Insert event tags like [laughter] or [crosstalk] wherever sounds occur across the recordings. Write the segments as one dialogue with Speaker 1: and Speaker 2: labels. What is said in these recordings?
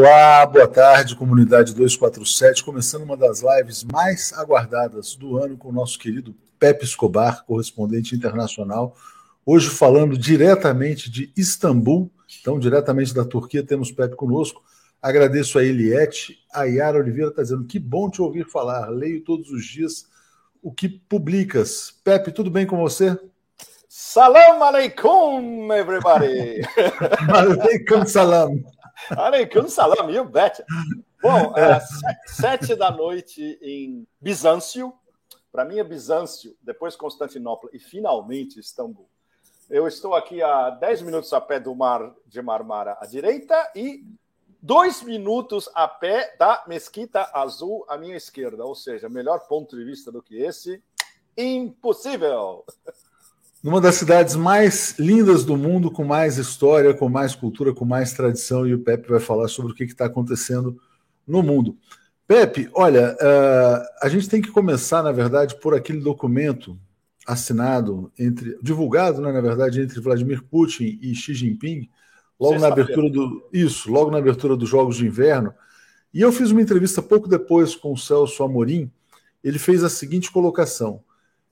Speaker 1: Olá, boa tarde, comunidade 247, começando uma das lives mais aguardadas do ano com o nosso querido Pepe Escobar, correspondente internacional. Hoje falando diretamente de Istambul, então diretamente da Turquia, temos Pepe conosco. Agradeço a Eliette, a Yara Oliveira está dizendo que bom te ouvir falar, leio todos os dias o que publicas. Pepe, tudo bem com você?
Speaker 2: Salam aleikum, everybody! [laughs]
Speaker 1: aleikum salam!
Speaker 2: Aleikum salam, you bet. Bom, é, sete da noite em Bizâncio. Para mim é Bizâncio, depois Constantinopla e finalmente Istambul. Eu estou aqui a 10 minutos a pé do mar de Marmara à direita e dois minutos a pé da Mesquita Azul à minha esquerda. Ou seja, melhor ponto de vista do que esse, impossível
Speaker 1: numa das cidades mais lindas do mundo, com mais história, com mais cultura, com mais tradição, e o Pepe vai falar sobre o que está acontecendo no mundo. Pepe, olha, uh, a gente tem que começar, na verdade, por aquele documento assinado entre, divulgado, né, na verdade, entre Vladimir Putin e Xi Jinping, logo na abertura do isso, logo na abertura dos Jogos de Inverno. E eu fiz uma entrevista pouco depois com o Celso Amorim. Ele fez a seguinte colocação: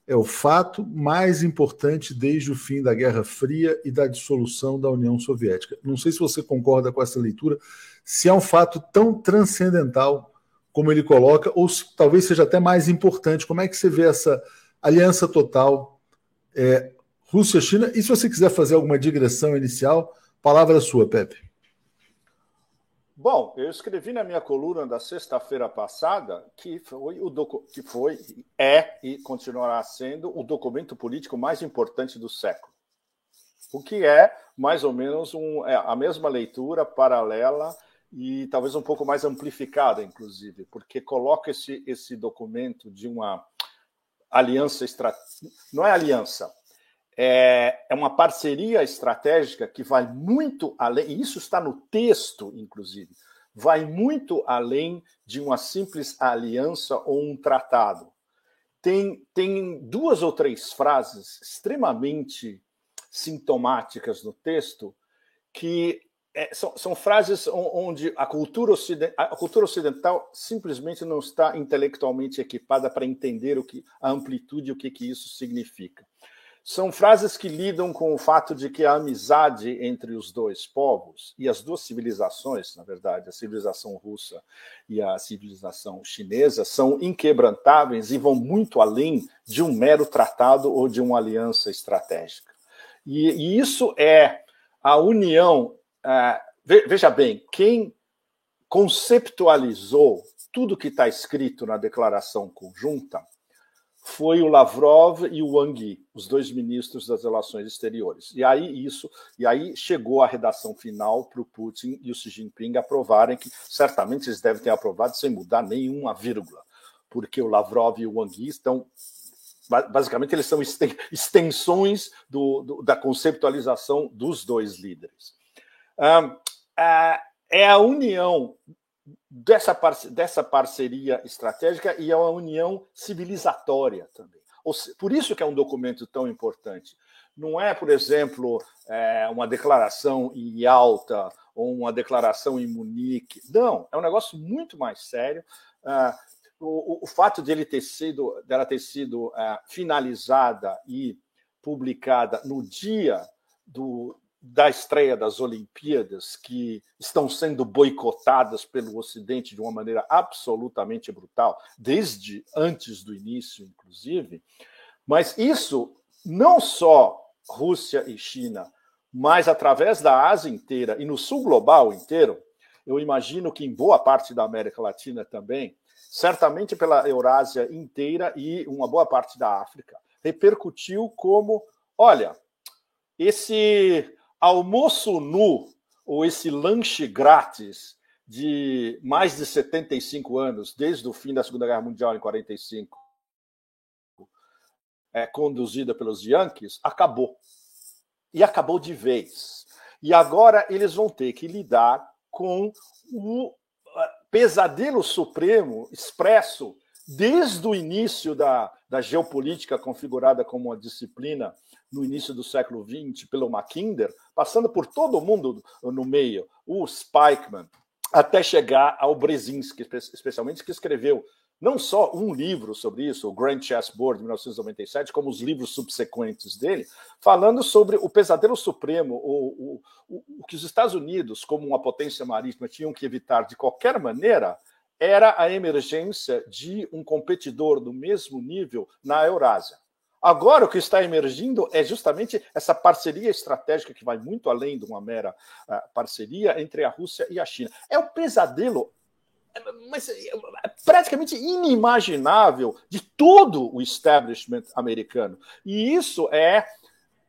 Speaker 1: é o fato mais importante desde o fim da Guerra Fria e da dissolução da União Soviética. Não sei se você concorda com essa leitura, se é um fato tão transcendental como ele coloca, ou se talvez seja até mais importante. Como é que você vê essa aliança total é, Rússia-China? E se você quiser fazer alguma digressão inicial, palavra sua, Pepe.
Speaker 2: Bom, eu escrevi na minha coluna da sexta-feira passada que foi o que foi, é e continuará sendo o documento político mais importante do século. O que é mais ou menos um, é, a mesma leitura paralela e talvez um pouco mais amplificada, inclusive, porque coloca esse, esse documento de uma aliança. Não é aliança, é, é uma parceria estratégica que vai muito além, e isso está no texto, inclusive, vai muito além de uma simples aliança ou um tratado. Tem, tem duas ou três frases extremamente sintomáticas no texto que é, são, são, frases onde a cultura, ocidental, a cultura ocidental simplesmente não está intelectualmente equipada para entender o que a amplitude e o que, que isso significa. São frases que lidam com o fato de que a amizade entre os dois povos e as duas civilizações, na verdade, a civilização russa e a civilização chinesa, são inquebrantáveis e vão muito além de um mero tratado ou de uma aliança estratégica. E, e isso é a união. Uh, veja bem, quem conceptualizou tudo que está escrito na declaração conjunta foi o Lavrov e o Wang Yi, os dois ministros das relações exteriores. E aí isso, e aí chegou a redação final para o Putin e o Xi Jinping aprovarem que certamente eles devem ter aprovado sem mudar nenhuma vírgula, porque o Lavrov e o Wang Yi estão basicamente eles são extensões do, do, da conceptualização dos dois líderes. Um, é a união dessa, dessa parceria estratégica e a união civilizatória também. Por isso que é um documento tão importante. Não é, por exemplo, é, uma declaração em Yalta ou uma declaração em Munique. Não, é um negócio muito mais sério. Uh, o, o, fato de ele ter sido, dela ter sido uh, finalizada e publicada no dia do, da estreia das Olimpíadas, que estão sendo boicotadas pelo Ocidente de uma maneira absolutamente brutal, desde antes do início, inclusive. Mas isso não só Rússia e China, mas através da Ásia inteira e no sul global inteiro, eu imagino que em boa parte da América Latina também, certamente pela Eurásia inteira e uma boa parte da África, repercutiu como, olha, esse almoço nu, ou esse lanche grátis de mais de 75 anos, desde o fim da Segunda Guerra Mundial em 45, é, conduzida pelos Yankees, acabou. E acabou de vez. E agora eles vão ter que lidar com o pesadelo supremo expresso desde o início da, da geopolítica configurada como uma disciplina no início do século XX pelo Mackinder, passando por todo mundo no meio, o Spikeman, até chegar ao Brzezinski, especialmente, que escreveu não só um livro sobre isso, o Grand Chessboard, de 1997, como os livros subsequentes dele, falando sobre o pesadelo supremo, o, o, o, que os Estados Unidos, como uma potência marítima, tinham que evitar de qualquer maneira, era a emergência de um competidor do mesmo nível na Eurásia. Agora, o que está emergindo é justamente essa parceria estratégica que vai muito além de uma mera uh, parceria entre a Rússia e a China. É o pesadelo mas é praticamente inimaginável de todo o establishment americano. E isso é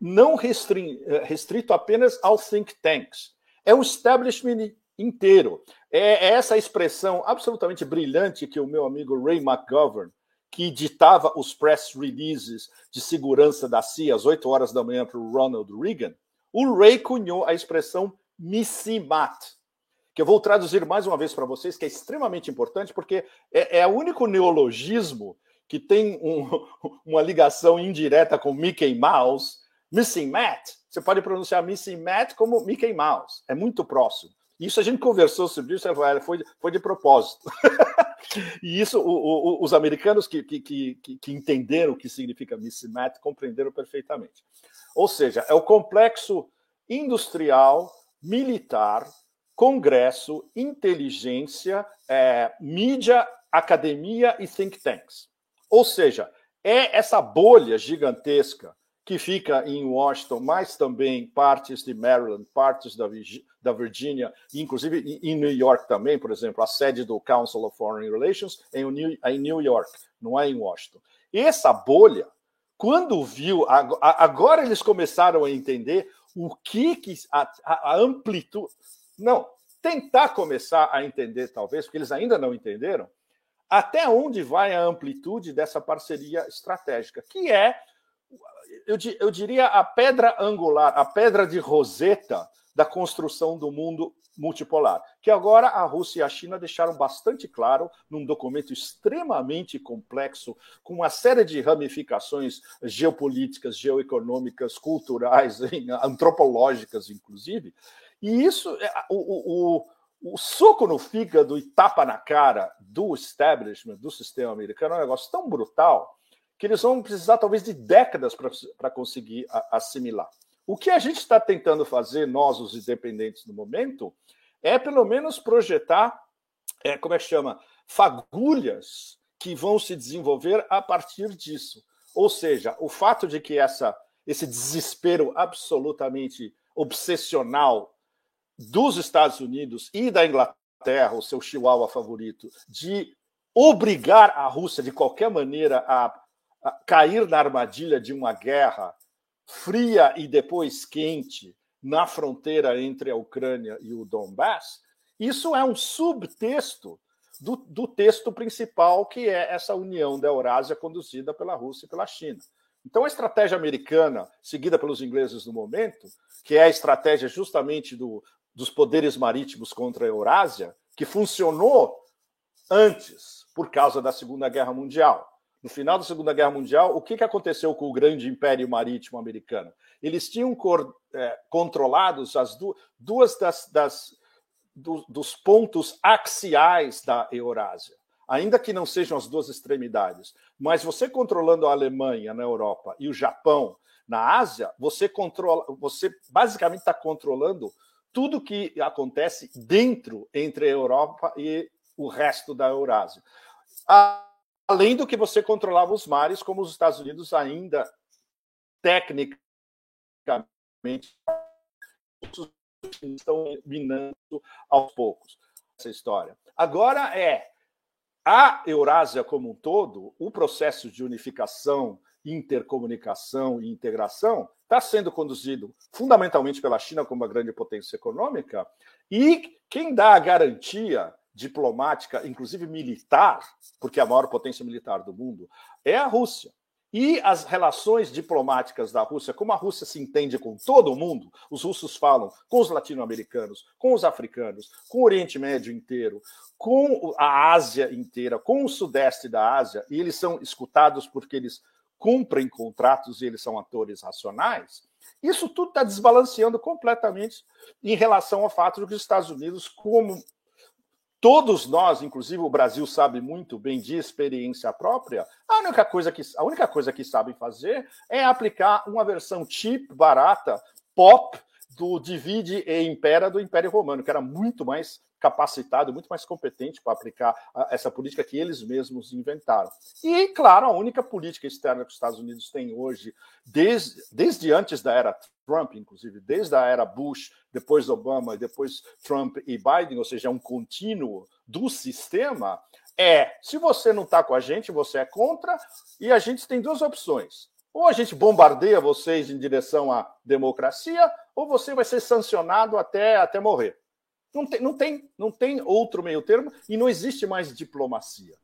Speaker 2: não restrito apenas aos think tanks. É o establishment inteiro. É essa expressão absolutamente brilhante que o meu amigo Ray McGovern, que ditava os press releases de segurança da CIA às 8 horas da manhã para o Ronald Reagan, o Ray cunhou a expressão missimat, que eu vou traduzir mais uma vez para vocês, que é extremamente importante, porque é, é o único neologismo que tem um, [laughs] uma ligação indireta com Mickey Mouse. Missing Matt, você pode pronunciar Missing Matt como Mickey Mouse, é muito próximo. Isso a gente conversou sobre isso, foi, foi de propósito. [laughs] e isso o, o, os americanos que, que, que, que entenderam o que significa Matt compreenderam perfeitamente. Ou seja, é o complexo industrial, militar, Congresso, inteligência, é, mídia, academia e think tanks. Ou seja, é essa bolha gigantesca que fica em Washington, mas também partes de Maryland, partes da, da Virgínia, inclusive em New York também, por exemplo, a sede do Council of Foreign Relations é em New York, não é em Washington. Essa bolha, quando viu, agora eles começaram a entender o que, que a, a amplitude, não, tentar começar a entender, talvez, porque eles ainda não entenderam, até onde vai a amplitude dessa parceria estratégica, que é, eu, eu diria, a pedra angular, a pedra de roseta da construção do mundo multipolar, que agora a Rússia e a China deixaram bastante claro num documento extremamente complexo, com uma série de ramificações geopolíticas, geoeconômicas, culturais, [laughs] antropológicas, inclusive, e isso, é, o, o, o soco no fígado e tapa na cara do establishment, do sistema americano, é um negócio tão brutal que eles vão precisar talvez de décadas para conseguir assimilar. O que a gente está tentando fazer, nós, os independentes, no momento, é pelo menos projetar, é, como é que chama? Fagulhas que vão se desenvolver a partir disso. Ou seja, o fato de que essa, esse desespero absolutamente obsessional dos Estados Unidos e da Inglaterra, o seu chihuahua favorito, de obrigar a Rússia, de qualquer maneira, a, a cair na armadilha de uma guerra fria e depois quente na fronteira entre a Ucrânia e o Donbass, isso é um subtexto do, do, texto principal, que é essa união da Eurásia conduzida pela Rússia e pela China. Então, a estratégia americana, seguida pelos ingleses no momento, que é a estratégia justamente do, dos poderes marítimos contra a Eurásia, que funcionou antes, por causa da Segunda Guerra Mundial. No final da Segunda Guerra Mundial, o que, que aconteceu com o grande império marítimo americano? Eles tinham cor, é, controlados as du duas das, das do, dos pontos axiais da Eurásia, ainda que não sejam as duas extremidades. Mas você controlando a Alemanha na Europa e o Japão na Ásia, você controla, você basicamente está controlando tudo que acontece dentro entre a Europa e o resto da Eurásia. Além do que você controlava os mares, como os Estados Unidos ainda tecnicamente estão minando aos poucos essa história. Agora é a Eurásia como um todo, o processo de unificação, intercomunicação e integração está sendo conduzido fundamentalmente pela China como uma grande potência econômica, e quem dá a garantia diplomática, inclusive militar, porque é a maior potência militar do mundo, é a Rússia. E as relações diplomáticas da Rússia, como a Rússia se entende com todo mundo, os russos falam com os latino-americanos, com os africanos, com o Oriente Médio inteiro, com a Ásia inteira, com o Sudeste da Ásia, e eles são escutados porque eles cumprem contratos e eles são atores racionais, isso tudo está desbalanceando completamente em relação ao fato de que os Estados Unidos, como todos nós, inclusive o Brasil sabe muito bem de experiência própria, a única coisa que, a única coisa que sabem fazer é aplicar uma versão cheap, barata, pop, do divide e impera do Império Romano, que era muito mais capacitado, muito mais competente para aplicar essa política que eles mesmos inventaram. E, claro, a única política externa que os Estados Unidos têm hoje, desde, desde antes da era Trump, inclusive, desde a era Bush, depois Obama, depois Trump e Biden, ou seja, um contínuo do sistema, é: se você não está com a gente, você é contra, e a gente tem duas opções. Ou a gente bombardeia vocês em direção à democracia, ou você vai ser sancionado até, até morrer. Não tem, não, tem, não tem outro meio termo e não existe mais diplomacia.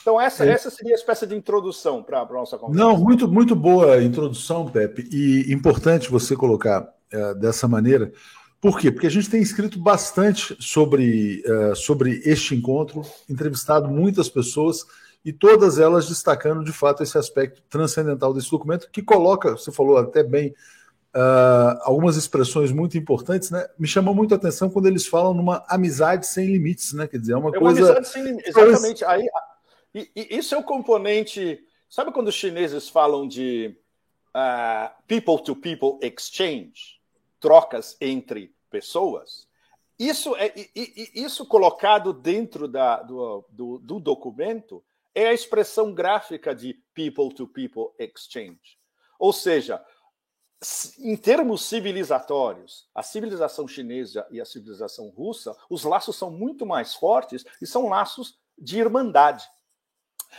Speaker 2: Então, essa, é. essa seria a espécie de introdução para a nossa conversa.
Speaker 1: Não, muito, muito boa introdução, Pepe, e importante você colocar é, dessa maneira. Por quê? Porque a gente tem escrito bastante sobre, é, sobre este encontro, entrevistado muitas pessoas e todas elas destacando de fato esse aspecto transcendental desse documento, que coloca, você falou até bem, uh, algumas expressões muito importantes, né? Me chamou muito a atenção quando eles falam numa amizade sem limites, né? Quer dizer, é uma é coisa. Uma amizade sem limites,
Speaker 2: exatamente. Aí, e, e, isso é o componente. Sabe quando os chineses falam de uh, people to people exchange, trocas entre pessoas? Isso é isso colocado dentro da, do, do, do documento é a expressão gráfica de people to people exchange. Ou seja, em termos civilizatórios, a civilização chinesa e a civilização russa, os laços são muito mais fortes e são laços de irmandade.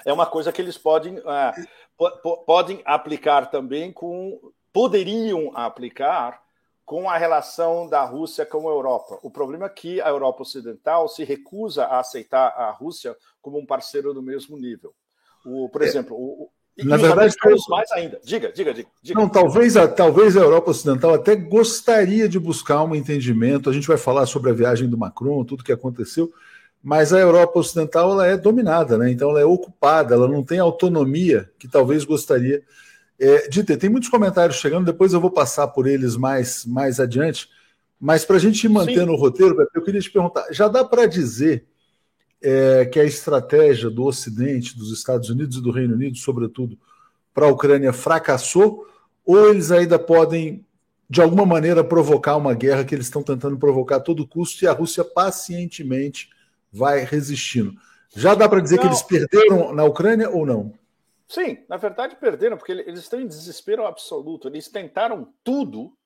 Speaker 2: É uma coisa que eles podem, uh, podem aplicar também com. poderiam aplicar com a relação da Rússia com a Europa. O problema é que a Europa Ocidental se recusa a aceitar a Rússia como um parceiro do mesmo nível. O, por é. exemplo, o,
Speaker 1: na verdade,
Speaker 2: mais ainda. Diga, diga, diga.
Speaker 1: Não, talvez a, talvez a Europa Ocidental até gostaria de buscar um entendimento. A gente vai falar sobre a viagem do Macron, tudo que aconteceu, mas a Europa Ocidental ela é dominada, né? Então ela é ocupada, ela não tem autonomia que talvez gostaria é. Tem muitos comentários chegando, depois eu vou passar por eles mais, mais adiante. Mas para a gente manter no roteiro, eu queria te perguntar: já dá para dizer é, que a estratégia do Ocidente, dos Estados Unidos e do Reino Unido, sobretudo, para a Ucrânia fracassou, ou eles ainda podem, de alguma maneira, provocar uma guerra que eles estão tentando provocar a todo custo e a Rússia pacientemente vai resistindo. Já dá para dizer não. que eles perderam na Ucrânia ou não?
Speaker 2: Sim, na verdade perderam, porque eles estão em desespero absoluto. Eles tentaram tudo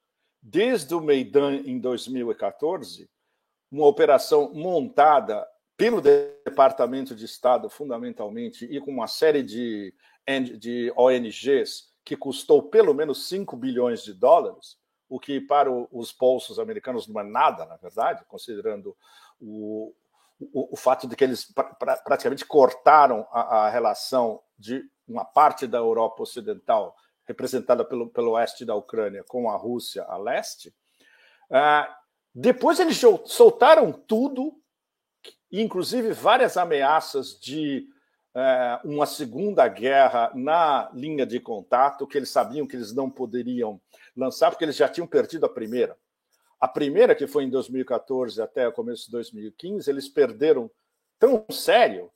Speaker 2: desde o Maidan em 2014, uma operação montada pelo Departamento de Estado, fundamentalmente, e com uma série de, de ONGs que custou pelo menos 5 bilhões de dólares, o que para os bolsos americanos não é nada, na verdade, considerando o, o, o fato de que eles pra, pra, praticamente cortaram a, a, relação de uma parte da Europa Ocidental, representada pelo, pelo oeste da Ucrânia, com a Rússia a leste. Ah, depois eles soltaram tudo inclusive várias ameaças de é, uma segunda guerra na linha de contato, que eles sabiam que eles não poderiam lançar, porque eles já tinham perdido a primeira. A primeira, que foi em 2014 até o começo de 2015, eles perderam tão sério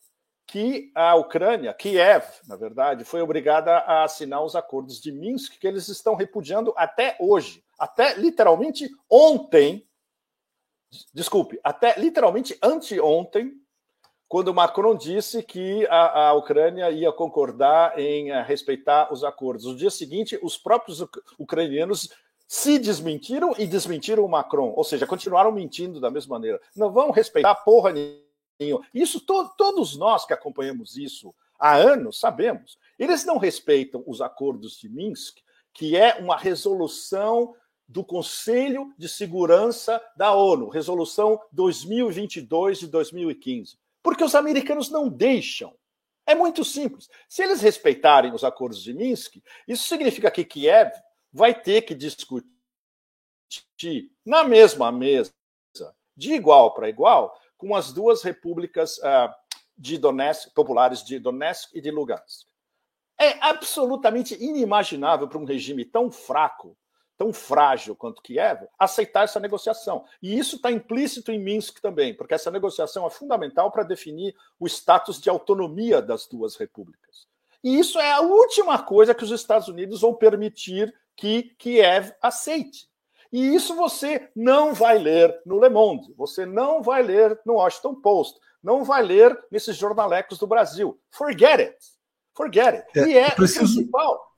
Speaker 2: que a Ucrânia, Kiev, na verdade, foi obrigada a assinar os acordos de Minsk, que eles estão repudiando até hoje. Até literalmente ontem, desculpe, até literalmente anteontem, quando Macron disse que a, a Ucrânia ia concordar em uh, respeitar os acordos. No dia seguinte, os próprios ucranianos se desmentiram e desmentiram o Macron, ou seja, continuaram mentindo da mesma maneira. Não vão respeitar porra nenhuma. Isso to todos nós que acompanhamos isso há anos sabemos. Eles não respeitam os acordos de Minsk, que é uma resolução do Conselho de Segurança da ONU, resolução 2022 de 2015. Porque os americanos não deixam. É muito simples. Se eles respeitarem os acordos de Minsk, isso significa que Kiev vai ter que discutir na mesma mesa, de igual para igual, com as duas repúblicas uh, de Donetsk, populares de Donetsk e de Lugansk. É absolutamente inimaginável para um regime tão fraco tão frágil quanto Kiev, aceitar essa negociação. E isso está implícito em Minsk também, porque essa negociação é fundamental para definir o status de autonomia das duas repúblicas. E isso é a última coisa que os Estados Unidos vão permitir que Kiev aceite. E isso você não vai ler no Le Monde, você não vai ler no Washington Post, não vai ler nesses jornalecos do Brasil. Forget it. Forget it. É,
Speaker 1: e é preciso... o principal.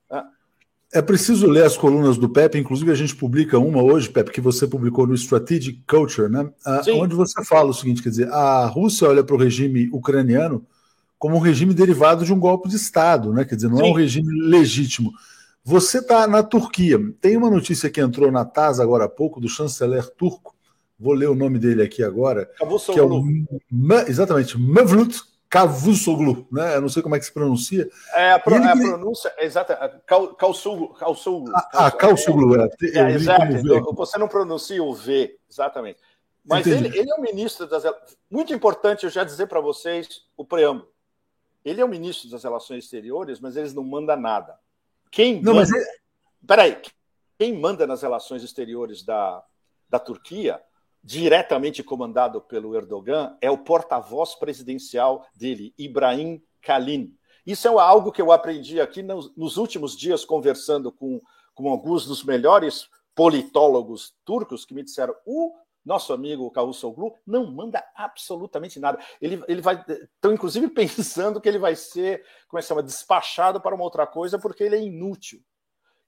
Speaker 1: É preciso ler as colunas do Pepe, inclusive a gente publica uma hoje, Pepe, que você publicou no Strategic Culture, né? Ah, onde você fala o seguinte: quer dizer, a Rússia olha para o regime ucraniano como um regime derivado de um golpe de Estado, né? Quer dizer, não Sim. é um regime legítimo. Você está na Turquia. Tem uma notícia que entrou na TAS agora há pouco, do chanceler turco, vou ler o nome dele aqui agora, que é o, exatamente, Mevlut Cavusoglu, né? Eu não sei como é que se pronuncia.
Speaker 2: É, a, pro, ele... a pronúncia é exata. Calçuglu.
Speaker 1: Ah, Calçuglu, é.
Speaker 2: é exato. Então, você não pronuncia o V, exatamente. Mas ele, ele, é o ministro das. Muito importante eu já dizer para vocês o preâmbulo. Ele é o ministro das Relações Exteriores, mas eles não mandam nada. Quem não, manda... mas... Peraí. Quem manda nas relações exteriores da, da Turquia diretamente comandado pelo Erdogan, é o porta-voz presidencial dele, Ibrahim Kalin. Isso é algo que eu aprendi aqui nos, nos últimos dias, conversando com, com alguns dos melhores politólogos turcos, que me disseram: o nosso amigo Cavusoglu não manda absolutamente nada. Ele, ele vai. Estão, inclusive, [laughs] pensando que ele vai ser, como é que chama, despachado para uma outra coisa, porque ele é inútil.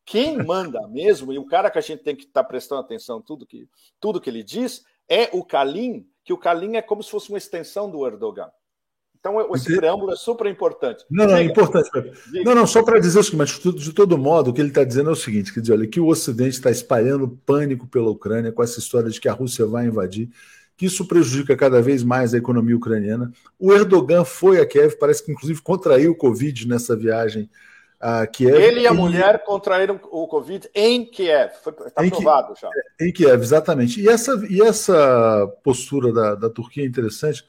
Speaker 2: Quem [laughs] manda mesmo, e o cara que a gente tem que estar tá prestando atenção tudo que tudo que ele diz, é o Kalim, que o Kalim é como se fosse uma extensão do Erdogan. Então, esse preâmbulo é super importante.
Speaker 1: Não, não, é importante. Não, não, só para dizer o seguinte, mas de todo modo, o que ele está dizendo é o seguinte: quer dizer, olha, que o Ocidente está espalhando pânico pela Ucrânia com essa história de que a Rússia vai invadir, que isso prejudica cada vez mais a economia ucraniana. O Erdogan foi a Kiev, parece que inclusive contraiu o Covid nessa viagem
Speaker 2: a Kiev. Ele e a mulher contraíram o Covid em Kiev. Está provado já.
Speaker 1: Em Kiev, exatamente. E essa, e essa postura da, da Turquia é interessante.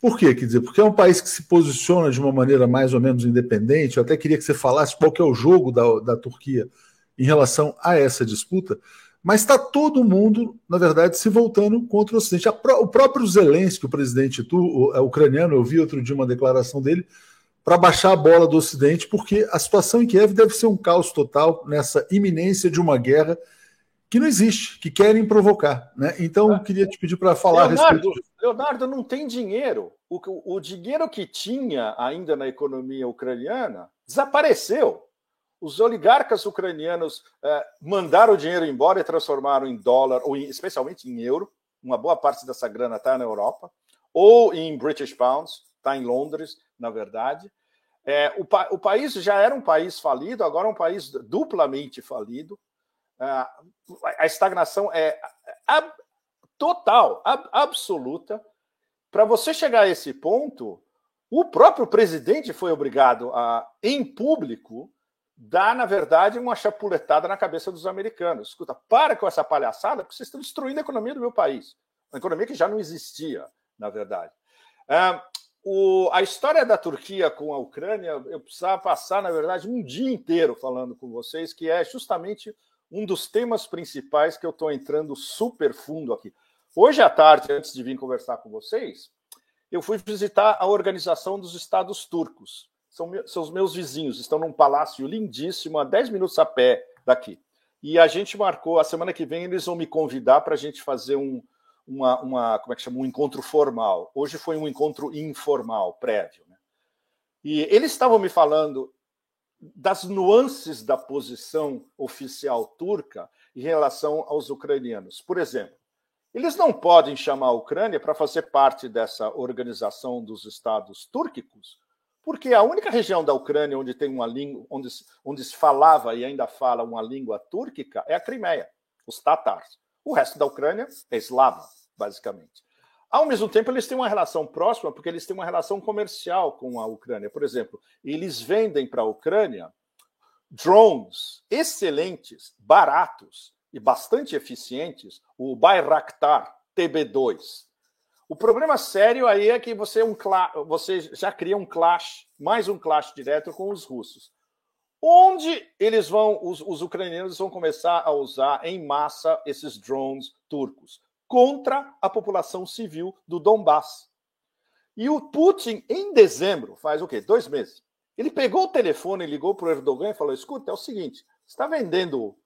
Speaker 1: Por quê? Quer dizer, porque é um país que se posiciona de uma maneira mais ou menos independente. Eu até queria que você falasse qual que é o jogo da, da Turquia em relação a essa disputa. Mas está todo mundo, na verdade, se voltando contra o Ocidente. o próprio Zelensky, o presidente o, ucraniano, eu vi outro dia uma declaração dele, para baixar a bola do Ocidente, porque a situação em Kiev deve ser um caos total nessa iminência de uma guerra que não existe, que querem provocar. Né? Então, eu queria te pedir para falar
Speaker 2: Leonardo,
Speaker 1: a respeito.
Speaker 2: Leonardo, não tem dinheiro. O, o dinheiro que tinha ainda na economia ucraniana desapareceu. Os oligarcas ucranianos eh, mandaram o dinheiro embora e transformaram em dólar, ou em, especialmente em euro. Uma boa parte dessa grana está na Europa, ou em British Pounds, está em Londres na verdade. É, o, pa o, país já era um país falido, agora é um país duplamente falido. É, a estagnação é ab total, ab absoluta. Para você chegar a esse ponto, o próprio presidente foi obrigado a, em público, dar, na verdade, uma chapuletada na cabeça dos americanos. Escuta, para com essa palhaçada, porque vocês estão destruindo a economia do meu país. Uma economia que já não existia, na verdade. É, o, a história da Turquia com a Ucrânia, eu precisava passar, na verdade, um dia inteiro falando com vocês, que é justamente um dos temas principais que eu estou entrando super fundo aqui. Hoje à tarde, antes de vir conversar com vocês, eu fui visitar a Organização dos Estados Turcos. São, são os meus vizinhos, estão num palácio lindíssimo, a 10 minutos a pé daqui. E a gente marcou, a semana que vem eles vão me convidar para a gente fazer um, uma, uma, como é que chama, um encontro formal. Hoje foi um encontro informal, prévio. Né? E eles estavam me falando das nuances da posição oficial turca em relação aos ucranianos. Por exemplo, eles não podem chamar a Ucrânia para fazer parte dessa organização dos estados túrquicos, porque a única região da Ucrânia onde tem uma língua, onde, onde se falava e ainda fala uma língua túrquica é a Crimeia, os tatars. O resto da Ucrânia é eslava, basicamente. Ao mesmo tempo, eles têm uma relação próxima, porque eles têm uma relação comercial com a Ucrânia. Por exemplo, eles vendem para a Ucrânia drones excelentes, baratos e bastante eficientes, o Bayraktar TB2. O problema sério aí é que você, é um, você já cria um clash, mais um clash direto com os russos. onde eles vão, os, os ucranianos vão começar a usar em massa esses drones turcos contra a população civil do Donbass. E o Putin, em dezembro, faz o quê? Dois meses. Ele pegou o telefone, ligou para o Erdogan e falou: escuta, é o seguinte, você está vendendo.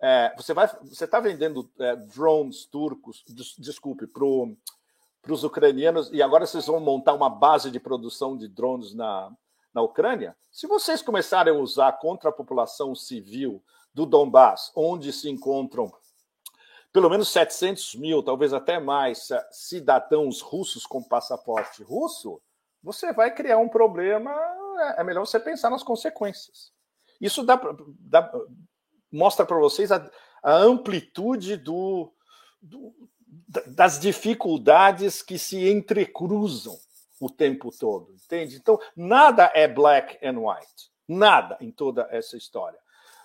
Speaker 2: É, você vai, você está vendendo é, drones turcos, des, desculpe, para os ucranianos, e agora vocês vão montar uma base de produção de drones na, na Ucrânia. Se vocês começarem a usar contra a população civil do Donbass, onde se encontram pelo menos 700 mil, talvez até mais, cidadãos russos com passaporte russo, você vai criar um problema. É, é melhor você pensar nas consequências. Isso dá, dá mostra para vocês a, a amplitude do, do, das dificuldades que se entrecruzam o tempo todo, entende? Então, nada é black and white, nada em toda essa história.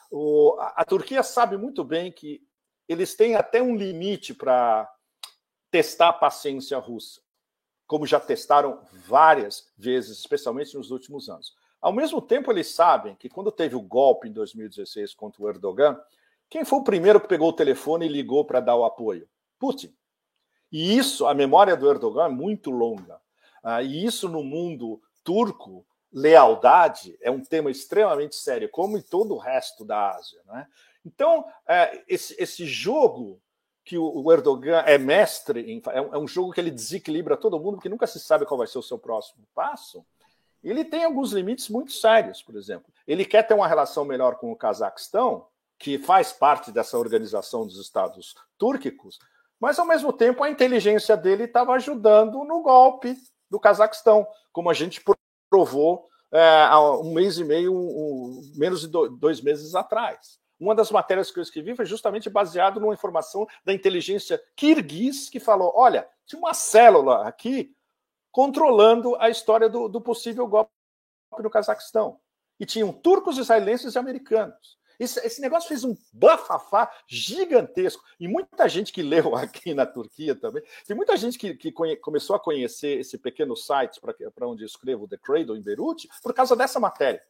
Speaker 2: O, a, a Turquia sabe muito bem que eles têm até um limite para testar a paciência russa, como já testaram várias vezes, especialmente nos últimos anos. Ao mesmo tempo, eles sabem que quando teve o golpe em 2016 contra o Erdogan, quem foi o primeiro que pegou o telefone e ligou para dar o apoio? Putin. E isso, a memória do Erdogan é muito longa. Ah, e isso no mundo turco, lealdade é um tema extremamente sério, como em todo o resto da Ásia. Né? Então, é, esse, esse jogo que o Erdogan é mestre em, é, é um jogo que ele desequilibra todo mundo, porque nunca se sabe qual vai ser o seu próximo passo. Ele tem alguns limites muito sérios, por exemplo. Ele quer ter uma relação melhor com o Cazaquistão, que faz parte dessa organização dos Estados túrquicos, mas ao mesmo tempo a inteligência dele estava ajudando no golpe do Cazaquistão, como a gente provou é, há um mês e meio, um, menos de dois meses atrás. Uma das matérias que eu escrevi foi justamente baseado numa informação da inteligência kirguiz que falou: olha, tinha uma célula aqui controlando a história do, do possível golpe no Cazaquistão. E tinham turcos, israelenses e americanos. Esse, esse, negócio fez um bafafá gigantesco. E muita gente que leu [laughs] aqui na Turquia também, tem muita gente que, que conhe, começou a conhecer esse pequeno site para onde eu escrevo, The Cradle, em Beirute, por causa dessa matéria.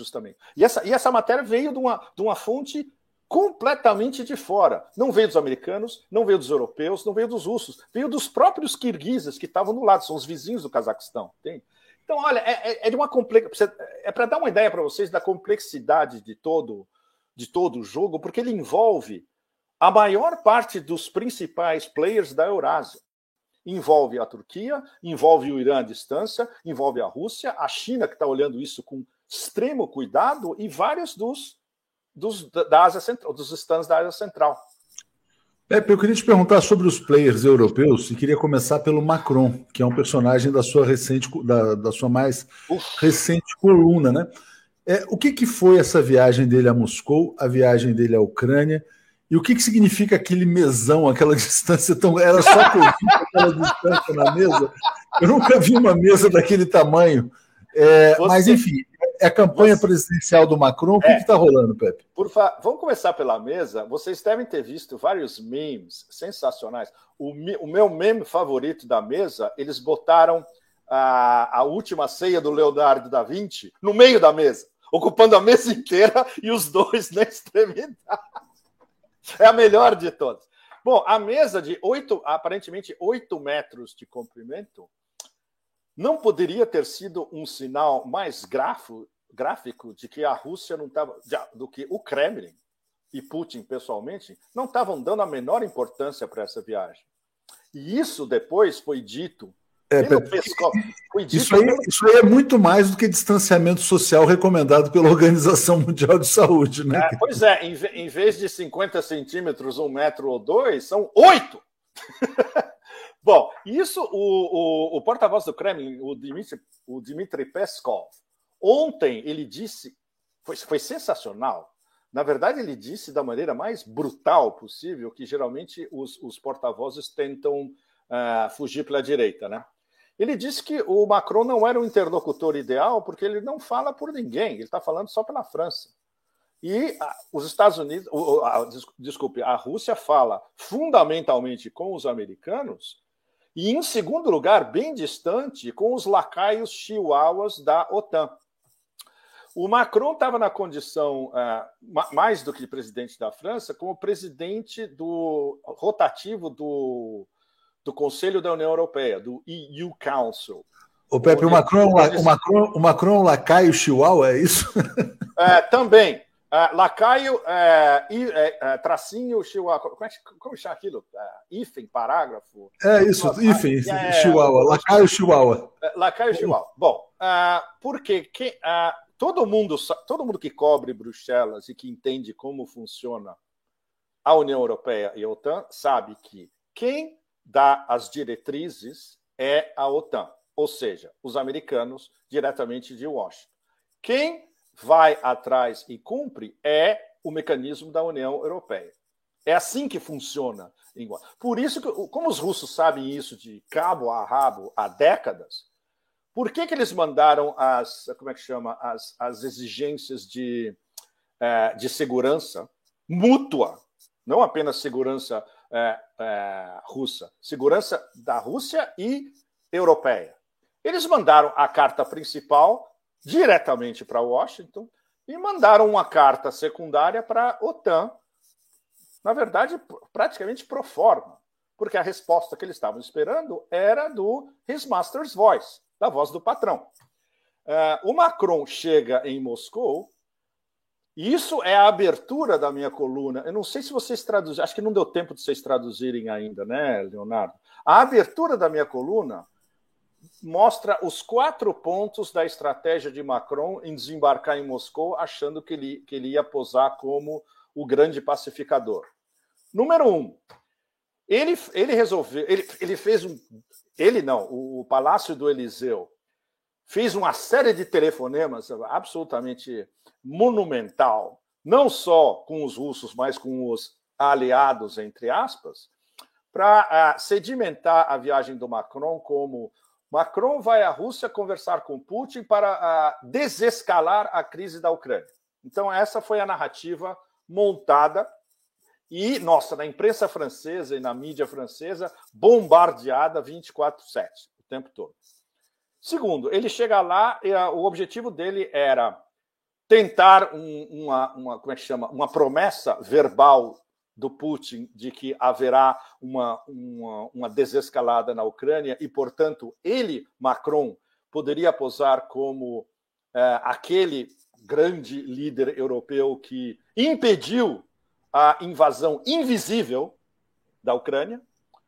Speaker 2: Justamente. E essa, e essa matéria veio de uma, de uma fonte completamente de fora. Não veio dos americanos, não veio dos europeus, não veio dos russos, veio dos próprios kirguizes que estavam no lado, são os vizinhos do Cazaquistão. Entende? Então, olha, é, é, é de uma complexa. É para dar uma ideia para vocês da complexidade de todo, de todo o jogo, porque ele envolve a maior parte dos principais players da Eurásia. Envolve a Turquia, envolve o Irã à distância, envolve a Rússia, a China, que está olhando isso com extremo cuidado, e vários dos dos, da Ásia Central, dos stands da Ásia Central.
Speaker 1: Pepe, eu queria te perguntar sobre os players europeus e queria começar pelo Macron, que é um personagem da sua recente, da, da sua mais Uf. recente coluna, né? É, o que, que foi essa viagem dele a Moscou, a viagem dele à Ucrânia, e o que, que significa aquele mesão, aquela [laughs] distância tão. Era só Covid, aquela distância na mesa? Eu nunca vi uma mesa daquele tamanho. É. Mas, enfim, é a campanha Você... presidencial do Macron. O que é. está rolando, Pepe?
Speaker 2: Fa... Vamos começar pela mesa. Vocês devem ter visto vários memes sensacionais. O, me... o meu meme favorito da mesa, eles botaram a... a última ceia do Leonardo da Vinci no meio da mesa, ocupando a mesa inteira e os dois na extremidade. [laughs] É a melhor de todas. Bom, a mesa de oito, aparentemente 8 metros de comprimento, não poderia ter sido um sinal mais grafo, gráfico de que a Rússia não estava, do que o Kremlin e Putin pessoalmente não estavam dando a menor importância para essa viagem. E isso depois foi dito
Speaker 1: é, Pescoço, isso, aí, isso, aí, é muito mais do que distanciamento social recomendado pela Organização Mundial de Saúde, né?
Speaker 2: É, pois é, em, em, vez de 50 centímetros, um metro ou dois, são oito! [laughs] Bom, isso o, o, o porta-voz do Kremlin, o Dmitry, o Dmitry Peskov, ontem ele disse, foi, foi sensacional. Na verdade, ele disse da maneira mais brutal possível, que geralmente os, os porta-vozes tentam uh, fugir pela direita, né? Ele disse que o Macron não era um interlocutor ideal porque ele não fala por ninguém, ele está falando só pela França. E ah, os Estados Unidos, desculpe, a Rússia fala fundamentalmente com os americanos e, em segundo lugar, bem distante, com os lacaios chihuahuas da OTAN. o Macron estava na condição, uh, mais do que presidente da França, como presidente do rotativo do, do Conselho da União Europeia, do EU Council.
Speaker 1: O Pepe, o Macron, o Macron, o Macron lacaio chihuahua, é isso?
Speaker 2: É, também. Uh, lacaio, é, é, tracinho, chihuahua. Como, é, como chama aquilo? hífen, parágrafo?
Speaker 1: É isso, hífen, é, chihuahua. Lacaio, chihuahua.
Speaker 2: lacaio, chihuahua. Bom, porque que, todo, mundo, todo mundo que cobre Bruxelas e que entende como funciona a União Europeia e a OTAN sabe que quem dá as diretrizes é a OTAN, ou seja, os americanos diretamente de Washington. Quem vai atrás e cumpre é o mecanismo da União Europeia. É assim que funciona. Por isso, que, como os russos sabem isso de cabo a rabo há décadas, por que, que eles mandaram as, como é que chama, as, as exigências de, é, de segurança mútua, não apenas segurança é, é, russa, segurança da Rússia e europeia. Eles mandaram a carta principal diretamente para Washington e mandaram uma carta secundária para OTAN, na verdade, praticamente pro forma, porque a resposta que eles estavam esperando era do His Master's Voice, da voz do patrão. Uh, o Macron chega em Moscou, e isso é a abertura da minha coluna. Eu não sei se vocês traduziram, acho que não deu tempo de vocês traduzirem ainda, né, Leonardo? A abertura da minha coluna mostra os quatro pontos da estratégia de Macron em desembarcar em Moscou, achando que ele, que ele ia posar como o grande pacificador. Número um, ele, ele resolveu, ele, ele fez um. Ele não, o, o Palácio do Eliseu fez uma série de telefonemas absolutamente monumental, não só com os russos, mas com os aliados, entre aspas, para ah, sedimentar a viagem do Macron como Macron vai à Rússia conversar com Putin para uh, desescalar a crise da Ucrânia. Então, essa foi a narrativa montada e, nossa, na imprensa francesa e na mídia francesa, bombardeada 24-7, o tempo todo. Segundo, ele chega lá e o objetivo dele era tentar um, uma, uma, como é que chama? uma promessa verbal do Putin de que haverá uma, uma, uma desescalada na Ucrânia e, portanto, ele, Macron, poderia posar como é, aquele grande líder europeu que impediu a invasão invisível da Ucrânia.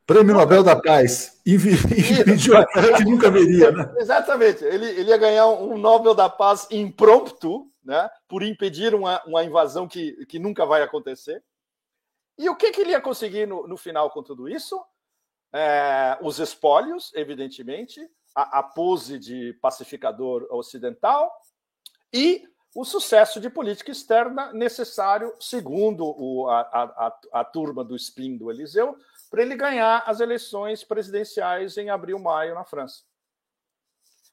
Speaker 1: Prêmio Nobel da Paz. Impediu a que nunca veria, né? [laughs]
Speaker 2: Exatamente. Ele, ele ia ganhar um Nobel da Paz impromptu, né? por impedir uma, uma invasão que, que nunca vai acontecer. E o que, que ele ia conseguir no, no final com tudo isso? É, os espólios, evidentemente, a, a pose de pacificador ocidental e o sucesso de política externa necessário, segundo o, a, a, a, turma do spin do Eliseu, para ele ganhar as eleições presidenciais em abril, maio na França.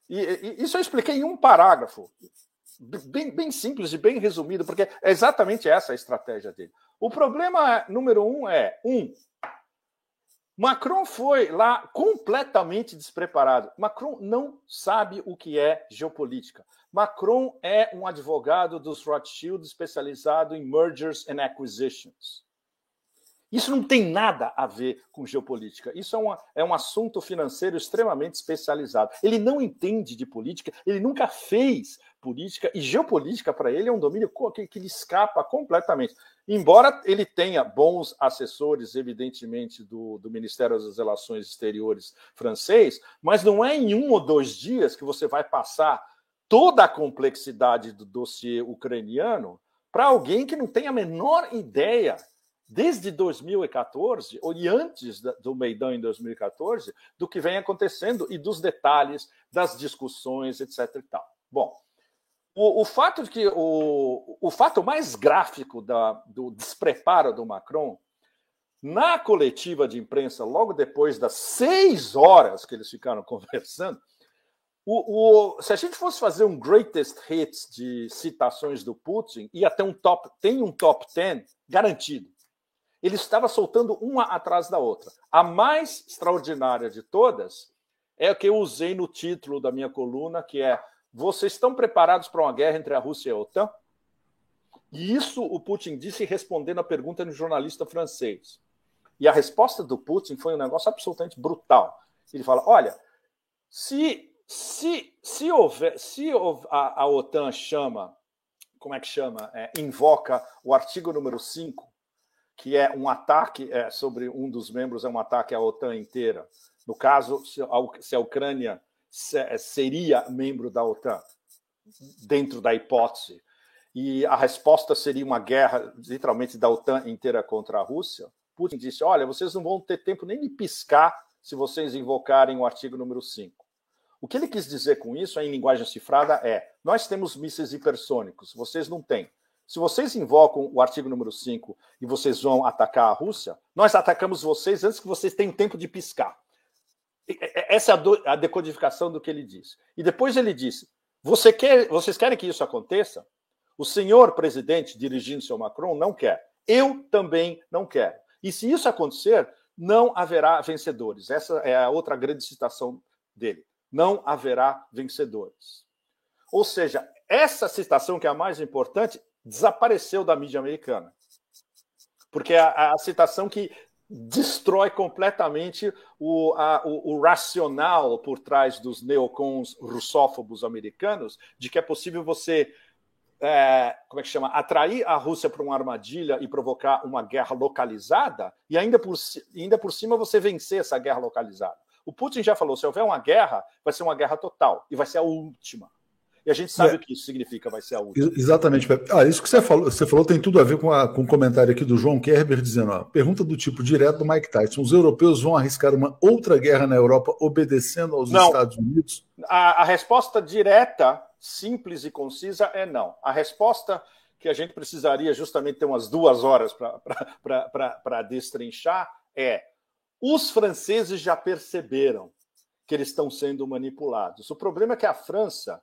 Speaker 2: E, e, isso eu expliquei em um parágrafo, bem, bem simples e bem resumido, porque é exatamente essa a estratégia dele. O problema número um é: um, Macron foi lá completamente despreparado. Macron não sabe o que é geopolítica. Macron é um advogado dos Rothschild especializado em mergers and acquisitions. Isso não tem nada a ver com geopolítica. Isso é, uma, é um assunto financeiro extremamente especializado. Ele não entende de política, ele nunca fez política, e geopolítica para ele é um domínio que, que lhe escapa completamente. Embora ele tenha bons assessores, evidentemente, do, do Ministério das Relações Exteriores francês, mas não é em um ou dois dias que você vai passar toda a complexidade do dossiê ucraniano para alguém que não tem a menor ideia desde 2014, ou antes do Meidão em 2014, do que vem acontecendo e dos detalhes das discussões, etc. E tal. Bom, o, o fato de que o, o fato mais gráfico da, do despreparo do Macron, na coletiva de imprensa, logo depois das seis horas que eles ficaram [laughs] conversando, o, o, se a gente fosse fazer um greatest hits de citações do Putin, ia ter um top, tem um top 10 garantido ele estava soltando uma atrás da outra. A mais extraordinária de todas é a que eu usei no título da minha coluna, que é vocês estão preparados para uma guerra entre a Rússia e a OTAN? E isso o Putin disse respondendo a pergunta de um jornalista francês. E a resposta do Putin foi um negócio absolutamente brutal. Ele fala: olha, se, se, se, houver, se a, a OTAN chama, como é que chama? É, invoca o artigo número 5, que é um ataque é, sobre um dos membros, é um ataque à OTAN inteira. No caso, se a, se a Ucrânia é, seria membro da OTAN, dentro da hipótese, e a resposta seria uma guerra, literalmente, da OTAN inteira contra a Rússia, Putin disse: olha, vocês não vão ter tempo nem de piscar se vocês invocarem o artigo número 5. O que ele quis dizer com isso, em linguagem cifrada, é: nós temos mísseis hipersônicos, vocês não têm. Se vocês invocam o artigo número 5 e vocês vão atacar a Rússia, nós atacamos vocês antes que vocês tenham tempo de piscar. Essa é a decodificação do que ele disse. E depois ele disse: Você quer, vocês querem que isso aconteça? O senhor presidente, dirigindo-se ao Macron, não quer. Eu também não quero. E se isso acontecer, não haverá vencedores. Essa é a outra grande citação dele. Não haverá vencedores. Ou seja, essa citação, que é a mais importante, desapareceu da mídia americana. Porque é a, a citação que destrói completamente o, a, o, o, racional por trás dos neocons russófobos americanos de que é possível você é, como é que chama atrair a Rússia para uma armadilha e provocar uma guerra localizada e ainda por, ainda por cima você vencer essa guerra localizada. O Putin já falou: se houver uma guerra, vai ser uma guerra total e vai ser a última. E a gente sabe é. o que isso significa, vai ser a última.
Speaker 1: Exatamente. Ah, isso que você falou, você falou tem tudo a ver com, a, com o comentário aqui do João Kerber dizendo: ó, pergunta do tipo direto do Mike Tyson: os europeus vão arriscar uma outra guerra na Europa obedecendo aos não. Estados Unidos?
Speaker 2: A, a resposta direta, simples e concisa é não. A resposta que a gente precisaria justamente ter umas duas horas para destrinchar é: os franceses já perceberam que eles estão sendo manipulados. O problema é que a França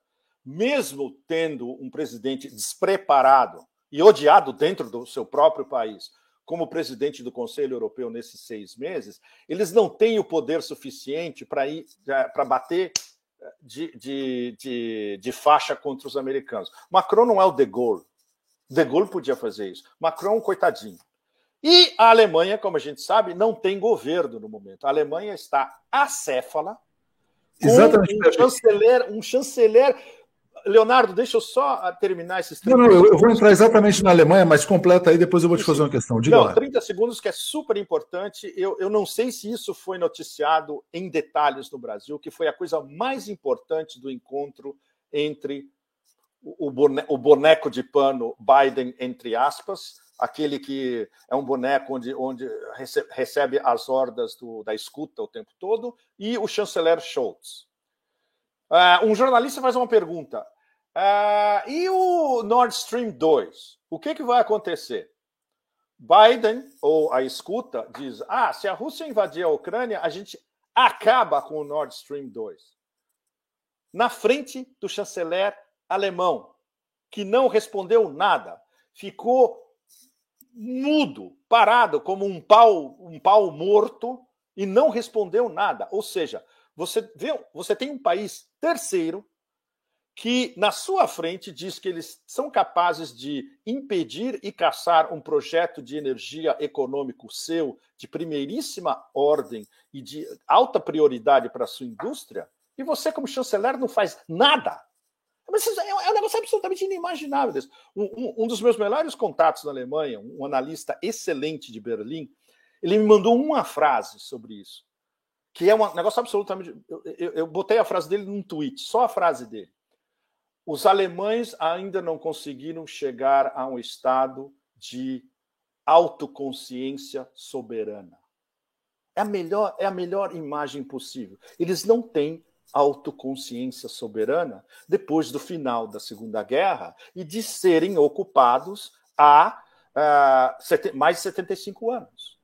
Speaker 2: mesmo tendo um presidente despreparado e odiado dentro do seu próprio país, como presidente do Conselho Europeu nesses seis meses, eles não têm o poder suficiente para ir para bater eh, de, de, de, de, faixa contra os americanos. Macron não é o De Gaulle. De Gaulle podia fazer isso. Macron, coitadinho. E a Alemanha, como a gente sabe, não tem governo no momento. A Alemanha está acéfala, Exatamente. um chanceler, um chanceler Leonardo, deixa eu só ah, terminar esses
Speaker 1: 30 Não, não, eu vou entrar exatamente na Alemanha, mas completa aí, depois eu vou te fazer uma questão.
Speaker 2: Diga não, lá. 30 segundos que é super importante. Eu, eu não sei se isso foi noticiado em detalhes no Brasil, que foi a coisa mais importante do encontro entre o, o boneco de pano Biden, entre aspas, aquele que é um boneco onde, onde recebe as hordas do, da escuta o tempo todo, e o chanceler Scholz. Uh, um jornalista faz uma pergunta: uh, e o Nord Stream 2? O que, que vai acontecer? Biden, ou a escuta, diz: ah, se a Rússia invadir a Ucrânia, a gente acaba com o Nord Stream 2. Na frente do chanceler alemão, que não respondeu nada, ficou mudo, parado, como um pau, um pau morto, e não respondeu nada. Ou seja, você, vê, você tem um país terceiro que, na sua frente, diz que eles são capazes de impedir e caçar um projeto de energia econômico seu, de primeiríssima ordem e de alta prioridade para a sua indústria, e você, como chanceler, não faz nada. Mas é, é um negócio absolutamente inimaginável. Um, um, um, dos meus melhores contatos na Alemanha, um analista excelente de Berlim, ele me mandou uma frase sobre isso que é um negócio absolutamente. Eu, eu, eu, botei a frase dele num tweet, só a frase dele. Os alemães ainda não conseguiram chegar a um estado de autoconsciência soberana. É a melhor, é a melhor imagem possível. Eles não têm autoconsciência soberana depois do final da Segunda Guerra e de serem ocupados há uh, mais de 75 anos.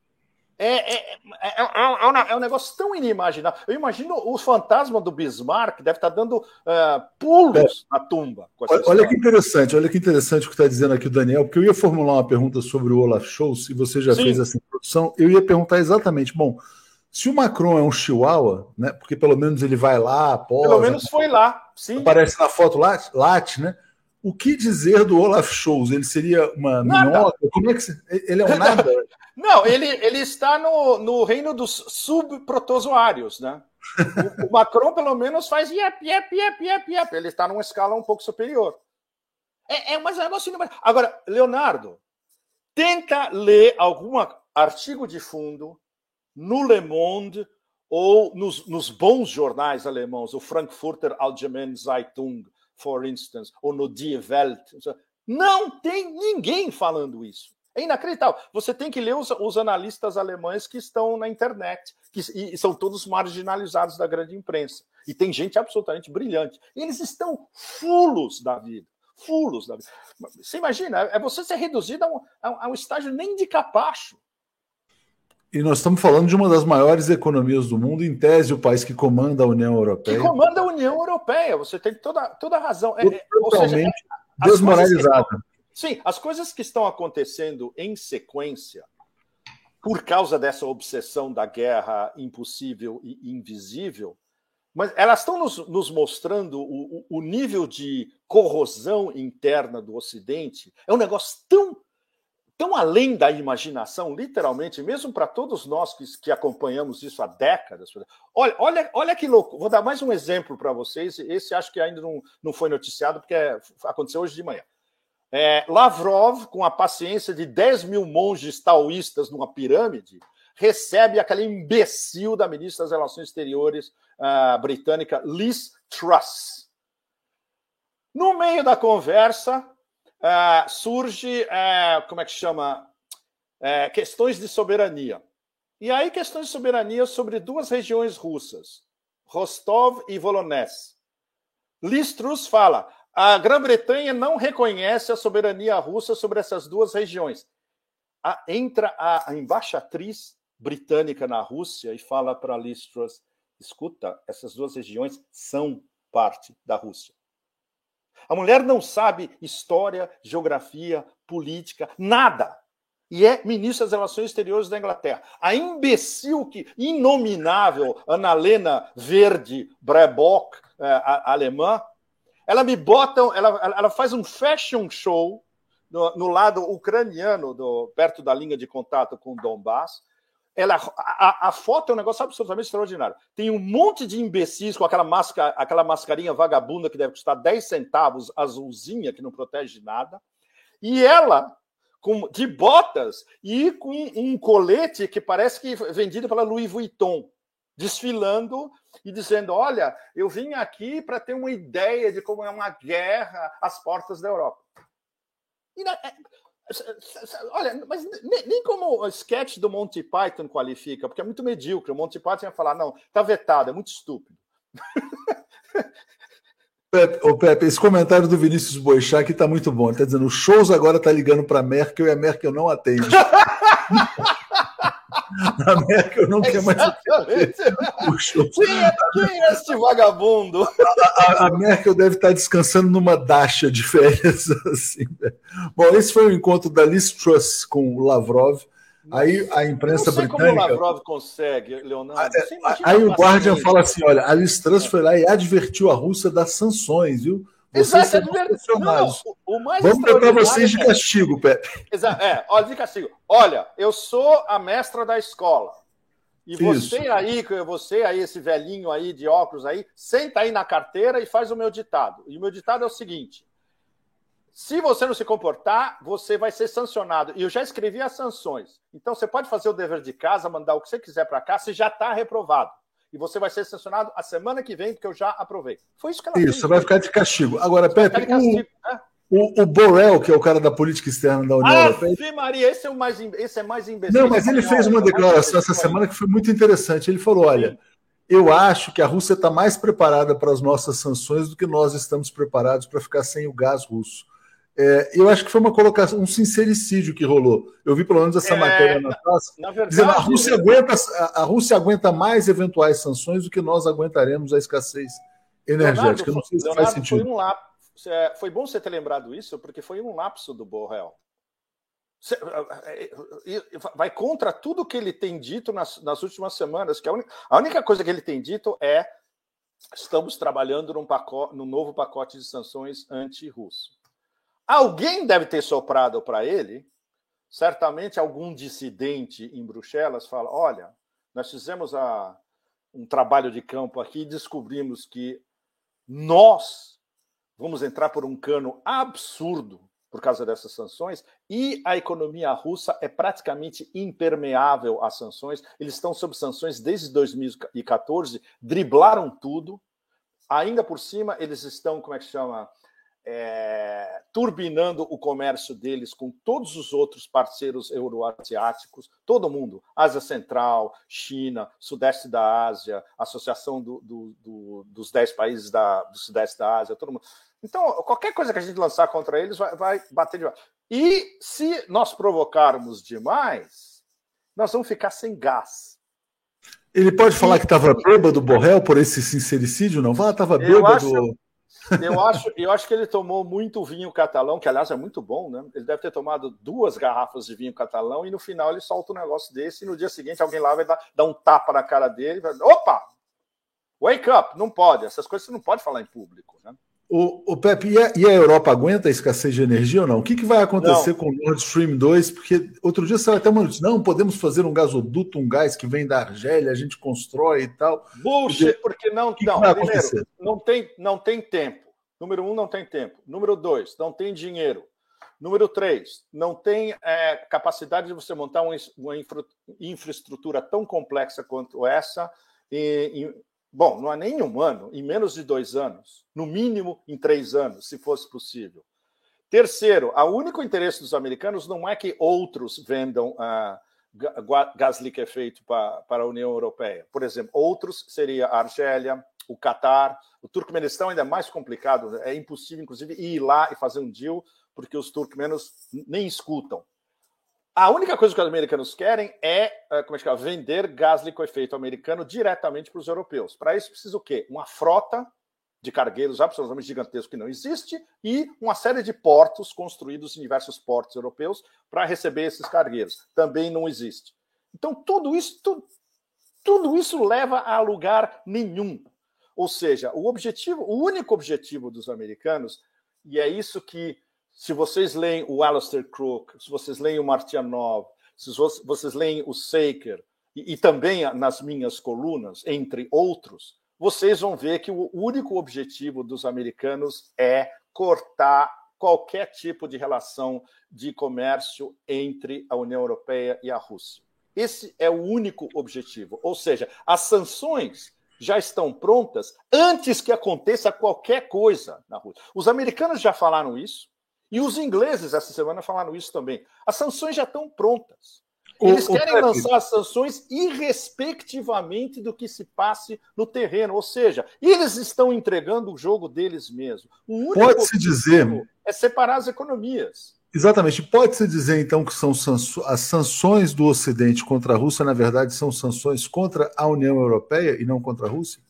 Speaker 2: É, é, é, é, um negócio tão inimaginável. Eu imagino o fantasma do Bismarck deve estar dando uh, pulos na tumba.
Speaker 1: olha, que interessante, olha que interessante o que está dizendo aqui o Daniel, porque eu ia formular uma pergunta sobre o Olaf Scholz, e você já Sim. fez essa introdução. Eu ia perguntar exatamente, bom, Se o Macron é um chihuahua, né? Porque pelo menos ele vai lá,
Speaker 2: posa, Pelo menos foi lá, sim.
Speaker 1: Aparece na foto late, né? O que dizer do Olaf Scholz? Ele seria uma minhoca? Como é que ele é um nada?
Speaker 2: Não, ele, ele está no, no reino dos subprotozoários, né? O, o, Macron, pelo menos, faz yep, yep, yep, yep, yep. Ele está numa escala um pouco superior. É, é um negócio. Agora, Leonardo, tenta ler algum artigo de fundo no Le Monde ou nos, nos bons jornais alemãos, o Frankfurter Allgemeine Zeitung, for instance, ou no Die Welt. Não tem ninguém falando isso. É inacreditável. Você tem que ler os, os analistas alemães que estão na internet, que e são todos marginalizados da grande imprensa. E tem gente absolutamente brilhante. Eles estão fulos da vida. Fulos da vida. Você imagina, é você ser reduzido a um, a um estágio nem de capacho.
Speaker 1: E nós estamos falando de uma das maiores economias do mundo, em tese, o país que comanda a União Europeia.
Speaker 2: Que comanda a União Europeia, você tem toda, toda a razão.
Speaker 1: É, é Totalmente é, desmoralizada.
Speaker 2: Sim, as coisas que estão acontecendo em sequência, por causa dessa obsessão da guerra impossível e invisível, mas elas estão nos, nos mostrando o, o, nível de corrosão interna do Ocidente. É um negócio tão tão além da imaginação, literalmente, mesmo para todos nós que, que, acompanhamos isso há décadas. Olha, olha, olha que louco. Vou dar mais um exemplo para vocês. Esse acho que ainda não, não foi noticiado, porque é, aconteceu hoje de manhã. É, Lavrov, com a paciência de 10 mil monges taoístas numa pirâmide, recebe aquele imbecil da ministra das Relações Exteriores uh, britânica, Liz Truss. No meio da conversa, uh, surge, uh, como é que chama? Uh, questões de soberania. E aí, questões de soberania sobre duas regiões russas, Rostov e Voronezh. Listrus fala: a Grã-Bretanha não reconhece a soberania russa sobre essas duas regiões. A, entra a, a embaixatriz britânica na Rússia e fala para Listrus: escuta, essas duas regiões são parte da Rússia. A mulher não sabe história, geografia, política, nada. E é ministra das Relações Exteriores da Inglaterra. A imbecil que inominável Annalena Verde Brebock, é, alemã, ela me bota, ela, ela faz um fashion show no, no lado ucraniano, do, perto da linha de contato com Donbass, ela, a, a, foto é um negócio absolutamente extraordinário. Tem um monte de imbecis com aquela, máscara, aquela mascarinha vagabunda que deve custar 10 centavos, azulzinha, que não protege nada. E ela, com, de botas e com um colete que parece que vendido pela Louis Vuitton, desfilando e dizendo: Olha, eu vim aqui para ter uma ideia de como é uma guerra às portas da Europa. E é, Olha, mas nem como o sketch do Monty Python qualifica, porque é muito medíocre. O Monty Python ia falar, não, tá vetado, é muito estúpido. [laughs]
Speaker 1: Pepe, ô Pepe, esse comentário do Vinícius Boixá aqui tá muito bom. Ele tá dizendo, o Shows agora tá ligando para Merkel e a Merkel não atende. [laughs]
Speaker 2: A Merkel não quer mais. Quem é, quem é este vagabundo?
Speaker 1: A, a, a, Merkel deve estar descansando numa dacha de férias. [laughs] Assim. Né? Bom, esse foi o encontro da Liz Truss com o Lavrov. Aí a imprensa não sei britânica. Como
Speaker 2: o Lavrov consegue, Leonardo.
Speaker 1: Ah, é, aí o Guardian fala assim: olha, a Liz Truss foi lá e advertiu a Rússia das sanções, viu? Vocês Exato, são não, o, o mais Vamos tratar vocês de castigo, Pepe.
Speaker 2: Exato, é, olha, de castigo. Olha, eu sou a mestra da escola. E você Isso. aí, você aí, esse velhinho aí de óculos aí, senta aí na carteira e faz o meu ditado. E o meu ditado é o seguinte: se você não se comportar, você vai ser sancionado. E eu já escrevi as sanções. Então você pode fazer o dever de casa, mandar o que você quiser para cá, se já está reprovado e você vai ser sancionado a semana que vem, porque eu já aprovei. Foi isso que ela
Speaker 1: isso,
Speaker 2: fez.
Speaker 1: Vai ficar de castigo. Agora, Pepe, castigo, o, né? o, o, Borrell, que é o cara da política externa da União ah, Europeia.
Speaker 2: Maria, esse é, o mais, esse é mais imbecil.
Speaker 1: Não, mas ele fez uma declaração essa semana que foi muito interessante. Ele falou: olha. Eu acho que a Rússia está mais preparada para as nossas sanções do que nós estamos preparados para ficar sem o gás russo. É, eu acho que foi uma colocação, um sincericídio que rolou. Eu vi pelo menos essa é, matéria na taça, dizendo a Rússia, aguenta, a Rússia aguenta mais eventuais sanções do que nós aguentaremos a escassez energética. Leonardo, não sei se Leonardo, faz sentido.
Speaker 2: Foi, um lapso, é, foi bom você ter lembrado isso, porque foi um lapso do Borrell. vai contra tudo que ele tem dito nas, nas últimas semanas, que a única, a única, coisa que ele tem dito é estamos trabalhando num, pacote, num novo pacote de sanções anti-russo. Alguém deve ter soprado para ele, certamente algum dissidente em Bruxelas fala, olha, nós fizemos a, um trabalho de campo aqui e descobrimos que nós vamos entrar por um cano absurdo por causa dessas sanções, e a economia russa é praticamente impermeável às sanções. Eles estão sob sanções desde 2014, driblaram tudo. Ainda por cima, eles estão, como é que chama? É, turbinando o comércio deles com todos os outros parceiros euroasiáticos, todo mundo, Ásia Central, China, Sudeste da Ásia, Associação do, do, do, dos dez países da, do Sudeste da Ásia, todo mundo. Então, qualquer coisa que a gente lançar contra eles vai, vai bater de E se nós provocarmos demais, nós vamos ficar sem gás.
Speaker 1: Ele pode falar que estava bêbado, Borrell, por esse sincericídio, não? Fala, estava bêbado.
Speaker 2: Eu acho, eu, acho, eu acho que ele tomou muito vinho catalão, que aliás é muito bom, né? Ele deve ter tomado duas garrafas de vinho catalão e no final ele solta um negócio desse e no dia seguinte alguém lá vai dar, dar um tapa na cara dele e vai, opa! Wake up! Não pode, essas coisas você não pode falar em público, né?
Speaker 1: O, o Pepe, e a, e a, Europa aguenta a escassez de energia ou não? O que, que vai acontecer não. com o Nord Stream 2? Porque outro dia saiu até uma notícia, não, podemos fazer um gasoduto, um gás que vem da Argélia, a gente constrói e tal.
Speaker 2: Bullshit, porque não, que não, que primeiro, não tem, não tem tempo. Número um, não tem tempo. Número dois, não tem dinheiro. Número três, não tem é, capacidade de você montar uma, infra, infraestrutura tão complexa quanto essa Bom, não há nem um ano, em menos de dois anos, no mínimo em três anos, se fosse possível. Terceiro, o único interesse dos americanos não é que outros vendam ah, gás liquefeito para, a União Europeia. Por exemplo, outros seria a Argélia, o Catar, o Turcomenistão ainda é mais complicado, é impossível, inclusive, ir lá e fazer um deal, porque os turcomenos nem escutam. A única coisa que os americanos querem é, é como é que é, vender gás liquefeito americano diretamente para os europeus. Para isso precisa o quê? Uma frota de cargueiros absolutamente gigantesco que não existe e uma série de portos construídos em diversos portos europeus para receber esses cargueiros. Também não existe. Então tudo isso, tudo, tudo isso leva a lugar nenhum. Ou seja, o objetivo, o único objetivo dos americanos, e é isso que se vocês leem o Alistair Crook, se vocês leem o Martianov, se vocês leem o Saker, e, e também nas minhas colunas, entre outros, vocês vão ver que o único objetivo dos americanos é cortar qualquer tipo de relação de comércio entre a União Europeia e a Rússia. Esse é o único objetivo. Ou seja, as sanções já estão prontas antes que aconteça qualquer coisa na Rússia. Os americanos já falaram isso. E os ingleses, essa semana, falaram isso também. As sanções já estão prontas. Eles o, querem o lançar as sanções irrespectivamente do que se passe no terreno. Ou seja, eles estão entregando o jogo deles mesmo.
Speaker 1: Pode-se dizer.
Speaker 2: É separar as economias.
Speaker 1: Exatamente. Pode-se dizer, então, que são as sanções do Ocidente contra a Rússia, na verdade, são sanções contra a União Europeia e não contra a Rússia?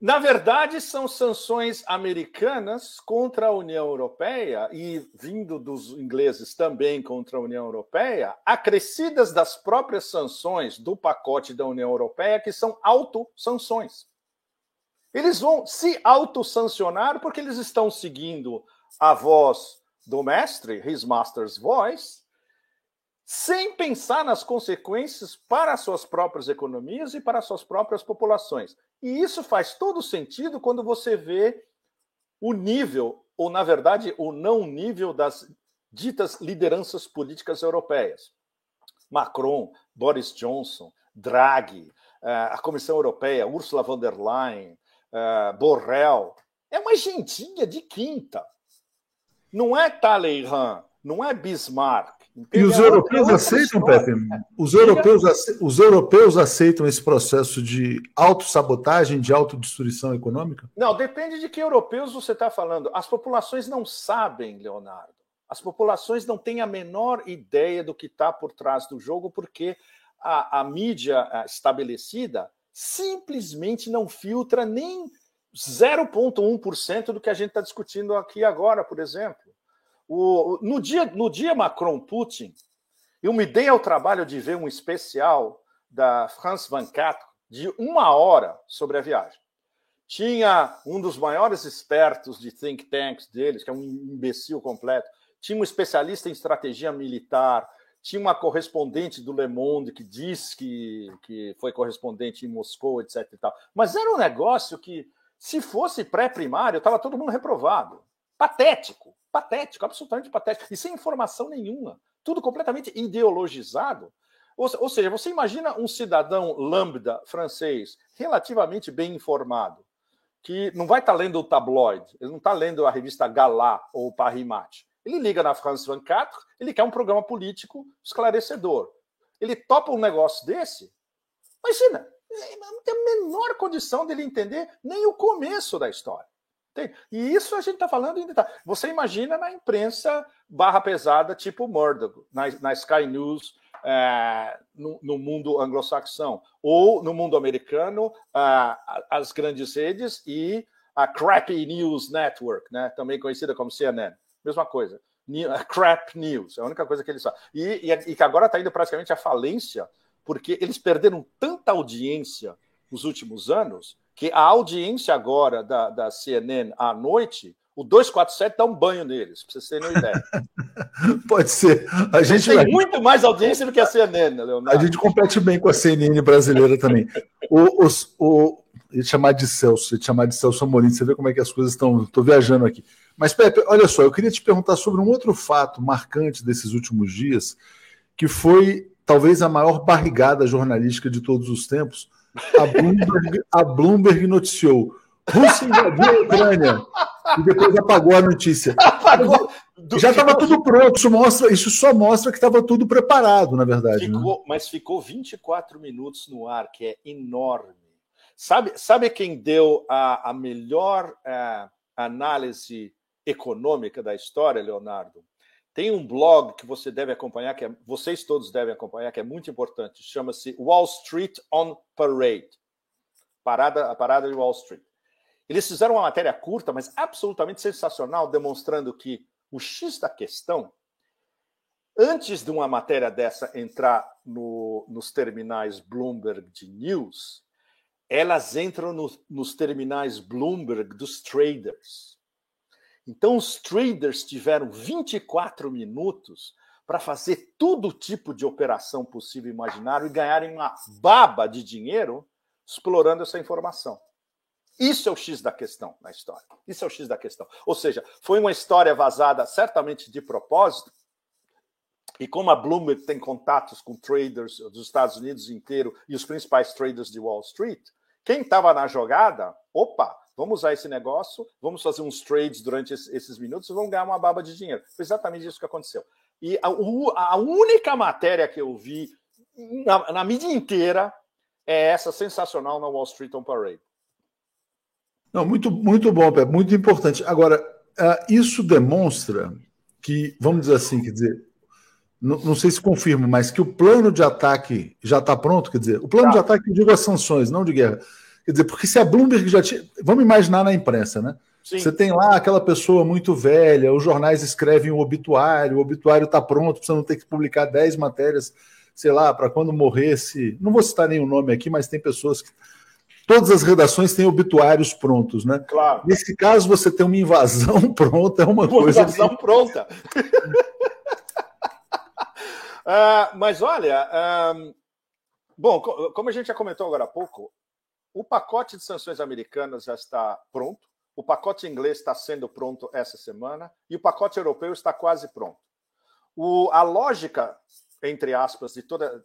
Speaker 2: Na verdade, são sanções americanas contra a União Europeia e vindo dos ingleses também contra a União Europeia, acrescidas das próprias sanções do pacote da União Europeia, que são autossanções. Eles vão se autossancionar porque eles estão seguindo a voz do mestre, his master's voice, sem pensar nas consequências para suas próprias economias e para suas próprias populações. E isso faz todo sentido quando você vê o nível, ou na verdade, o não nível das ditas lideranças políticas europeias. Macron, Boris Johnson, Draghi, eh, a Comissão Europeia, Ursula von der Leyen, eh, Borrell. É uma gentinha de quinta. Não é Talleyrand, não é Bismarck,
Speaker 1: e os europeus aceitam, Pepe? Os europeus, os europeus aceitam esse processo de autossabotagem, de autodestruição econômica?
Speaker 2: Não, depende de que europeus você está falando. As populações não sabem, Leonardo. As populações não têm a menor ideia do que está por trás do jogo, porque a, a mídia estabelecida simplesmente não filtra nem 0,1% do que a gente está discutindo aqui agora, por exemplo. O, no, dia, no dia Macron-Putin, eu me dei ao trabalho de ver um especial da France 24 de uma hora sobre a viagem. Tinha um dos maiores expertos de think tanks deles, que é um imbecil completo, tinha um especialista em estratégia militar, tinha uma correspondente do Le Monde que diz que, que foi correspondente em Moscou, etc. E tal. Mas era um negócio que, se fosse pré-primário, estava todo mundo reprovado. Patético, patético, absolutamente patético. E sem informação nenhuma. Tudo completamente ideologizado. Ou, ou seja, você imagina um cidadão lambda francês relativamente bem informado, que não vai estar tá lendo o tabloide, ele não está lendo a revista Galá ou Paris Match. Ele liga na France 24, ele quer um programa político esclarecedor. Ele topa um negócio desse, imagina, não tem a menor condição dele entender nem o começo da história. E isso a gente está falando em detalhe. Você imagina na imprensa barra pesada, tipo Murdoch, na, na Sky News, é, no, no, mundo anglo-saxão, ou no mundo americano, as grandes redes e a Crappy News Network, né, também conhecida como CNN mesma coisa. Crap news, é a única coisa que eles fazem. E, e, e que agora está indo praticamente à falência, porque eles perderam tanta audiência nos últimos anos, que a audiência agora da, da CNN à noite, o 247 dá um banho neles, para vocês terem uma ideia. [laughs]
Speaker 1: Pode ser. A gente
Speaker 2: tem vai... muito mais audiência do que a CNN,
Speaker 1: Leonardo. A gente compete bem com a CNN brasileira também. o, os, o, ia te chamar de Celso, ia te chamar de Celso Amorim, você vê como é que as coisas estão. Estou viajando aqui. Mas, Pepe, olha só, eu queria te perguntar sobre um outro fato marcante desses últimos dias, que foi talvez a maior barrigada jornalística de todos os tempos. A Bloomberg, a Bloomberg noticiou. Rússia invadiu a Ucrânia e depois apagou a notícia. Apagou. Já estava tudo pronto. Isso, mostra, isso só mostra que estava tudo preparado, na verdade.
Speaker 2: Né? Ficou, né? Mas ficou 24 minutos no ar, que é enorme. Sabe, sabe quem deu a, a melhor uh, análise econômica da história, Leonardo, tem um blog que você deve acompanhar, que é, vocês todos devem acompanhar, que é muito importante, chama-se Wall Street on Parade. Parada, a parada de Wall Street. Eles fizeram uma matéria curta, mas absolutamente sensacional, demonstrando que o X da questão, antes de uma matéria dessa entrar no, nos terminais Bloomberg de News, elas entram no, nos terminais Bloomberg dos traders. Então, os traders tiveram 24 minutos para fazer todo tipo de operação possível e imaginário e ganharem uma baba de dinheiro explorando essa informação. Isso é o X da questão na história. Isso é o X da questão. Ou seja, foi uma história vazada certamente de propósito. E como a Bloomberg tem contatos com traders dos Estados Unidos inteiro e os principais traders de Wall Street, quem estava na jogada, opa, Vamos usar esse negócio, vamos fazer uns trades durante esses minutos e vamos ganhar uma baba de dinheiro. Foi exatamente isso que aconteceu. E a, a única matéria que eu vi na, na, mídia inteira é essa sensacional na Wall Street on Parade.
Speaker 1: Não, muito, muito bom, Pé, muito importante. Agora, uh, isso demonstra que, vamos dizer assim, quer dizer, não, não, sei se confirma, mas que o plano de ataque já está pronto, quer dizer, o plano tá. de ataque, eu digo as sanções, não de guerra Quer dizer, porque se a Bloomberg já tinha. Vamos imaginar na imprensa, né? Sim. Você tem lá aquela pessoa muito velha, os jornais escrevem um obituário, o obituário está pronto, você não ter que publicar 10 matérias, sei lá, para quando morresse. Não vou citar nenhum nome aqui, mas tem pessoas que. Todas as redações têm obituários prontos, né?
Speaker 2: Claro.
Speaker 1: Nesse caso, você tem uma invasão [laughs] pronta, é uma, uma coisa.
Speaker 2: Invasão que... pronta. uh, [laughs] mas olha, um, bom, como a gente já comentou agora há pouco, o pacote de sanções americanas já está pronto, o pacote inglês está sendo pronto essa semana e o pacote europeu está quase pronto. O, a lógica, entre aspas, de toda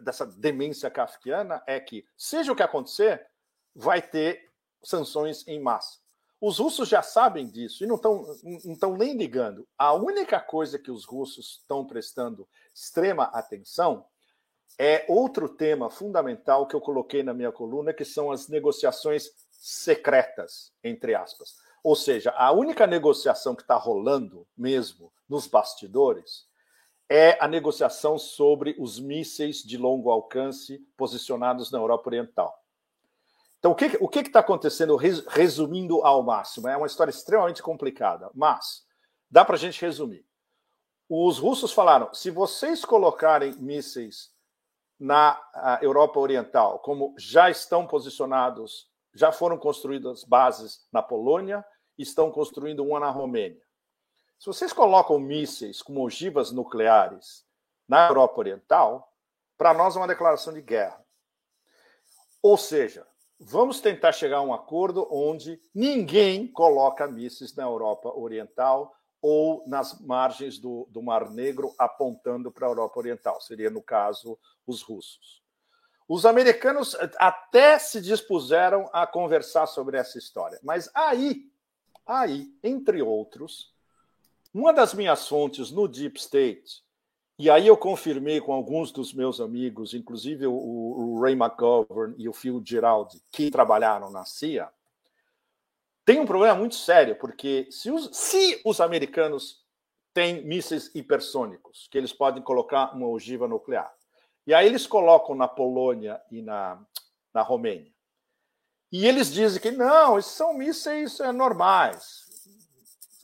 Speaker 2: dessa demência kafkiana é que, seja o que acontecer, vai ter sanções em massa. Os russos já sabem disso e não estão nem ligando. A única coisa que os russos estão prestando extrema atenção é outro tema fundamental que eu coloquei na minha coluna, que são as negociações secretas, entre aspas. Ou seja, a única negociação que está rolando mesmo nos bastidores é a negociação sobre os mísseis de longo alcance posicionados na Europa Oriental. Então, o que está acontecendo, resumindo ao máximo? É uma história extremamente complicada, mas dá para a gente resumir. Os russos falaram: se vocês colocarem mísseis na Europa Oriental, como já estão posicionados, já foram construídas bases na Polônia, estão construindo uma na Romênia. Se vocês colocam mísseis com ogivas nucleares na Europa Oriental, para nós é uma declaração de guerra. Ou seja, vamos tentar chegar a um acordo onde ninguém coloca mísseis na Europa Oriental ou nas margens do, do Mar Negro apontando para a Europa Oriental. Seria, no caso, os russos. Os americanos até se dispuseram a conversar sobre essa história. Mas aí, aí, entre outros, uma das minhas fontes no Deep State, e aí eu confirmei com alguns dos meus amigos, inclusive o, o Ray McGovern e o Phil Giraldi, que trabalharam na CIA, tem um problema muito sério, porque se os, se os americanos têm mísseis hipersônicos, que eles podem colocar uma ogiva nuclear, e aí eles colocam na Polônia e na, na Romênia, e eles dizem que não, esses são mísseis é, normais,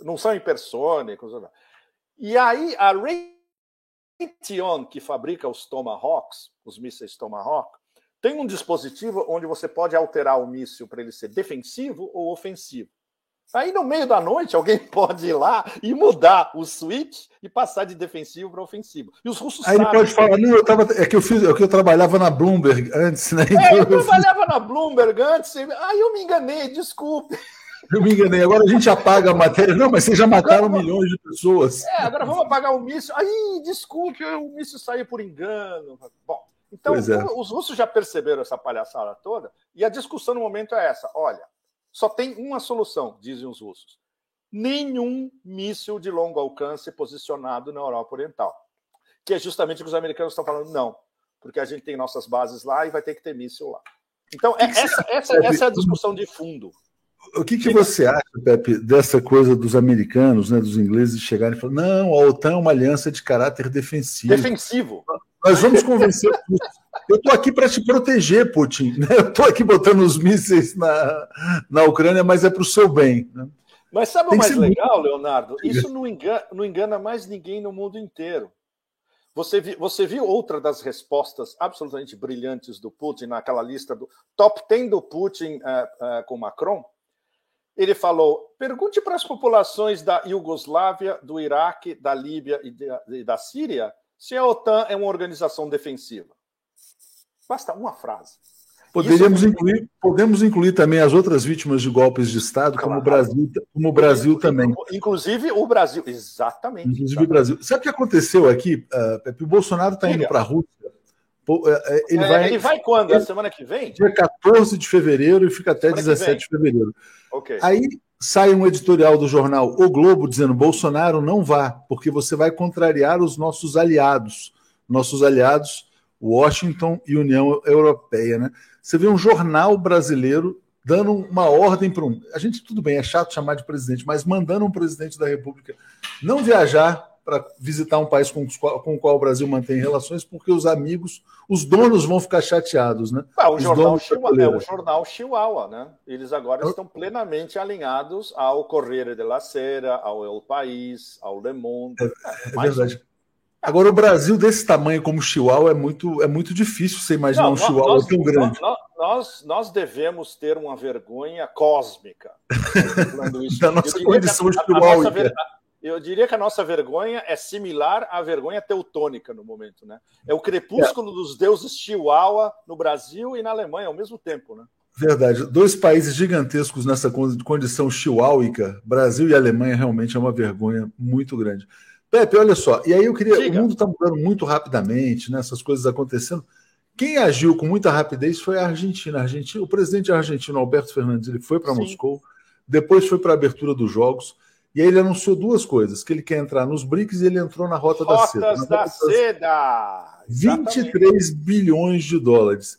Speaker 2: não são hipersônicos. E aí a Raytheon, que fabrica os Tomahawks, os mísseis Tomahawk, tem um dispositivo onde você pode alterar o míssil para ele ser defensivo ou ofensivo. Aí no meio da noite alguém [laughs] pode ir lá e mudar o switch e passar de defensivo para ofensivo. E os russos
Speaker 1: Aí ele pode falar, não, eu tava, é que eu fiz, é que eu trabalhava na Bloomberg antes, né?
Speaker 2: Então, é, eu, eu trabalhava fiz... na Bloomberg antes. Aí eu me enganei, desculpe. [laughs]
Speaker 1: Eu me enganei. Agora a gente apaga a matéria. Não, mas vocês já mataram agora, milhões de pessoas.
Speaker 2: É, agora vamos apagar o míssil. Aí, desculpe, o míssil saiu por engano. Bom, então, é. os russos já perceberam essa palhaçada toda, e a discussão no momento é essa: olha, só tem uma solução, dizem os russos. Nenhum míssil de longo alcance posicionado na Europa Oriental. Que é justamente o que os americanos estão falando, não, porque a gente tem nossas bases lá e vai ter que ter míssil lá. Então, é, essa, essa, essa é a discussão de fundo.
Speaker 1: O que, que você acha, Pepe, dessa coisa dos americanos, né, dos ingleses, chegarem e falar: não, a OTAN é uma aliança de caráter defensivo.
Speaker 2: Defensivo.
Speaker 1: Nós vamos convencer. Eu estou aqui para te proteger, Putin. Né? Eu estou aqui botando os mísseis na, na Ucrânia, mas é para o seu bem. Né?
Speaker 2: Mas sabe o mais legal, muito... Leonardo? Isso não engana, não engana mais ninguém no mundo inteiro. Você, vi, você viu outra das respostas absolutamente brilhantes do Putin naquela lista do top 10 do Putin uh, uh, com Macron? Ele falou: pergunte para as populações da Iugoslávia, do Iraque, da Líbia e da, e da Síria se a OTAN é uma organização defensiva. Basta uma frase.
Speaker 1: Poderíamos Isso... incluir, podemos incluir também as outras vítimas de golpes de Estado, claro. como o Brasil, como o Brasil também.
Speaker 2: Inclusive o Brasil, exatamente.
Speaker 1: Inclusive exatamente. o Brasil. Sabe o que aconteceu aqui, uh, Pepe? O Bolsonaro está indo para a Rússia.
Speaker 2: É, é, ele, é, vai, ele vai quando? A semana que vem?
Speaker 1: Dia 14 de fevereiro e fica até semana 17 de fevereiro. Okay. Aí sai um editorial do jornal O Globo dizendo: Bolsonaro não vá, porque você vai contrariar os nossos aliados. Nossos aliados, Washington e União Europeia. Né? Você vê um jornal brasileiro dando uma ordem para um. A gente, tudo bem, é chato chamar de presidente, mas mandando um presidente da República não viajar para visitar um país com, com, o qual o Brasil mantém relações, porque os amigos, os donos vão ficar chateados, né?
Speaker 2: Ah, o, jornal Chihuahua, é o jornal Chihuahua, né? Eles agora estão plenamente alinhados ao Correio de la Sera, ao El País, ao Le Monde.
Speaker 1: É, é, é verdade. Agora, o Brasil desse tamanho como Chihuahua é muito, é muito difícil você imaginar Não, um Chihuahua nós, tão grande.
Speaker 2: Nós, nós, nós, devemos ter uma vergonha cósmica. [laughs]
Speaker 1: da nossa condição Chihuahua
Speaker 2: eu diria que a nossa vergonha é similar à vergonha teutônica no momento, né? É o crepúsculo é. dos deuses Chihuahua no Brasil e na Alemanha ao mesmo tempo, né?
Speaker 1: Verdade. Dois países gigantescos nessa condição chihuahuica, Brasil e Alemanha, realmente é uma vergonha muito grande. Pepe, olha só, e aí eu queria. Diga. O mundo está mudando muito rapidamente, né? Essas coisas acontecendo. Quem agiu com muita rapidez foi a Argentina. A Argentina o presidente argentino, Alberto Fernandes, ele foi para Moscou, depois foi para a abertura dos Jogos. E aí ele anunciou duas coisas: que ele quer entrar nos BRICS e ele entrou na Rota
Speaker 2: Rotas
Speaker 1: da Seda.
Speaker 2: Rotas da Seda!
Speaker 1: 23 bilhões de dólares.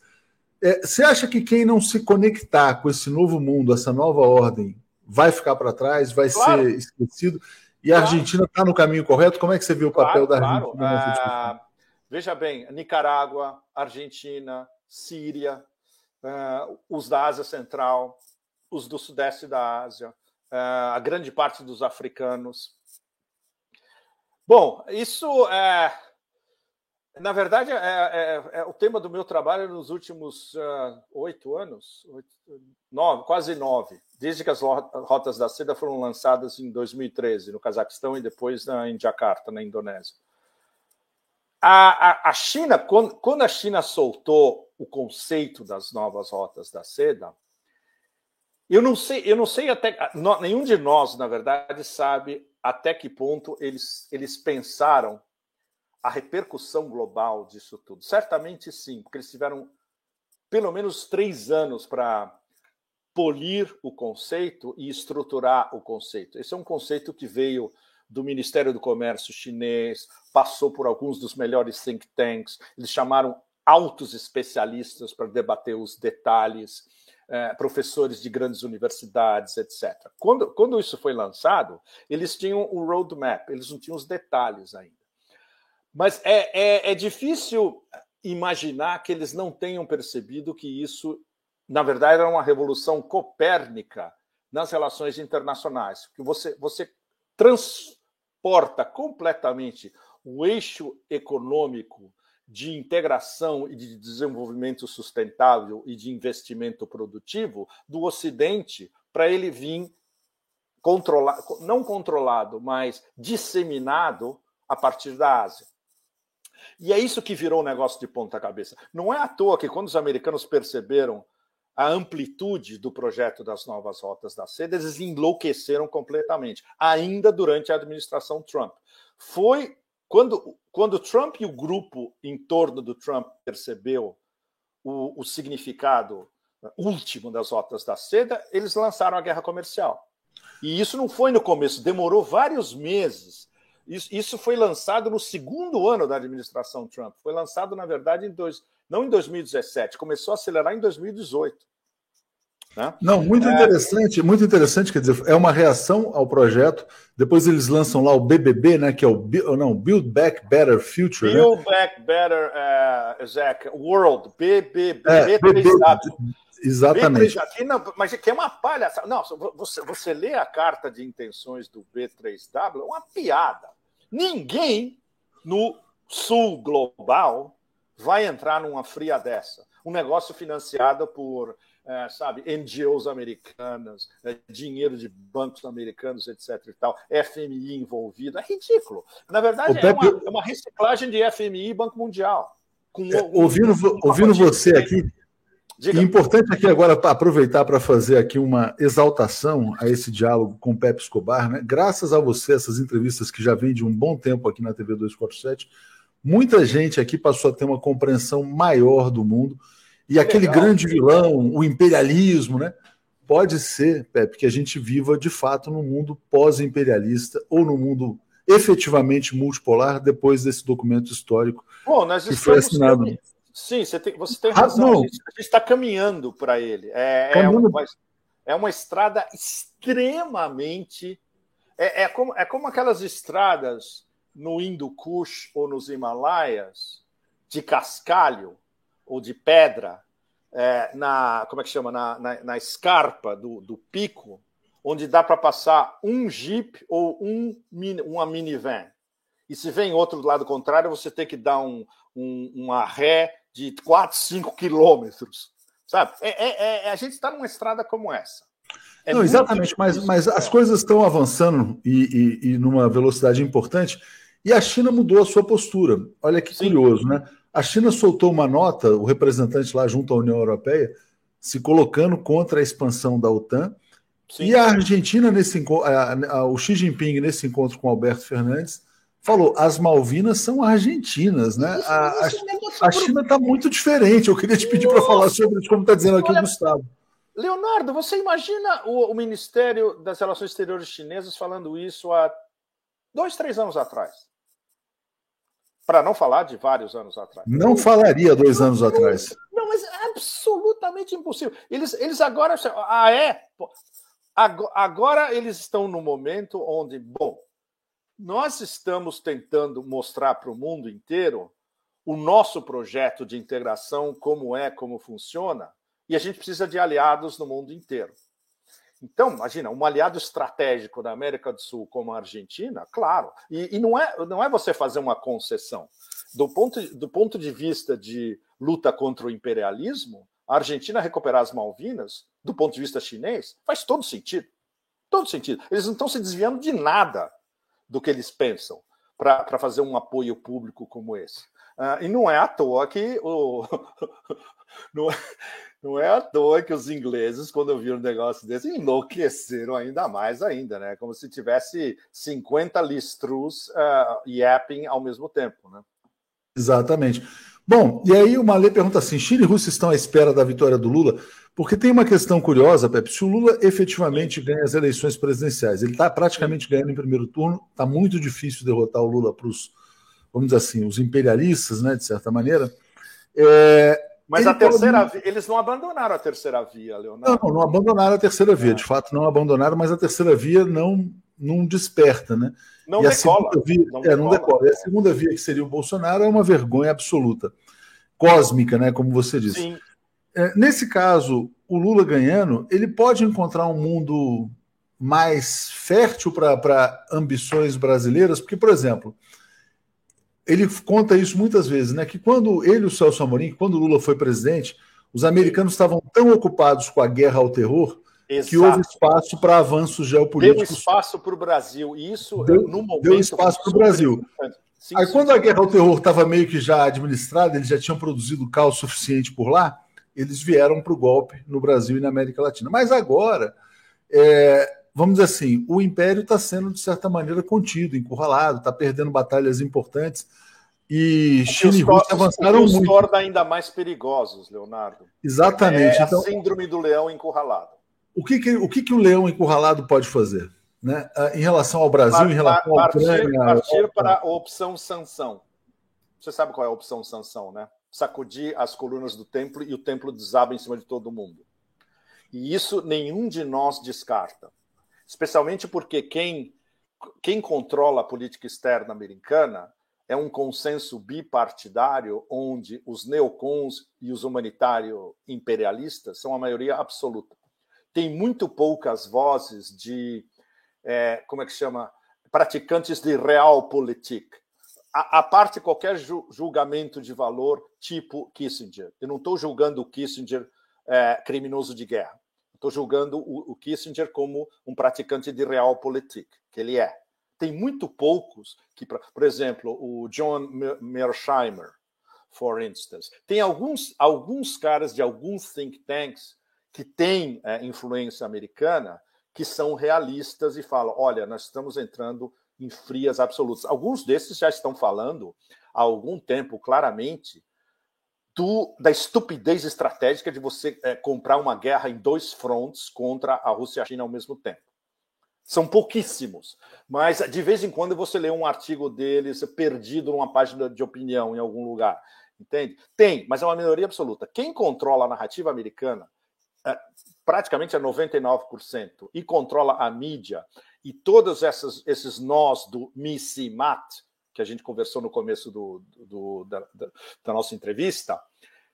Speaker 1: É, você acha que quem não se conectar com esse novo mundo, essa nova ordem, vai ficar para trás, vai claro. ser esquecido? E claro. a Argentina está no caminho correto? Como é que você viu o papel claro, da Argentina?
Speaker 2: Ah, veja bem, Nicarágua, Argentina, Síria, uh, os da Ásia Central, os do Sudeste da Ásia, a grande parte dos africanos, Bom, isso é. Na verdade, é, é, é, o tema do meu trabalho nos últimos uh, oito anos, oito, nove, quase nove, desde que as rotas da seda foram lançadas em 2013 no Cazaquistão e depois na, em Jakarta, na Indonésia. A, a, a China, quando, quando a China soltou o conceito das novas rotas da seda, eu não sei, eu não sei até nenhum de nós, na verdade, sabe até que ponto eles, eles pensaram a repercussão global disso tudo. Certamente sim, porque eles tiveram pelo menos três anos para polir o conceito e estruturar o conceito. Esse é um conceito que veio do Ministério do Comércio chinês, passou por alguns dos melhores think tanks, eles chamaram altos especialistas para debater os detalhes é, professores de grandes universidades, etc. Quando, quando isso foi lançado, eles tinham o roadmap, eles não tinham os detalhes ainda. Mas é, é, é difícil imaginar que eles não tenham percebido que isso, na verdade, era uma revolução copérnica nas relações internacionais, que você, você transporta completamente o eixo econômico de integração e de desenvolvimento sustentável e de investimento produtivo do Ocidente para ele vir controlado, não controlado, mas disseminado a partir da Ásia. E é isso que virou um negócio de ponta cabeça. Não é à toa que quando os americanos perceberam a amplitude do projeto das novas rotas da seda, eles enlouqueceram completamente, ainda durante a administração Trump. Foi quando, quando Trump e o grupo em torno do Trump percebeu o, o significado último das rotas da seda, eles lançaram a guerra comercial. E isso não foi no começo, demorou vários meses. Isso, isso foi lançado no segundo ano da administração Trump. Foi lançado, na verdade, em dois, não em 2017, começou a acelerar em 2018.
Speaker 1: Né? Não, muito é... interessante, muito interessante, quer dizer, é uma reação ao projeto. Depois eles lançam lá o BBB, né, que é o não, Build Back Better Future.
Speaker 2: Né? Build né? Back Better uh, Zach, World, BBB, é, B3W.
Speaker 1: Exatamente.
Speaker 2: B3, não, mas que é uma palha. Não, você, você lê a carta de intenções do B3W, é uma piada. Ninguém no sul global vai entrar numa fria dessa. Um negócio financiado por é, sabe, NGOs americanas, é, dinheiro de bancos americanos, etc. e tal, FMI envolvido. É ridículo. Na verdade, é, uma, é, uma, reciclagem de FMI e Banco Mundial.
Speaker 1: Com, é, ouvindo ouvindo você aqui, Diga. importante aqui agora aproveitar para fazer aqui uma exaltação a esse diálogo com o Pepe Escobar, né? Graças a você, essas entrevistas que já vêm de um bom tempo aqui na TV 247, muita gente aqui passou a ter uma compreensão maior do mundo e aquele Legal. grande vilão, o imperialismo, né? Pode ser, Pepe, que a gente viva de fato no mundo pós-imperialista ou no mundo efetivamente multipolar depois desse documento histórico
Speaker 2: Bom, nós que foi assinado. Sim, você tem, você tem ah, razão. Ah, a gente está caminhando para ele. É, é, uma, é uma estrada extremamente. É, é, como, é como aquelas estradas no Hindu Kush ou nos Himalaias de cascalho ou de pedra é, na como é que chama na, na, na escarpa do, do, pico, onde dá para passar um jeep ou um, uma minivan. E se vem outro do lado contrário, você tem que dar um, um, uma ré de 4, 5 quilômetros. Sabe? É, é, é, a gente está numa estrada como essa.
Speaker 1: É Não, exatamente, mas, mas as coisas estão avançando e, e, e, numa velocidade importante, e a China mudou a sua postura. Olha que Sim. curioso, né? A China soltou uma nota, o representante lá junto à União Europeia, se colocando contra a expansão da OTAN. Sim. E a Argentina, nesse o Xi Jinping, nesse encontro com Alberto Fernandes, falou: as Malvinas são argentinas, né? Isso, a, isso a, a, China está muito diferente. Eu queria te pedir para falar sobre isso, como está dizendo aqui Olha, o Gustavo.
Speaker 2: Leonardo, você imagina o, o Ministério das Relações Exteriores chinesas falando isso há dois, três anos atrás? Para não falar de vários anos atrás.
Speaker 1: Não falaria dois anos atrás.
Speaker 2: Não, mas é absolutamente impossível. Eles, eles agora. Ah, é? Agora eles estão no momento onde, bom, nós estamos tentando mostrar para o mundo inteiro o nosso projeto de integração, como é, como funciona, e a gente precisa de aliados no mundo inteiro. Então, imagina, um aliado estratégico da América do Sul como a Argentina, claro. E, e, não, é, não é você fazer uma concessão. Do ponto, do ponto de vista de luta contra o imperialismo, a Argentina recuperar as Malvinas, do ponto de vista chinês, faz todo sentido. Todo sentido. Eles não estão se desviando de nada do que eles pensam para fazer um apoio público como esse. Uh, e não é à toa que o. [laughs] não, é, não é à toa que os ingleses, quando viram um negócio desse, enlouqueceram ainda mais ainda, né? Como se tivesse 50 listrus uh, yapping ao mesmo tempo, né?
Speaker 1: Exatamente. Bom, e aí o Malê pergunta assim: Chile e Rússia estão à espera da vitória do Lula? Porque tem uma questão curiosa, Pepe. Se o Lula efetivamente ganha as eleições presidenciais, ele está praticamente ganhando em primeiro turno, está muito difícil derrotar o Lula para os, vamos dizer assim, os imperialistas, né, de certa maneira.
Speaker 2: É, mas a terceira pode... eles não abandonaram a terceira via, Leonardo.
Speaker 1: Não, não, abandonaram a terceira via, de fato não abandonaram, mas a terceira via não, não desperta, né?
Speaker 2: Não e decola.
Speaker 1: A via, não, é, não decola. E a segunda via, que seria o Bolsonaro, é uma vergonha absoluta. Cósmica, né? Como você disse. Sim. É, nesse caso, o Lula ganhando, ele pode encontrar um mundo mais fértil para ambições brasileiras, porque, por exemplo, ele conta isso muitas vezes, né? Que quando ele e o Celso Amorim, quando Lula foi presidente, os americanos estavam tão ocupados com a guerra ao terror Exato. que houve espaço para avanços geopolíticos.
Speaker 2: Deu espaço para o Brasil. E isso,
Speaker 1: deu, no momento. Deu espaço para o Brasil. Sim, Aí, sim, quando sim. a guerra ao terror estava meio que já administrada, eles já tinham produzido caos suficiente por lá, eles vieram para o golpe no Brasil e na América Latina. Mas agora, é, vamos dizer assim, o império está sendo, de certa maneira, contido, encurralado, está perdendo batalhas importantes. E China e Rússia avançaram os muito.
Speaker 2: torna ainda mais perigosos, Leonardo.
Speaker 1: Exatamente.
Speaker 2: É então, a síndrome do leão encurralado.
Speaker 1: O que, que, o, que, que o leão encurralado pode fazer? Né? Ah, em relação ao Brasil, em relação
Speaker 2: à Ucrânia... Partir para a opção sanção. Você sabe qual é a opção sanção, né? Sacudir as colunas do templo e o templo desaba em cima de todo mundo. E isso nenhum de nós descarta especialmente porque quem, quem controla a política externa americana é um consenso bipartidário onde os neocons e os humanitários imperialistas são a maioria absoluta. Tem muito poucas vozes de, é, como é que chama, praticantes de realpolitik. A, a parte qualquer julgamento de valor tipo Kissinger. Eu não estou julgando o Kissinger é, criminoso de guerra. Estou julgando o, o, Kissinger como um praticante de realpolitik, que ele é. Tem muito poucos que, por exemplo, o John Mearsheimer, for instance. Tem alguns, alguns caras de alguns think tanks que têm é, influência americana que são realistas e falam: olha, nós estamos entrando em frias absolutas. Alguns desses já estão falando há algum tempo claramente do, da estupidez estratégica de você é, comprar uma guerra em dois frontes contra a Rússia e a China ao mesmo tempo. São pouquíssimos, mas de vez em quando você lê um artigo deles perdido numa página de opinião em algum lugar, entende? Tem, mas é uma minoria absoluta. Quem controla a narrativa americana é, praticamente é 99% e controla a mídia e todos esses, esses nós do MISIMAT, que a gente conversou no começo do, do, da, da, nossa entrevista,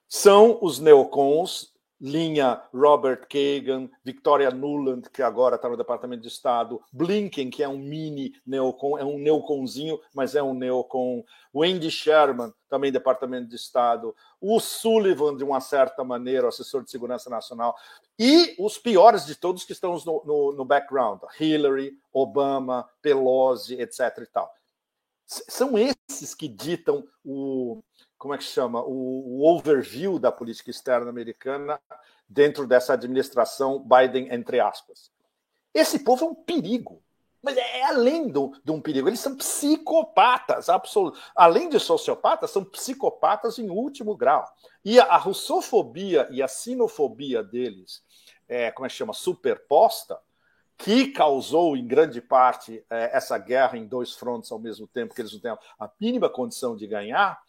Speaker 2: são os neocons, linha Robert Kagan, Victoria Nuland, que agora está no Departamento de Estado, Blinken, que é um mini neocon, é um neoconzinho, mas é um neocon, Wendy Sherman, também Departamento de Estado, o Sullivan, de uma certa maneira, assessor de segurança nacional, e os piores de todos que estão no, no, no background, Hillary, Obama, Pelosi, etc. e tal. São esses que ditam o, como é que chama, o, o overview da política externa americana dentro dessa administração Biden, entre aspas. Esse povo é um perigo. Mas é além do, de um perigo. Eles são psicopatas, absolutos. Além de sociopatas, são psicopatas em último grau. E a, a russofobia e a sinofobia deles, é, como é que chama, superposta, que causou em grande parte é, essa guerra em dois frontes ao mesmo tempo, que eles não têm a mínima condição de ganhar,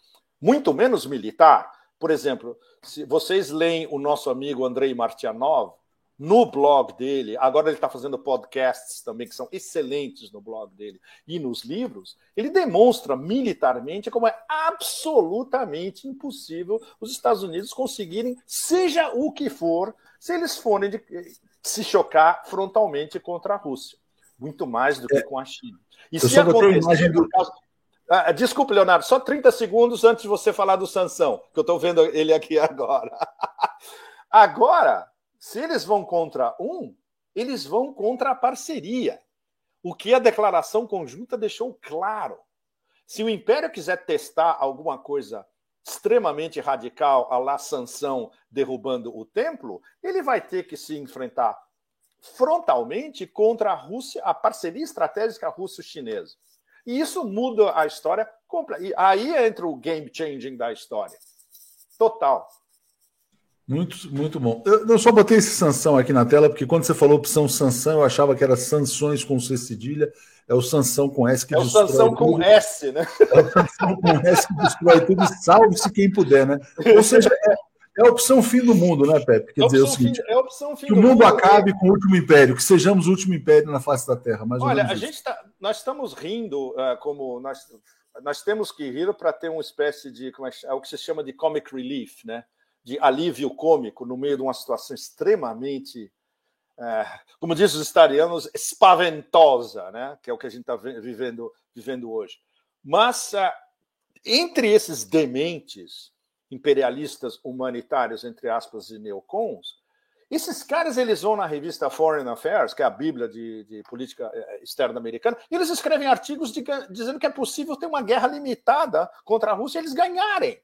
Speaker 2: muito menos militar. Por exemplo, se vocês leem o nosso amigo Andrei Martianov, no blog dele, agora ele está fazendo podcasts também, que são excelentes no blog dele, e nos livros, ele demonstra militarmente como é absolutamente impossível os Estados Unidos conseguirem, seja o que for, se eles forem de, se chocar frontalmente contra a Rússia, muito mais do que é. com a China. E se acontecer do... ah, Desculpe, Leonardo, só 30 segundos antes de você falar do Sansão, que eu estou vendo ele aqui [laughs] agora. agora, se eles vão contra um, eles vão contra a parceria. O que a declaração conjunta deixou claro. Se o Império quiser testar alguma coisa extremamente radical, a lá sanção derrubando o templo, ele vai ter que se enfrentar frontalmente contra a Rússia, a parceria estratégica russo-chinesa. E isso muda a história. E aí entra o game changing da história. Total.
Speaker 1: Muito, muito bom. Eu, eu, só botei esse sanção aqui na tela, porque quando você falou opção sanção, eu achava que era sanções com C cedilha. É o sanção com S que
Speaker 2: é destrói. É o sanção tudo. com S, né?
Speaker 1: É o sanção com S que destrói tudo e salve-se quem puder, né? Ou seja, é, é a opção fim do mundo, né, Pepe? Quer é dizer o seguinte: fim, é opção fim que o mundo, mundo acabe com o último império, que sejamos o último império na face da Terra. Mais
Speaker 2: Olha, a gente tá, nós estamos rindo, uh, como nós, nós temos que rir para ter uma espécie de. Como é, é o que se chama de comic relief, né? de alívio cômico no meio de uma situação extremamente, é, como diz os italianos, espaventosa, né? que é o que a gente está vivendo, vivendo hoje. Mas, é, entre esses dementes imperialistas humanitários, entre aspas, e neocons, esses caras eles vão na revista Foreign Affairs, que é a Bíblia de, de política é, externa americana, e eles escrevem artigos de, dizendo que é possível ter uma guerra limitada contra a Rússia e eles ganharem.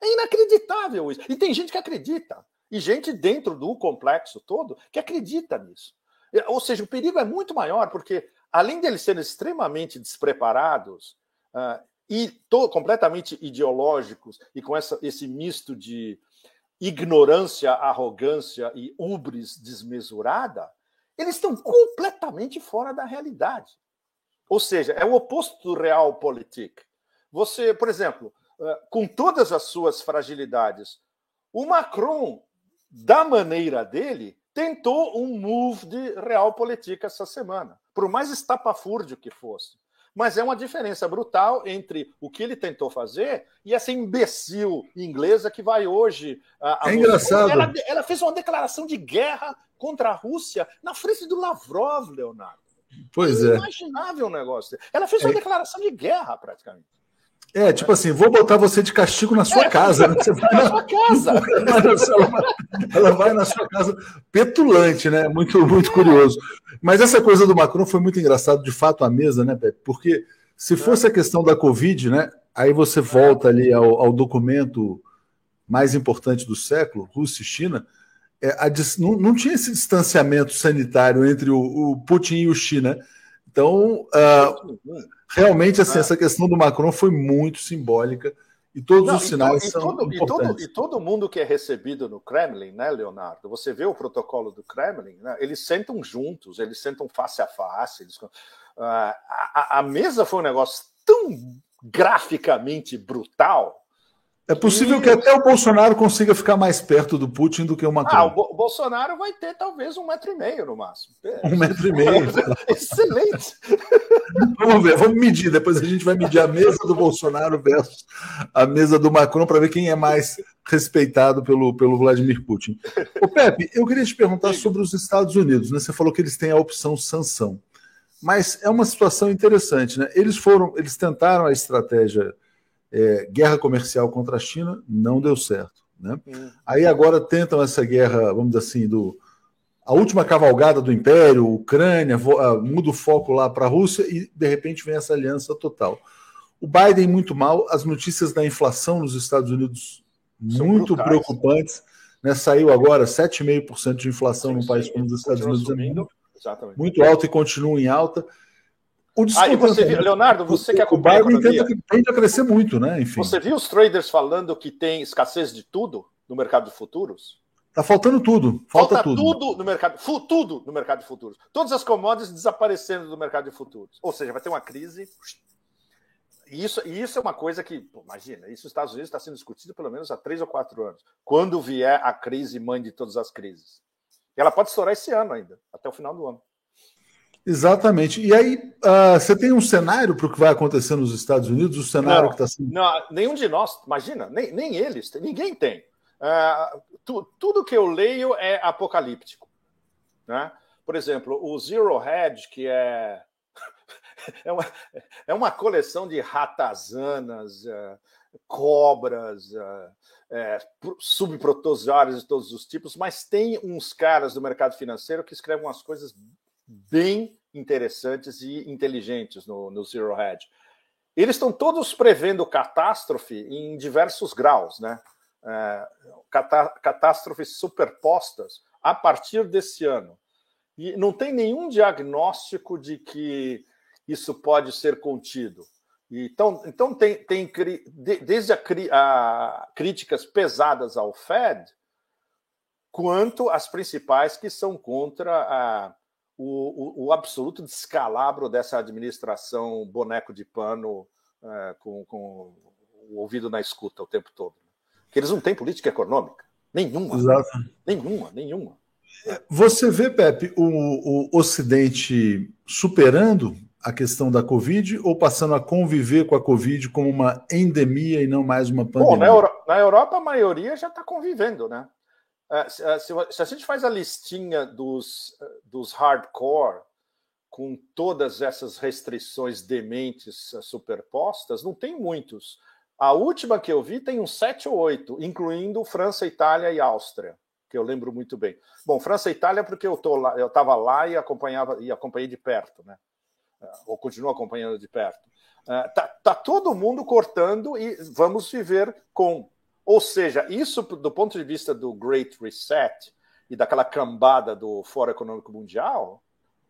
Speaker 2: É inacreditável isso. E tem gente que acredita. E gente dentro do complexo todo que acredita nisso. Ou seja, o perigo é muito maior, porque além de eles serem extremamente despreparados uh, e to, completamente ideológicos, e com essa, esse misto de ignorância, arrogância e ubris desmesurada, eles estão completamente fora da realidade. Ou seja, é o oposto do realpolitik. Você, por exemplo, eh, com todas as suas fragilidades. O Macron, da maneira dele, tentou um move de realpolitik essa semana, por mais estapafúrdio que fosse. Mas é uma diferença brutal entre o que ele tentou fazer e essa imbecil inglesa que vai hoje.
Speaker 1: A, a é engraçado.
Speaker 2: Ela, ela, fez uma declaração de guerra contra a Rússia na frente do Lavrov, Leonardo.
Speaker 1: Pois
Speaker 2: é. Inimaginável o negócio. Ela fez uma é. declaração de guerra, praticamente.
Speaker 1: É, tipo assim, vou botar você de castigo na sua é, casa. Né? [laughs] Você [laughs] vai na, sua casa. Ela vai, ela vai na sua casa petulante, né? Muito, muito curioso. Mas essa coisa do Macron foi muito engraçado, de fato, a mesa, né, Pepe? Porque se fosse a questão da Covid, né? Aí você volta ali ao, ao documento mais importante do século, Rússia e China, é, a, não, não, tinha esse distanciamento sanitário entre o, o Putin e o China. Então, uh, realmente, assim, ah. essa questão do Macron foi muito simbólica e todos Não, os sinais e, são todo,
Speaker 2: importantes. E todo, e todo mundo que é recebido no Kremlin, né, Leonardo? Você vê o protocolo do Kremlin, né? eles sentam juntos, eles sentam face a face. Eles, uh, a, a mesa foi um negócio tão graficamente brutal
Speaker 1: é possível que até o Bolsonaro consiga ficar mais perto do Putin do que o Macron. Ah,
Speaker 2: o, Bolsonaro vai ter talvez um metro e meio no máximo. [laughs]
Speaker 1: Um metro e meio. [laughs]
Speaker 2: Excelente.
Speaker 1: Vamos ver, vamos medir. Depois a gente vai medir a mesa do Bolsonaro versus a mesa do Macron para ver quem é mais respeitado pelo, pelo Vladimir Putin. Ô Pepe, eu queria te perguntar sobre os Estados Unidos. Né? Você falou que eles têm a opção sanção. Mas é uma situação interessante, né? Eles foram, eles tentaram a estratégia é, guerra comercial contra a China, não deu certo. Né? Hum. Aí agora tentam essa guerra, vamos dizer assim, do, a última cavalgada do Império, Ucrânia, uh, muda o foco lá para a Rússia e de repente vem essa aliança total. O Biden muito mal, as notícias da inflação nos Estados Unidos São muito brutais. preocupantes. Né? Saiu agora 7,5% de inflação sim, num país como os Estados Unidos. É muito, muito alto e continua em alta.
Speaker 2: O Aí você viu, Leonardo, você que acompanha
Speaker 1: o Biden tenta, tende a crescer muito, né? Enfim.
Speaker 2: Você viu os traders falando que tem escassez de tudo no mercado de futuros?
Speaker 1: Tá faltando tudo. Falta, Falta tudo.
Speaker 2: tudo no mercado, tudo no mercado de futuros. Todas as commodities desaparecendo do mercado de futuros. Ou seja, vai ter uma crise. E isso, e isso é uma coisa que, pô, imagina, isso nos Estados Unidos está sendo discutido pelo menos há três ou quatro anos. Quando vier a crise mãe de todas as crises. E ela pode estourar esse ano ainda, até o final do ano.
Speaker 1: Exatamente. E aí, uh, você tem um cenário para o que vai acontecer nos Estados Unidos? O cenário
Speaker 2: não,
Speaker 1: que está sendo.
Speaker 2: Não, nenhum de nós, imagina, nem, nem eles, ninguém tem. Uh, tu, tudo que eu leio é apocalíptico. Né? Por exemplo, o Zero Hedge, que é [laughs] é uma, é uma coleção de ratazanas, é, cobras, é subprotozoários de todos os tipos, mas tem uns caras do mercado financeiro que escrevem umas coisas bem interessantes e inteligentes no, no Zero Hedge. Eles estão todos prevendo catástrofe em diversos graus, né? É, catástrofes superpostas a partir desse ano. E não tem nenhum diagnóstico de que isso pode ser contido. Então, então tem, tem desde a, a, críticas pesadas ao Fed, quanto as principais que são contra a, o, o, o, absoluto descalabro dessa administração boneco de pano é, com, com, o ouvido na escuta o tempo todo. Que eles não têm política econômica. Nenhuma. Exato. Nenhuma, nenhuma.
Speaker 1: Você vê, Pepe, o, o Ocidente superando a questão da Covid ou passando a conviver com a Covid como uma endemia e não mais uma pandemia? Bom,
Speaker 2: na, Euro na Europa, a maioria já está convivendo, né? É, é, se, a gente faz a listinha dos, dos hardcore, com todas essas restrições dementes superpostas, não tem muitos. A última que eu vi tem uns sete ou oito, incluindo França, Itália e Áustria, que eu lembro muito bem. Bom, França e Itália porque eu eu estava lá e acompanhava e acompanhei de perto, né? ou continuo acompanhando de perto. É, tá todo mundo cortando e vamos viver com. Ou seja, isso do ponto de vista do Great Reset e daquela cambada do Fórum Econômico Mundial,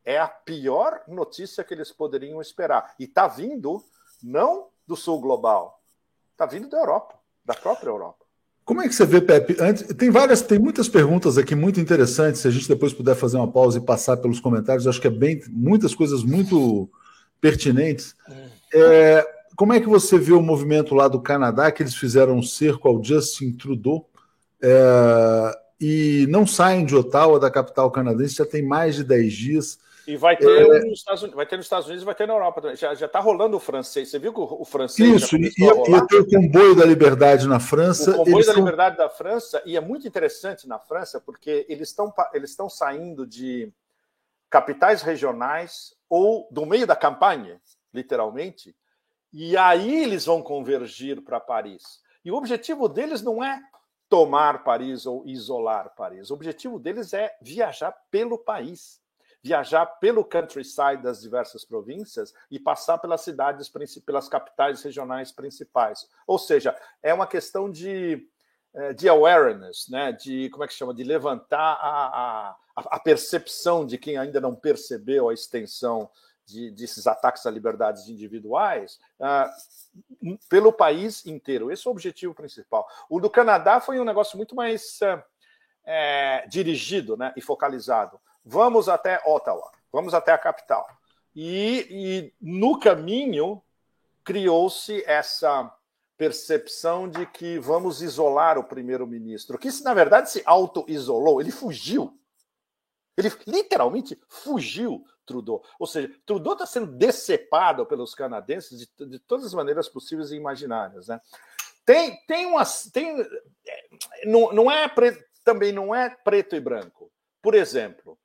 Speaker 2: é a pior notícia que eles poderiam esperar. E está vindo não do sul global, está vindo da Europa, da própria Europa.
Speaker 1: Como é que você vê, Pepe? Antes, tem várias, tem muitas perguntas aqui muito interessantes. Se a gente depois puder fazer uma pausa e passar pelos comentários, acho que é bem muitas coisas muito pertinentes. É, como é que você vê o movimento lá do Canadá, que eles fizeram um cerco ao Justin Trudeau é, e não saem de Ottawa, da capital canadense, já tem mais de 10 dias.
Speaker 2: E vai ter, é... nos Estados Unidos, vai ter nos Estados Unidos e vai ter na Europa também. Já está rolando o francês. Você viu que o, francês.
Speaker 1: Isso, e ia ter o comboio da liberdade na França.
Speaker 2: O comboio da são... liberdade da França, e é muito interessante na França, porque eles estão eles saindo de capitais regionais ou do meio da campanha, literalmente, e aí eles vão convergir para Paris. E o objetivo deles não é tomar Paris ou isolar Paris. O objetivo deles é viajar pelo país viajar pelo countryside das diversas províncias e passar pelas cidades, pelas capitais regionais principais. Ou seja, é uma questão de, eh, de awareness, né? de como é que chama? De levantar a, a, a percepção de quem ainda não percebeu a extensão de, desses ataques a liberdades individuais uh, pelo país inteiro. Esse é o objetivo principal. O do Canadá foi um negócio muito mais uh, é, dirigido né, e focalizado. Vamos até Ottawa, vamos até a capital. E, e no caminho criou-se essa percepção de que vamos isolar o primeiro-ministro, que na verdade se auto-isolou, ele fugiu. Ele literalmente fugiu, Trudeau. Ou seja, Trudeau está sendo decepado pelos canadenses de, de, todas as maneiras possíveis e imaginárias. Né? Tem, tem umas. Tem, é, não, não é também não é preto e branco. Por exemplo,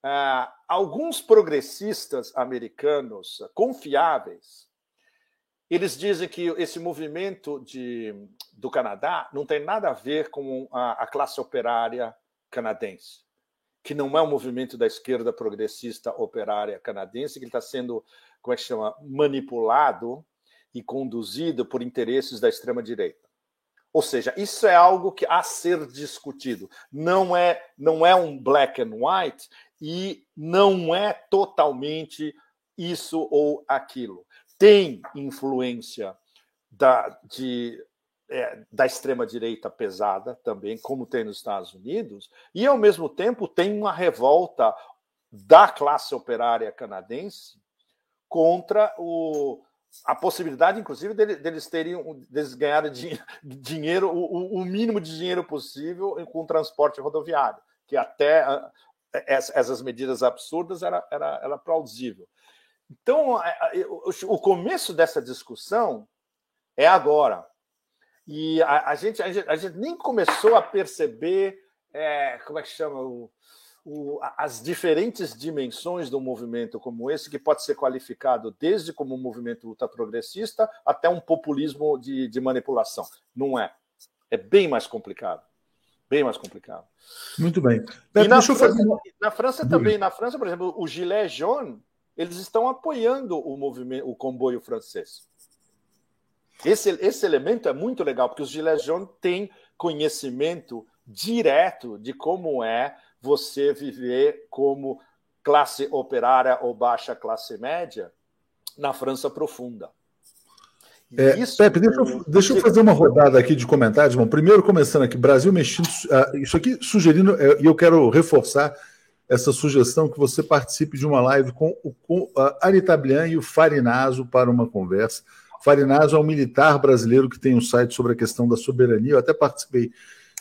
Speaker 2: Uh, alguns progressistas americanos confiáveis, eles dizem que esse movimento de, do Canadá não tem nada a ver com a, a classe operária canadense, que não é um movimento da esquerda progressista operária canadense, que está sendo, como é que chama, manipulado e conduzido por interesses da extrema direita. Ou seja, isso é algo que a ser discutido. Não é, não é um black and white, e não é totalmente isso ou aquilo. Tem influência da, de, é, da extrema-direita pesada também, como tem nos Estados Unidos, e ao mesmo tempo tem uma revolta da classe operária canadense contra o, a possibilidade, inclusive, deles terem deles ganharem [laughs] dinheiro, o, o mínimo de dinheiro possível com o transporte rodoviário, que até essas medidas absurdas era, era, era plausível. Então, o começo dessa discussão é agora. E a, a, gente, a, gente, a gente nem começou a perceber, é, como é que chama, o, o, as diferentes dimensões do movimento como esse, que pode ser qualificado desde como um movimento ultraprogressista até um populismo de, de manipulação. Não é. É bem mais complicado. Bem mais complicado.
Speaker 1: Muito bem.
Speaker 2: e na França, fazer... na França também, na França, por exemplo, o Gilet jaune, eles estão apoiando o movimento, o comboio francês. Esse, esse elemento é muito legal, porque os Gilets jaunes têm conhecimento direto de como é você viver como classe operária ou baixa classe média na França profunda.
Speaker 1: É, isso, Pepe, deixa eu, deixa eu, fazer uma rodada aqui de comentários. Bom, primeiro, começando aqui, Brasil Mexido, uh, isso aqui sugerindo, é, e eu quero reforçar essa sugestão que você participe de uma live com, com a Anita Blian e o Farinazo para uma conversa. Farinazo é um militar brasileiro que tem um site sobre a questão da soberania. Eu até participei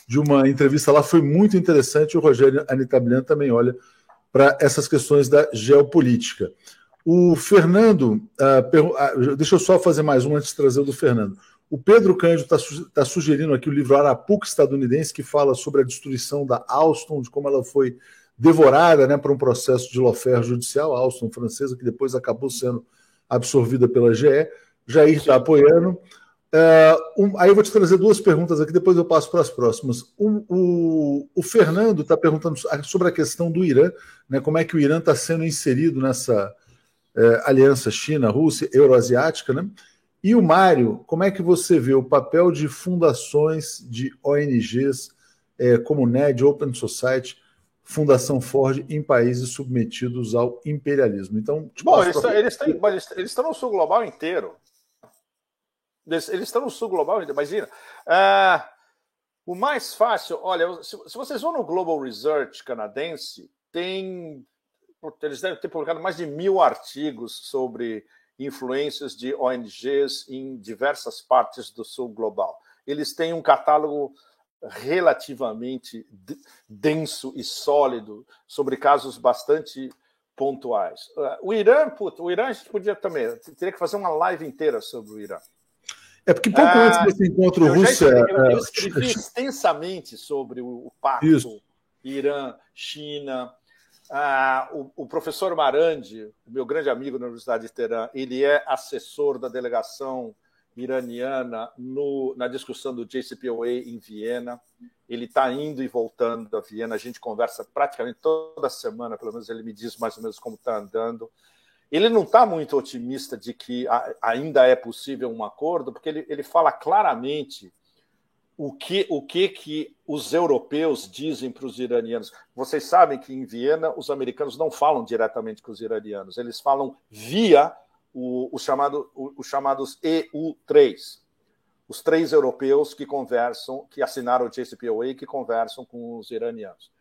Speaker 1: de uma entrevista lá, foi muito interessante. O Rogério Anitablian também olha para essas questões da geopolítica. O Fernando, uh, uh, deixa eu só fazer mais um antes de trazer o do Fernando. O Pedro Cândido está tá sugerindo aqui o livro Arapuca estadunidense, que fala sobre a destruição da Alstom, de como ela foi devorada né, para um processo de lawfare judicial, a Alstom francesa, que depois acabou sendo absorvida pela GE. Jair está apoiando. Uh, um, aí eu vou te trazer duas perguntas aqui, depois eu passo para as próximas. Um, o, o, Fernando está perguntando sobre a questão do Irã, né, como é que o Irã está sendo inserido nessa uh, aliança China-Rússia, euroasiática, né? E o Mário, como é que você vê o papel de fundações de ONGs uh, como NED, Open Society, Fundação Ford em países submetidos ao imperialismo? Então,
Speaker 2: Bom, eles, pra... eles, têm, eles estão no sul global inteiro. Eles, estão no sul global, imagina. Uh, o mais fácil, olha, se, se, vocês vão no Global Research canadense, tem. Eles devem ter publicado mais de mil artigos sobre influências de ONGs em diversas partes do sul global. Eles têm um catálogo relativamente denso e sólido sobre casos bastante pontuais. Uh, o Irã, puto, o Irã a gente podia também, teria que fazer uma live inteira sobre o Irã.
Speaker 1: É porque pouco ah, antes desse encontro
Speaker 2: eu
Speaker 1: Rússia.
Speaker 2: Escrevi, eu, eu é, escrevi extensamente sobre o, o pacto Isso. Irã, China. Ah, o, o, professor Marandi, meu grande amigo na Universidade de Teherã, ele é assessor da delegação iraniana no, na discussão do JCPOA em Viena. Ele está indo e voltando da Viena. A gente conversa praticamente toda semana, pelo menos ele me diz mais ou menos como está andando. Ele não está muito otimista de que ainda é possível um acordo, porque ele, ele fala claramente o que, o que, que os europeus dizem para os iranianos. Vocês sabem que em Viena os americanos não falam diretamente com os iranianos, eles falam via o, o chamado, o, os chamados EU3, os três europeus que conversam, que assinaram o JCPOA e que conversam com os iranianos.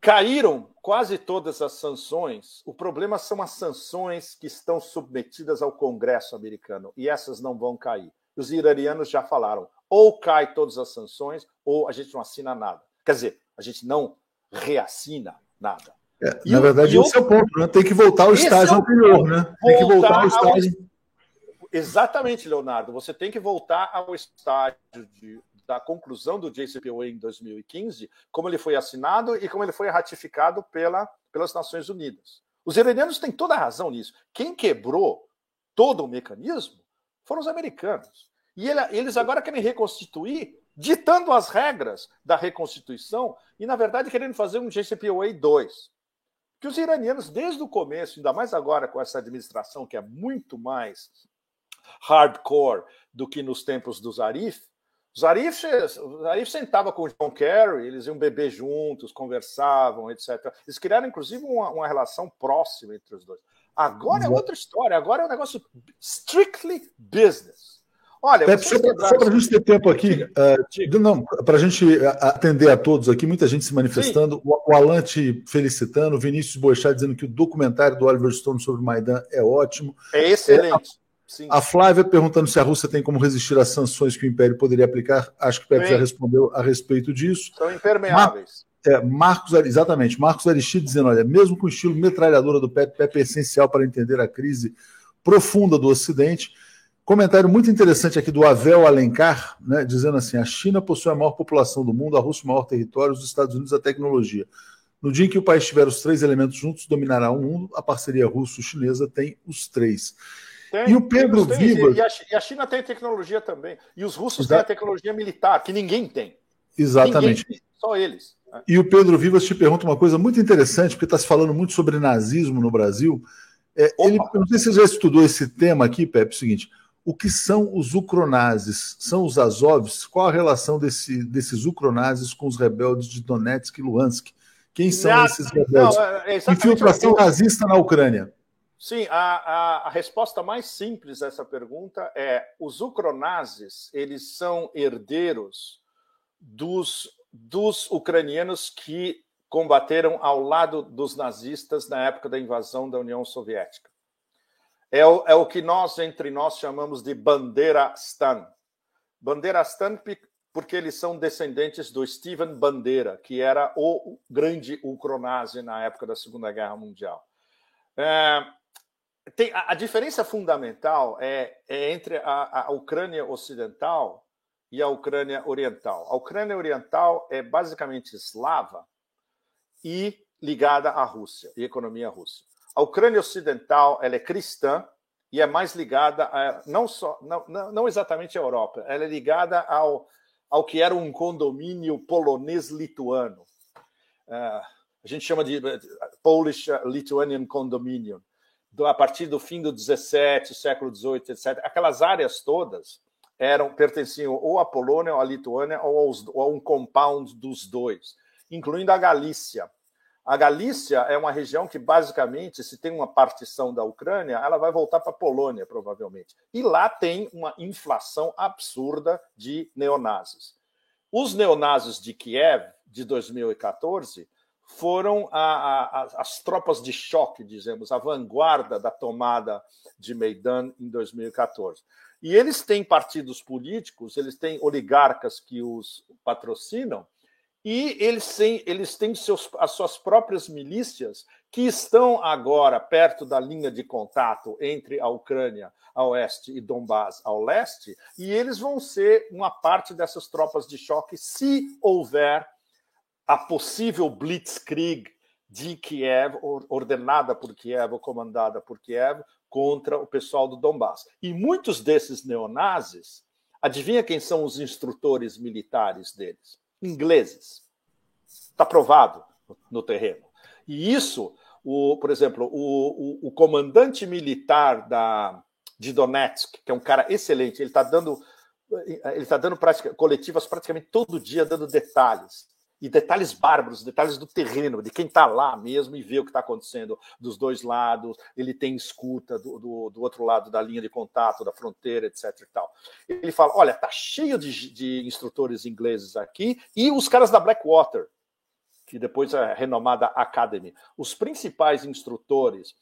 Speaker 2: Caíram quase todas as sanções. O problema são as sanções que estão submetidas ao Congresso americano, e essas não vão cair. Os iranianos já falaram: ou cai todas as sanções, ou a gente não assina nada. Quer dizer, a gente não reassina nada.
Speaker 1: É, na verdade, esse é o ponto, né? Tem que voltar ao estágio é anterior, né? Tem que voltar ao estágio.
Speaker 2: Ao... Exatamente, Leonardo. Você tem que voltar ao estágio de da conclusão do JCPOA em 2015, como ele foi assinado e como ele foi ratificado pela, pelas Nações Unidas. Os iranianos têm toda a razão nisso. Quem quebrou todo o mecanismo foram os americanos. E ele, eles agora querem reconstituir, ditando as regras da reconstituição e, na verdade, querendo fazer um JCPOA 2. Que os iranianos, desde o começo, ainda mais agora com essa administração que é muito mais hardcore do que nos tempos do Zarif, os Arif, Arif sentava com o John Kerry, eles iam beber juntos, conversavam, etc. Eles criaram, inclusive, uma, uma relação próxima entre os dois. Agora é outra história, agora é um negócio strictly business.
Speaker 1: Olha, Pepe, só para a gente ter tempo aqui, uh, para a gente atender a todos aqui, muita gente se manifestando, o, o Alan te felicitando, o Vinícius Boechat dizendo que o documentário do Oliver Stone sobre o Maidan é ótimo.
Speaker 2: É excelente. É,
Speaker 1: Sim. A Flávia perguntando se a Rússia tem como resistir às sanções que o Império poderia aplicar. Acho que o Pepe já respondeu a respeito disso.
Speaker 2: São impermeáveis.
Speaker 1: Mar... É, Marcos, exatamente. Marcos Aristide dizendo: olha, mesmo com o estilo metralhadora do Pepe, Pepe é essencial para entender a crise profunda do Ocidente. Comentário muito interessante aqui do Avel Alencar, né, dizendo assim: a China possui a maior população do mundo, a Rússia o maior território, os Estados Unidos a tecnologia. No dia em que o país tiver os três elementos juntos, dominará o mundo. A parceria russo-chinesa tem os três.
Speaker 2: Tem, e o Pedro Vivas. E a, China tem tecnologia também. E os russos Exato. têm a tecnologia militar, que ninguém tem.
Speaker 1: Exatamente. Ninguém,
Speaker 2: só eles.
Speaker 1: E o Pedro Vivas te pergunta uma coisa muito interessante, porque está se falando muito sobre nazismo no Brasil. É, ele, não sei se você já estudou esse tema aqui, Pepe, é o seguinte: o que são os ucronazes? São os Azovs? Qual a relação desse, desses ucronazes com os rebeldes de Donetsk e Luhansk? Quem são não, esses rebeldes? Não, é Infiltração nazista na Ucrânia.
Speaker 2: Sim, a, a, a, resposta mais simples a essa pergunta é: os ucronazes eles são herdeiros dos, dos ucranianos que combateram ao lado dos nazistas na época da invasão da União Soviética. É o, é o que nós, entre nós, chamamos de Bandeira Stan. Bandeira Stan porque eles são descendentes do Steven Bandeira, que era o grande ucronazi na época da Segunda Guerra Mundial. É, tem, a, a, diferença fundamental é, é entre a, a Ucrânia Ocidental e a Ucrânia Oriental. A Ucrânia Oriental é basicamente eslava e ligada à Rússia e economia russa. A Ucrânia Ocidental ela é cristã e é mais ligada a, não só não, não exatamente à Europa, ela é ligada ao, ao que era um condomínio polonês-lituano. Uh, a gente chama de Polish Lithuanian Condominium. A partir do fim do 17, século 18, etc. Aquelas áreas todas eram pertenciam ou à Polônia, ou à Lituânia, ou, aos, ou a um compound dos dois, incluindo a Galícia. A Galícia é uma região que, basicamente, se tem uma partição da Ucrânia, ela vai voltar para a Polônia, provavelmente. E lá tem uma inflação absurda de neonazis. Os neonazis de Kiev, de 2014, foram a, a, as tropas de choque, dizemos, a vanguarda da tomada de Maidan em 2014. E eles têm partidos políticos, eles têm oligarcas que os patrocinam, e eles têm, eles têm seus, as suas próprias milícias que estão agora perto da linha de contato entre a Ucrânia a oeste e Donbass ao leste, e eles vão ser uma parte dessas tropas de choque se houver a possível blitzkrieg de Kiev, ordenada por Kiev ou comandada por Kiev, contra o pessoal do Donbass. E muitos desses neonazis, adivinha quem são os instrutores militares deles? Ingleses. Está provado no terreno. E isso, o, por exemplo, o, o, o comandante militar da, de Donetsk, que é um cara excelente, ele está dando ele está dando prática, coletivas praticamente todo dia, dando detalhes e detalhes bárbaros, detalhes do terreno, de quem está lá mesmo e vê o que está acontecendo dos dois lados. Ele tem escuta do, do, do, outro lado da linha de contato, da fronteira, etc. E tal. Ele fala: olha, tá cheio de, de instrutores ingleses aqui e os caras da Blackwater, que depois é renomada Academy. Os principais instrutores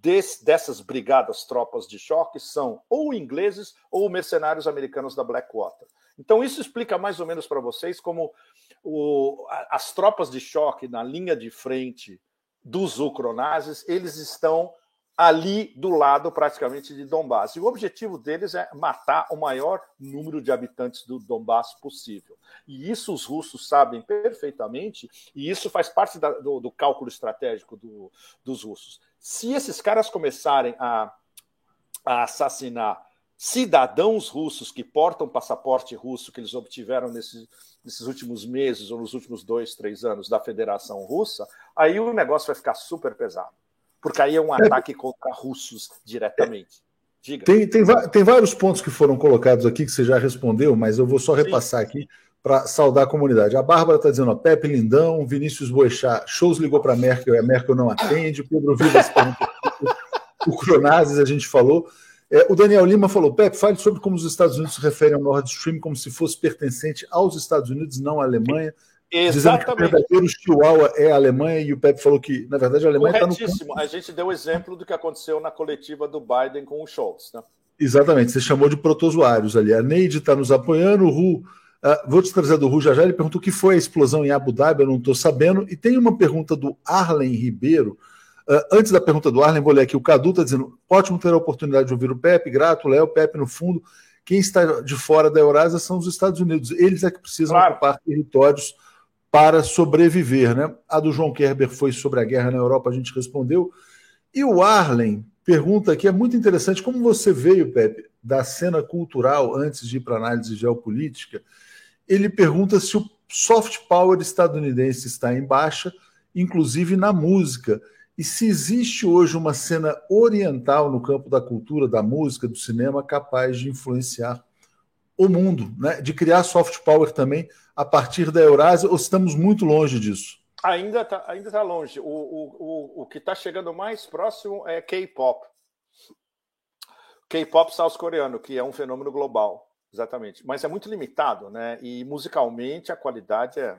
Speaker 2: Des, dessas brigadas tropas de choque são ou ingleses ou mercenários americanos da Blackwater. Então, isso explica mais ou menos para vocês como o, as tropas de choque na linha de frente dos ucronazes, eles estão ali do lado praticamente de Donbass. E o objetivo deles é matar o maior número de habitantes do Donbass possível. E isso os russos sabem perfeitamente, e isso faz parte da, do, do, cálculo estratégico do, dos russos. Se esses caras começarem a, a assassinar cidadãos russos que portam passaporte russo que eles obtiveram nesses, nesses últimos meses ou nos últimos dois, três anos da Federação Russa, aí o negócio vai ficar super pesado. Porque aí é um ataque contra russos diretamente.
Speaker 1: Diga. Tem, tem, tem vários pontos que foram colocados aqui que você já respondeu, mas eu vou só repassar Sim. aqui para saudar a comunidade. A Bárbara está dizendo: ó, Pepe Lindão, Vinícius Boechat, shows ligou para Merkel e a Merkel não atende. Pedro Vivas [laughs] o Cronazes, a gente falou. É, o Daniel Lima falou: Pepe, fale sobre como os Estados Unidos se referem ao Nord Stream como se fosse pertencente aos Estados Unidos, não à Alemanha.
Speaker 2: Exatamente.
Speaker 1: Dizendo que o verdadeiro Chihuahua é a Alemanha e o Pepe falou que, na verdade, a Alemanha está no.
Speaker 2: Corretíssimo. A gente deu o exemplo do que aconteceu na coletiva do Biden com o Scholz. Né?
Speaker 1: Exatamente, você chamou de protozoários ali. A Neide está nos apoiando, o Ru. Uh, vou te trazer do Ru já já. Ele perguntou o que foi a explosão em Abu Dhabi, eu não estou sabendo. E tem uma pergunta do Arlen Ribeiro antes da pergunta do Arlen, vou ler aqui. O Cadu está dizendo: ótimo ter a oportunidade de ouvir o Pepe, grato, Léo, Pepe no fundo. Quem está de fora da Eurásia são os Estados Unidos. Eles é que precisam claro. ocupar territórios para sobreviver. Né? A do João Kerber foi sobre a guerra na Europa, a gente respondeu. E o Arlen pergunta aqui, é muito interessante, como você veio, Pepe, da cena cultural antes de ir para análise geopolítica, ele pergunta se o soft power estadunidense está em baixa, inclusive na música. E se existe hoje uma cena oriental no campo da cultura, da música, do cinema, capaz de influenciar o mundo, né? de criar soft power também a partir da Eurásia, ou estamos muito longe disso?
Speaker 2: Ainda está ainda tá longe. O, o, o, o que está chegando mais próximo é K-pop. K-pop sul-coreano, que é um fenômeno global. Exatamente. Mas é muito limitado, né? E musicalmente a qualidade é.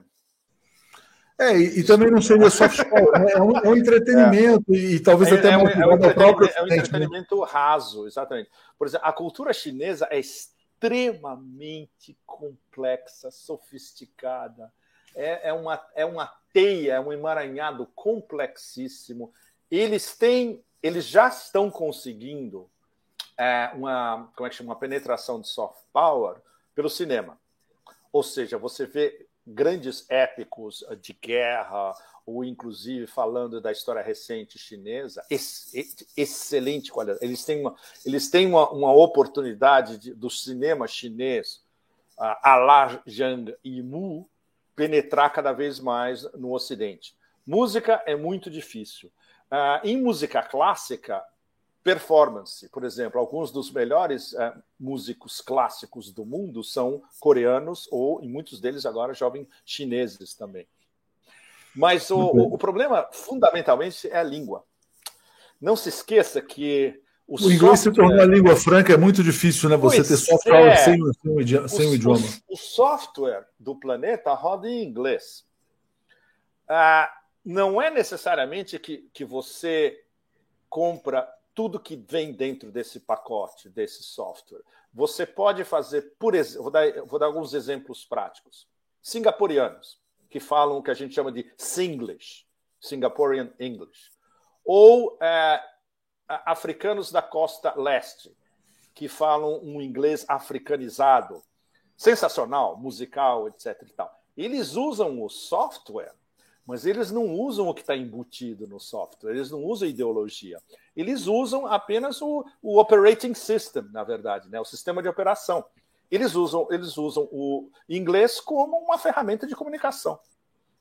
Speaker 1: É, e, e também não seria soft power, né? é, um, é um [laughs] entretenimento é. e talvez é, até é um,
Speaker 2: é um, própria é um né? entretenimento raso, exatamente. Por exemplo, a cultura chinesa é extremamente complexa, sofisticada, é, é, uma, é uma teia, é um emaranhado complexíssimo. Eles têm, eles já estão conseguindo é, uma, como é que chama, uma penetração de soft power pelo cinema. Ou seja, você vê grandes épicos de guerra, ou inclusive falando da história recente chinesa, ex, excelente qualidade. Eles têm uma, eles têm uma, uma oportunidade de, do cinema chinês, a la Zhang Yimou, penetrar cada vez mais no Ocidente. Música é muito difícil. Uh, em música clássica, performance. Por exemplo, alguns dos melhores é, músicos clássicos do mundo são coreanos ou, em muitos deles, agora jovens chineses também. Mas o, o, o problema, fundamentalmente, é a língua. Não se esqueça que
Speaker 1: o, o inglês software... se tornou uma língua franca, é muito difícil, né? Você pois ter software é. sem, sem, sem o, idioma.
Speaker 2: O, software do planeta roda em inglês. Ah, não é necessariamente que, que você compra tudo que vem dentro desse pacote, desse software. Você pode fazer, por exemplo, vou dar, vou dar alguns exemplos práticos. Singapurianos, que falam o que a gente chama de Singlish, Singaporean English. Ou é, africanos da costa leste, que falam um inglês africanizado, sensacional, musical, etc. E tal. Eles usam o software mas eles não usam o que está embutido no software, eles não usam ideologia. Eles usam apenas o, o operating system, na verdade, né? o sistema de operação. Eles usam, eles usam o inglês como uma ferramenta de comunicação,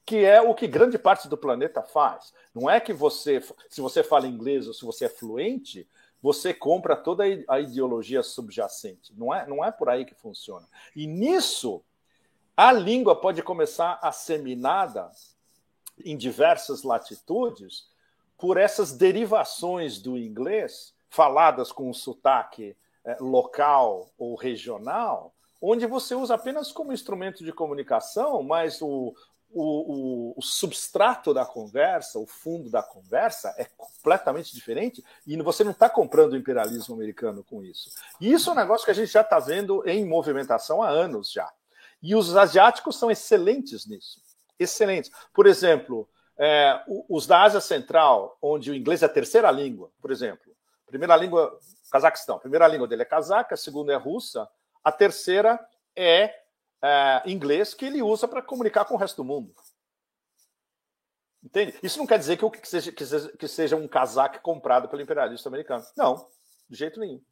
Speaker 2: que é o que grande parte do planeta faz. Não é que você, se você fala inglês ou se você é fluente, você compra toda a ideologia subjacente. Não é, não é por aí que funciona. E nisso, a língua pode começar a ser minada em diversas latitudes por essas derivações do inglês, faladas com um sotaque é, local ou regional, onde você usa apenas como instrumento de comunicação, mas o, o, o, o, substrato da conversa, o fundo da conversa é completamente diferente e você não está comprando o imperialismo americano com isso. E isso é um negócio que a gente já está vendo em movimentação há anos já. E os asiáticos são excelentes nisso excelentes. Por exemplo, é, os da Ásia Central, onde o inglês é a terceira língua, por exemplo, primeira língua, Cazaquistão, primeira língua dele é cazaca, a segunda é russa, a terceira é, é inglês, que ele usa para comunicar com o resto do mundo. Entende? Isso não quer dizer que, que, seja, que, seja, que seja um casaco comprado pelo imperialista americano. Não, de jeito nenhum.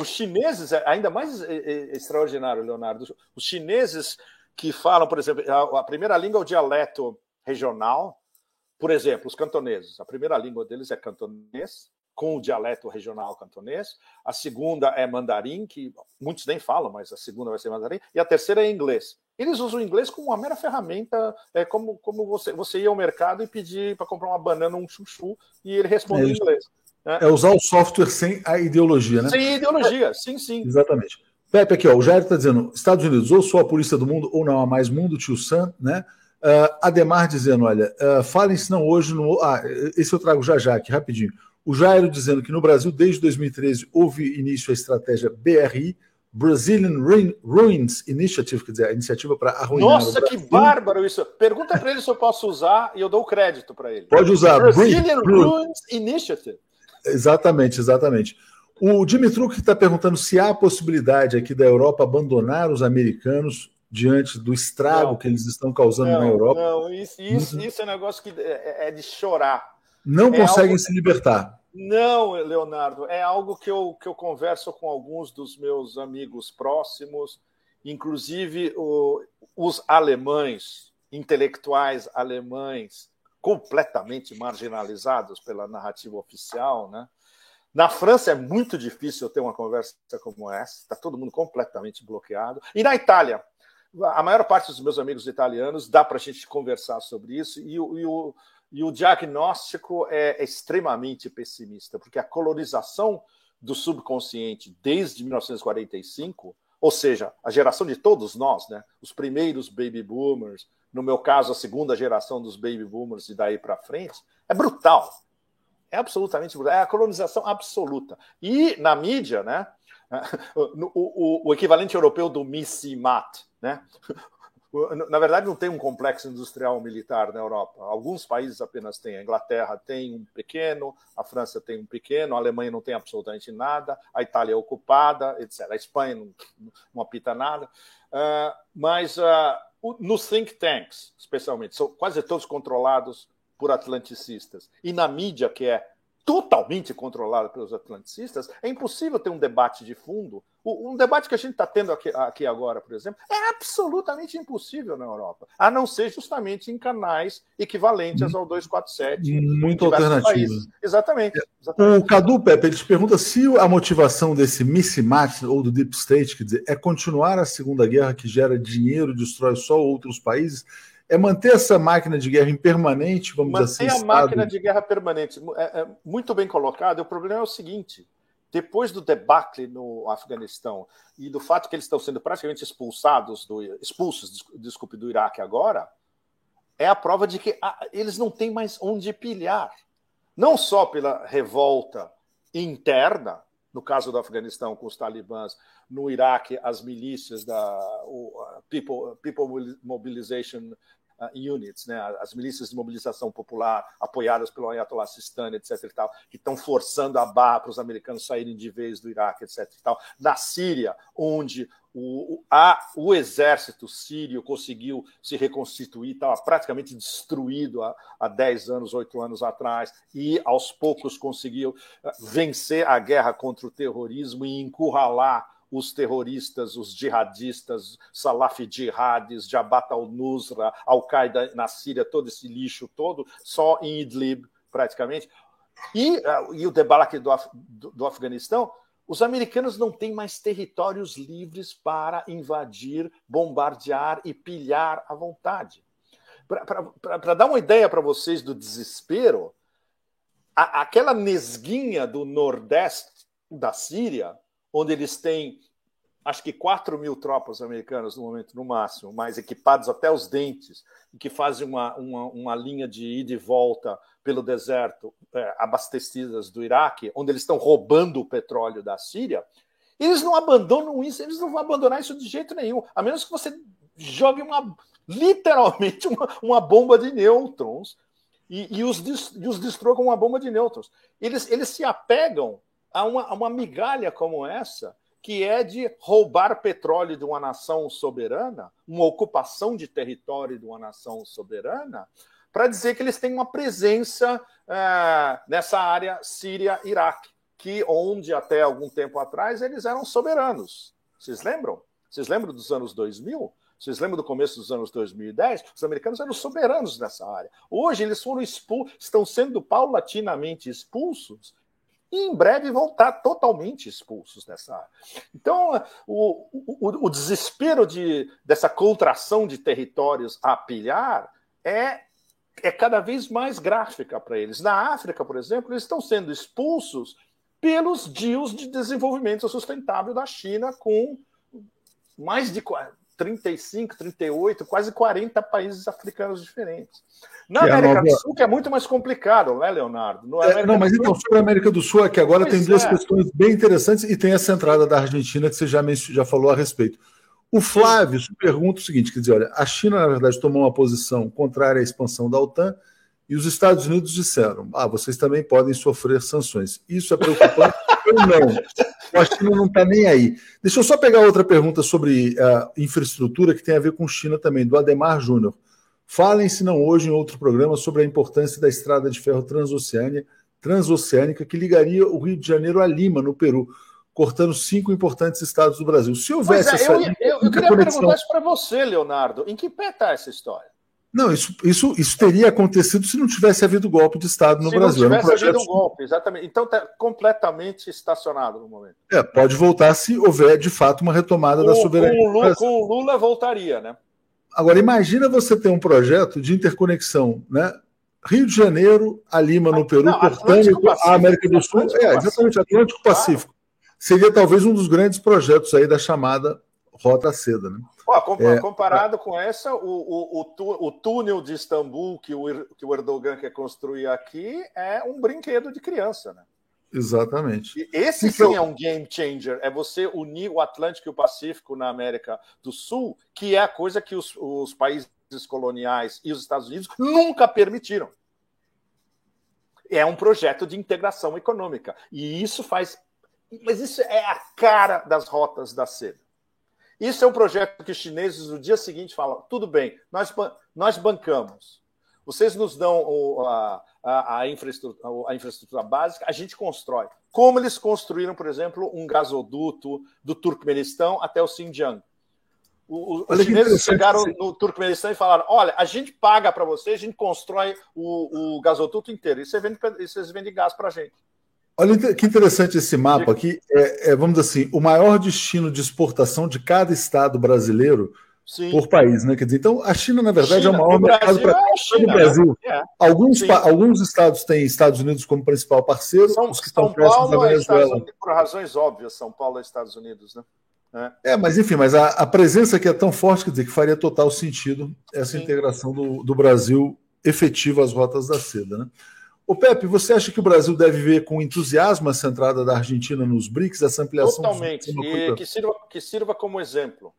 Speaker 2: Os chineses, é ainda mais é, é, extraordinário, Leonardo, os chineses que falam, por exemplo, a, a primeira língua é o dialeto regional, por exemplo, os cantoneses. A primeira língua deles é cantonês, com o dialeto regional cantonês. A segunda é mandarim, que muitos nem falam, mas a segunda vai ser mandarim. E a terceira é inglês. Eles usam o inglês como uma mera ferramenta, é como, como você, você ia ao mercado e pedir para comprar uma banana, um chuchu, e ele responde é, em inglês.
Speaker 1: Né? É usar o software sem a ideologia, né?
Speaker 2: Sem ideologia, sim, sim.
Speaker 1: Exatamente. Pepe, aqui, ó, o Jair está dizendo: Estados Unidos, ou sou a polícia do mundo, ou não há mais mundo, tio Sam, né? Uh, Ademar dizendo: olha, uh, falem se não hoje no. Ah, esse eu trago já já aqui, rapidinho. O Jairo dizendo que no Brasil, desde 2013, houve início a estratégia BRI, Brazilian Ruins Initiative, quer dizer, a iniciativa para arruinar.
Speaker 2: Nossa, que bárbaro isso! Pergunta para ele se eu posso usar e eu dou o crédito para ele.
Speaker 1: Pode usar.
Speaker 2: Brazilian Ruins Initiative.
Speaker 1: Exatamente, exatamente. O Dimitruk está perguntando se há a possibilidade aqui da Europa abandonar os americanos diante do estrago não, que eles estão causando
Speaker 2: não,
Speaker 1: na Europa.
Speaker 2: Não, isso, isso, isso, é um negócio que é, é de chorar.
Speaker 1: Não é conseguem algo... se libertar.
Speaker 2: Não, Leonardo, é algo que eu, que eu converso com alguns dos meus amigos próximos, inclusive o, os alemães, intelectuais alemães, completamente marginalizados pela narrativa oficial, né? Na França é muito difícil ter uma conversa como essa, está todo mundo completamente bloqueado. E na Itália, a maior parte dos meus amigos italianos dá para a gente conversar sobre isso, e o, e o, e o diagnóstico é extremamente pessimista, porque a colonização do subconsciente desde 1945, ou seja, a geração de todos nós, né, os primeiros baby boomers, no meu caso, a segunda geração dos baby boomers e daí para frente, é brutal. É absolutamente brutal. É a colonização absoluta. E na mídia, né? [laughs] O, o, o equivalente europeu do Missimat, né? [laughs] Na verdade, não tem um complexo industrial militar na Europa. Alguns países apenas têm. A Inglaterra tem um pequeno, a França tem um pequeno, a Alemanha não tem absolutamente nada, a Itália é ocupada, etc. A Espanha não, não apita nada. Uh, mas uh, nos think tanks, especialmente, são quase todos controlados por atlanticistas. E na mídia, que é totalmente controlada pelos atlanticistas, é impossível ter um debate de fundo. Um debate que a gente está tendo aqui, aqui, agora, por exemplo, é absolutamente impossível na Europa, a não ser justamente em canais equivalentes ao 247.
Speaker 1: Muito alternativa.
Speaker 2: Exatamente, exatamente.
Speaker 1: O Cadu Pepe, ele te pergunta se a motivação desse mismatch ou do deep state, quer dizer, é continuar a Segunda Guerra que gera dinheiro, destrói só outros países é manter essa máquina de guerra em permanente, vamos
Speaker 2: manter
Speaker 1: dizer
Speaker 2: assim. Manter a máquina de guerra permanente. É, é, muito bem colocado. O problema é o seguinte: depois do debacle no Afeganistão e do fato que eles estão sendo praticamente expulsados do, expulsos, desculpe, do Iraque agora, é a prova de que ah, eles não têm mais onde pilhar. Não só pela revolta interna, no caso do Afeganistão com os talibãs, no Iraque as milícias da People, People Mobilization units, né, as milícias de mobilização popular apoiadas pelo Ayatollah Sistani, etc. E tal, que estão forçando a barra para os americanos saírem de vez do Iraque, etc. E tal. Na Síria, onde o, a, o exército sírio conseguiu se reconstituir, estava praticamente destruído há, há 10 anos, 8 anos atrás, e aos poucos conseguiu uh, vencer a guerra contra o terrorismo e encurralar os terroristas, os jihadistas, Salaf Jihadis, Jabhat al-Nusra, Al-Qaeda na Síria, todo esse lixo todo, só em Idlib, praticamente. E, uh, e o debate do, do, do Afeganistão, os americanos não têm mais territórios livres para invadir, bombardear e pilhar à vontade. Para dar uma ideia para vocês do desespero, a, aquela nesguinha do nordeste da Síria, onde eles têm acho que 4 mil tropas americanas no momento, no máximo, mais equipados até os dentes, e que fazem uma, uma, uma linha de ida e volta pelo deserto, é, abastecidas do Iraque, onde eles estão roubando o petróleo da Síria, eles não abandonam isso, eles não vão abandonar isso de jeito nenhum, a menos que você jogue uma literalmente uma, uma bomba de nêutrons e, e, os, e os com uma bomba de nêutrons. Eles, eles se apegam a uma, uma migalha como essa, que é de roubar petróleo de uma nação soberana, uma ocupação de território de uma nação soberana, para dizer que eles têm uma presença é, nessa área Síria-Iraque, que onde até algum tempo atrás eles eram soberanos. Vocês lembram? Vocês lembram dos anos 2000? Vocês lembram do começo dos anos 2010? Os americanos eram soberanos nessa área. Hoje eles foram expulsos, estão sendo paulatinamente expulsos e em breve vão estar totalmente expulsos dessa área. Então, o, o, o desespero de, dessa contração de territórios a pilhar é, é cada vez mais gráfica para eles. Na África, por exemplo, eles estão sendo expulsos pelos deals de desenvolvimento sustentável da China com mais de 35, 38, quase 40 países africanos diferentes. Na que América nova... do Sul, que é muito mais complicado, né, Leonardo?
Speaker 1: É, não, mas então, sobre a América do Sul, é que agora pois tem duas é. questões bem interessantes e tem essa entrada da Argentina que você já, já falou a respeito. O Flávio pergunta o seguinte: quer dizer, olha, a China, na verdade, tomou uma posição contrária à expansão da OTAN e os Estados Unidos disseram: ah, vocês também podem sofrer sanções. Isso é preocupante [laughs] ou não? A China não está nem aí. Deixa eu só pegar outra pergunta sobre a infraestrutura que tem a ver com China também, do Ademar Júnior. Falem, se não hoje, em outro programa, sobre a importância da estrada de ferro transoceânica, transoceânica que ligaria o Rio de Janeiro a Lima, no Peru, cortando cinco importantes estados do Brasil. Se houvesse
Speaker 2: é,
Speaker 1: essa.
Speaker 2: Eu, eu, eu queria perguntar isso para você, Leonardo. Em que pé está essa história?
Speaker 1: Não, isso, isso, isso teria acontecido se não tivesse havido golpe de Estado no
Speaker 2: se
Speaker 1: Brasil.
Speaker 2: Se não tivesse um havido um golpe, exatamente. Então está completamente estacionado no momento.
Speaker 1: É, pode voltar se houver de fato uma retomada
Speaker 2: com,
Speaker 1: da soberania.
Speaker 2: Com o, Lula, com o Lula voltaria, né?
Speaker 1: Agora, imagina você ter um projeto de interconexão, né? Rio de Janeiro a Lima, no Peru, não, a América do Sul. É, exatamente, Atlântico Pacífico. Claro. Seria talvez um dos grandes projetos aí da chamada Rota Seda, né?
Speaker 2: é, comparado com essa, o, o, o, o, túnel de Istambul que o, que o Erdogan quer construir aqui é um brinquedo de criança, né?
Speaker 1: Exatamente.
Speaker 2: E esse então, sim é um game changer. É você unir o Atlântico e o Pacífico na América do Sul, que é a coisa que os, os países coloniais e os Estados Unidos nunca permitiram. É um projeto de integração econômica. E isso faz. Mas isso é a cara das rotas da seda. Isso é um projeto que os chineses no dia seguinte falam: tudo bem, nós, nós bancamos. Vocês nos dão a, a, a, infraestrutura, a infraestrutura básica, a gente constrói. Como eles construíram, por exemplo, um gasoduto do Turkmenistão até o Xinjiang. O, o, os chineses chegaram no Turkmenistão e falaram: olha, a gente paga para vocês, a gente constrói o, o gasoduto inteiro. E, você vende, e vocês vendem gás para a gente.
Speaker 1: Olha que interessante esse mapa aqui. É, é, vamos dizer assim, o maior destino de exportação de cada estado brasileiro Sim. por país, né? Quer dizer, então a China, na verdade, China. é o maior mercado para é o Brasil. É. Alguns, alguns estados têm Estados Unidos como principal parceiro,
Speaker 2: São, os que São estão próximos da é Venezuela. É por razões óbvias, São Paulo é Estados Unidos, né?
Speaker 1: É. é, mas enfim, mas a, a, presença aqui é tão forte, quer dizer, que faria total sentido essa Sim. integração do, do Brasil efetiva às rotas da seda, né? O Pepe, você acha que o Brasil deve ver com entusiasmo essa entrada da Argentina nos BRICS, essa ampliação?
Speaker 2: Totalmente, e que sirva, que sirva como exemplo.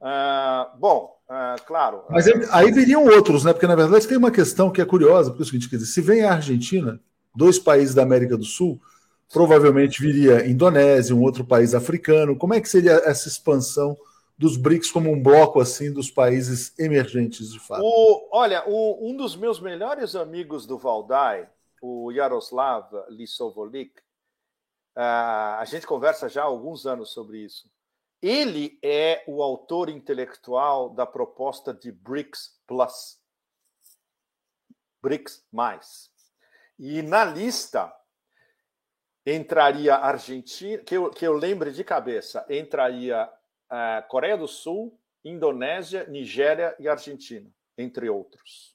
Speaker 2: Uh, bom, uh, claro.
Speaker 1: Mas uh, aí viriam outros, né? Porque na verdade tem uma questão que é curiosa, porque é o seguinte, quer dizer, se vem a Argentina, dois países da América do Sul, provavelmente viria Indonésia, um outro país africano. Como é que seria essa expansão dos BRICS como um bloco assim dos países emergentes de fato?
Speaker 2: O, olha, o, um dos meus melhores amigos do Valdai, o Yaroslav Lisovolik, uh, a gente conversa já há alguns anos sobre isso. Ele é o autor intelectual da proposta de BRICS Plus. BRICS mais. E na lista entraria Argentina, que eu, que eu lembre de cabeça, entraria uh, Coreia do Sul, Indonésia, Nigéria e Argentina, entre outros.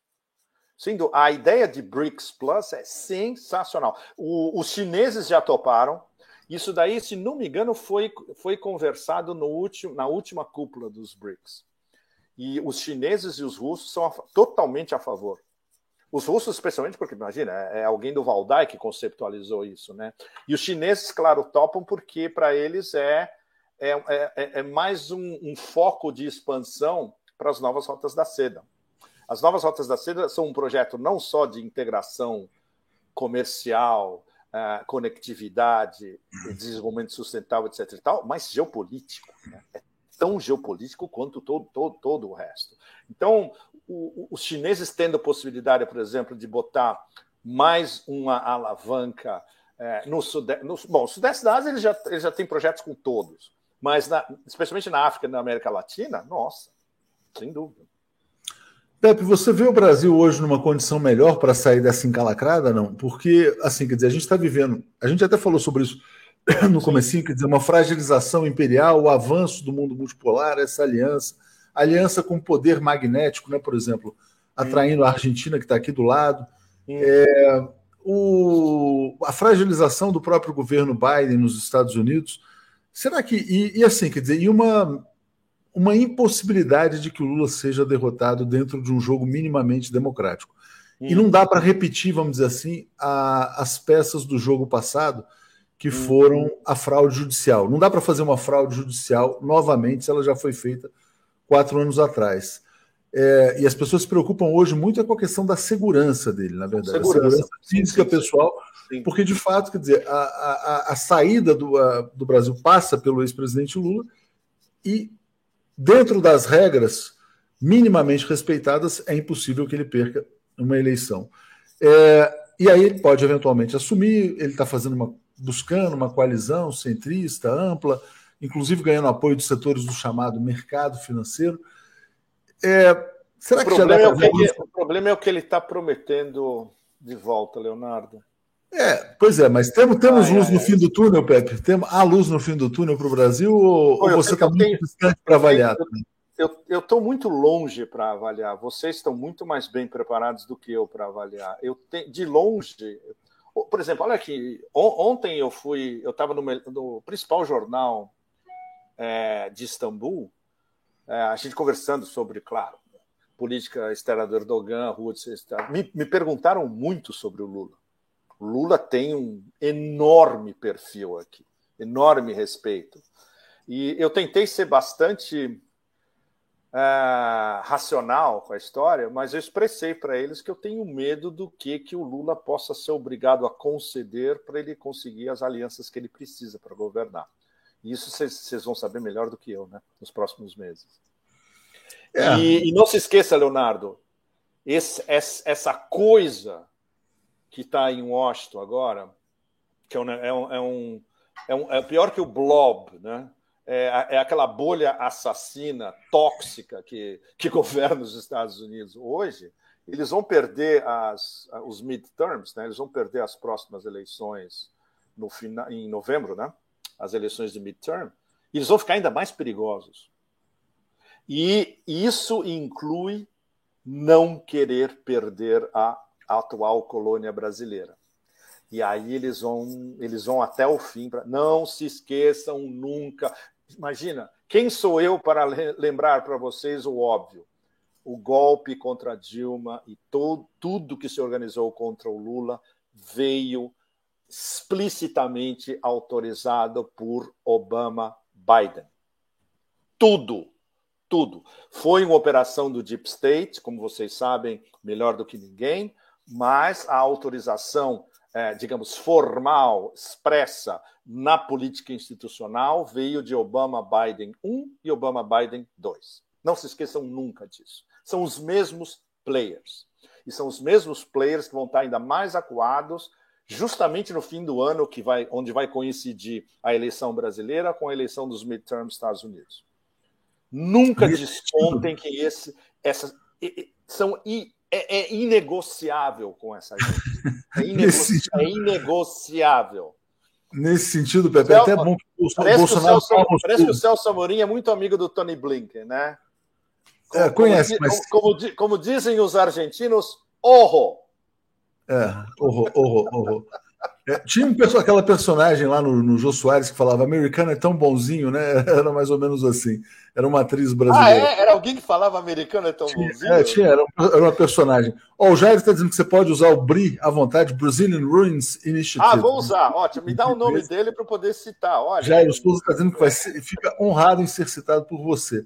Speaker 2: Sendo a ideia de BRICS Plus é sensacional. O, os chineses já toparam. Isso daí, se não me engano, foi, foi conversado no último, na última cúpula dos BRICS. E os chineses e os russos são a, totalmente a favor. Os russos, especialmente, porque imagina, é, é alguém do Valdai que conceptualizou isso, né? E os chineses, claro, topam porque para eles é é, é, é, mais um, um, foco de expansão para as novas rotas da seda. As novas rotas da seda são um projeto não só de integração comercial, uh, conectividade, desenvolvimento sustentável, etc. E tal, mas geopolítico. Né? É tão geopolítico quanto todo, todo, todo o resto. Então, o, os chineses tendo a possibilidade, por exemplo, de botar mais uma alavanca é, no, sudeste, no bom, o sudeste da Ásia ele já, ele já tem projetos com todos. Mas, na, especialmente na África e na América Latina, nossa, sem dúvida.
Speaker 1: Pepe, você vê o Brasil hoje numa condição melhor para sair dessa encalacrada, não? Porque, assim, quer dizer, a gente está vivendo, a gente até falou sobre isso [coughs] no comecinho, quer dizer, uma fragilização imperial, o avanço do mundo multipolar, essa aliança, aliança com poder magnético, né, por exemplo, atraindo a Argentina, que está aqui do lado, é, o, a fragilização do próprio governo Biden nos Estados Unidos, Será que. E, e, assim, quer dizer, e uma, uma impossibilidade de que o Lula seja derrotado dentro de um jogo minimamente democrático. Hum. E não dá para repetir, vamos dizer assim, a, as peças do jogo passado que hum. foram a fraude judicial. Não dá para fazer uma fraude judicial novamente se ela já foi feita quatro anos atrás. É, e as pessoas se preocupam hoje muito com a questão da segurança dele, na verdade. Segurança, segurança física sim, sim, pessoal, sim. porque de fato, quer dizer, a, a, a saída do, a, do Brasil passa pelo ex-presidente Lula e, dentro das regras minimamente respeitadas, é impossível que ele perca uma eleição. É, e aí ele pode eventualmente assumir, ele está fazendo uma, buscando uma coalizão centrista, ampla, inclusive ganhando apoio dos setores do chamado mercado financeiro. É, será
Speaker 2: o que já dá é o, que ele, o problema é o que ele está prometendo de volta, Leonardo.
Speaker 1: É, pois é, mas temos, temos ai, luz ai, no ai. fim do túnel, Pepe? Temos, há luz no fim do túnel para o Brasil ou, ou você está muito distante para avaliar?
Speaker 2: Eu estou muito longe para avaliar. Vocês estão muito mais bem preparados do que eu para avaliar. Eu te, de longe, por exemplo, olha aqui. ontem eu fui, eu estava no, no, principal jornal é, de Istambul, é, a gente conversando sobre, claro, política externa do Erdogan, rua de me, me perguntaram muito sobre o Lula. O Lula tem um enorme perfil aqui, enorme respeito. E eu tentei ser bastante é, racional com a história, mas eu expressei para eles que eu tenho medo do que, que o Lula possa ser obrigado a conceder para ele conseguir as alianças que ele precisa para governar. E isso vocês vão saber melhor do que eu, né? Nos próximos meses. É. E, e, não se esqueça, Leonardo, esse, essa coisa que está em Washington agora, que é um, é um, é um, é, um, é pior que o blob, né? é, é aquela bolha assassina, tóxica que, que [laughs] governa os Estados Unidos hoje, eles vão perder as, os midterms, né? eles vão perder as próximas eleições no final, em novembro, né? As eleições de midterm, eles vão ficar ainda mais perigosos. E isso inclui não querer perder a atual colônia brasileira. E aí eles vão, eles vão até o fim. Pra, não se esqueçam nunca. Imagina, quem sou eu para lembrar para vocês o óbvio? O golpe contra Dilma e todo, tudo que se organizou contra o Lula veio explicitamente autorizado por Obama Biden. Tudo, tudo. Foi uma operação do Deep State, como vocês sabem melhor do que ninguém, mas a autorização é, digamos, formal, expressa na política institucional veio de Obama Biden 1 e Obama Biden 2. Não se esqueçam nunca disso. São os mesmos players. E são os mesmos players que vão estar ainda mais acuados justamente no fim do ano, que vai, onde vai coincidir a eleição brasileira com a eleição dos midterms dos Estados Unidos. Nunca descontem que esse, essas são é, é inegociável com essa gente. É, [laughs] inego... é inegociável.
Speaker 1: Nesse sentido, Pepe, é até bom que
Speaker 2: o parece Bolsonaro. Que o Celso, parece que o Celso Amorim é muito amigo do Tony Blinken, né?
Speaker 1: Como, é, conhece,
Speaker 2: como,
Speaker 1: mas.
Speaker 2: Como, como, dizem os argentinos, horror.
Speaker 1: É, horror, horror, horror. É, tinha um, aquela personagem lá no, no Jô Soares que falava americano é tão bonzinho, né? [laughs] Era mais ou menos assim. Era uma atriz brasileira.
Speaker 2: Ah, é? Era alguém que falava americano é tão
Speaker 1: tinha,
Speaker 2: bonzinho?
Speaker 1: É, tinha, era, era uma personagem. Ó, oh, o Jair está dizendo que você pode usar o BRI à vontade, Brazilian Ruins Initiative.
Speaker 2: Ah, vou usar. Ótimo. Me dá o nome dele para poder citar. Olha.
Speaker 1: Jair, o esposo está dizendo que vai ser, fica honrado em ser citado por você.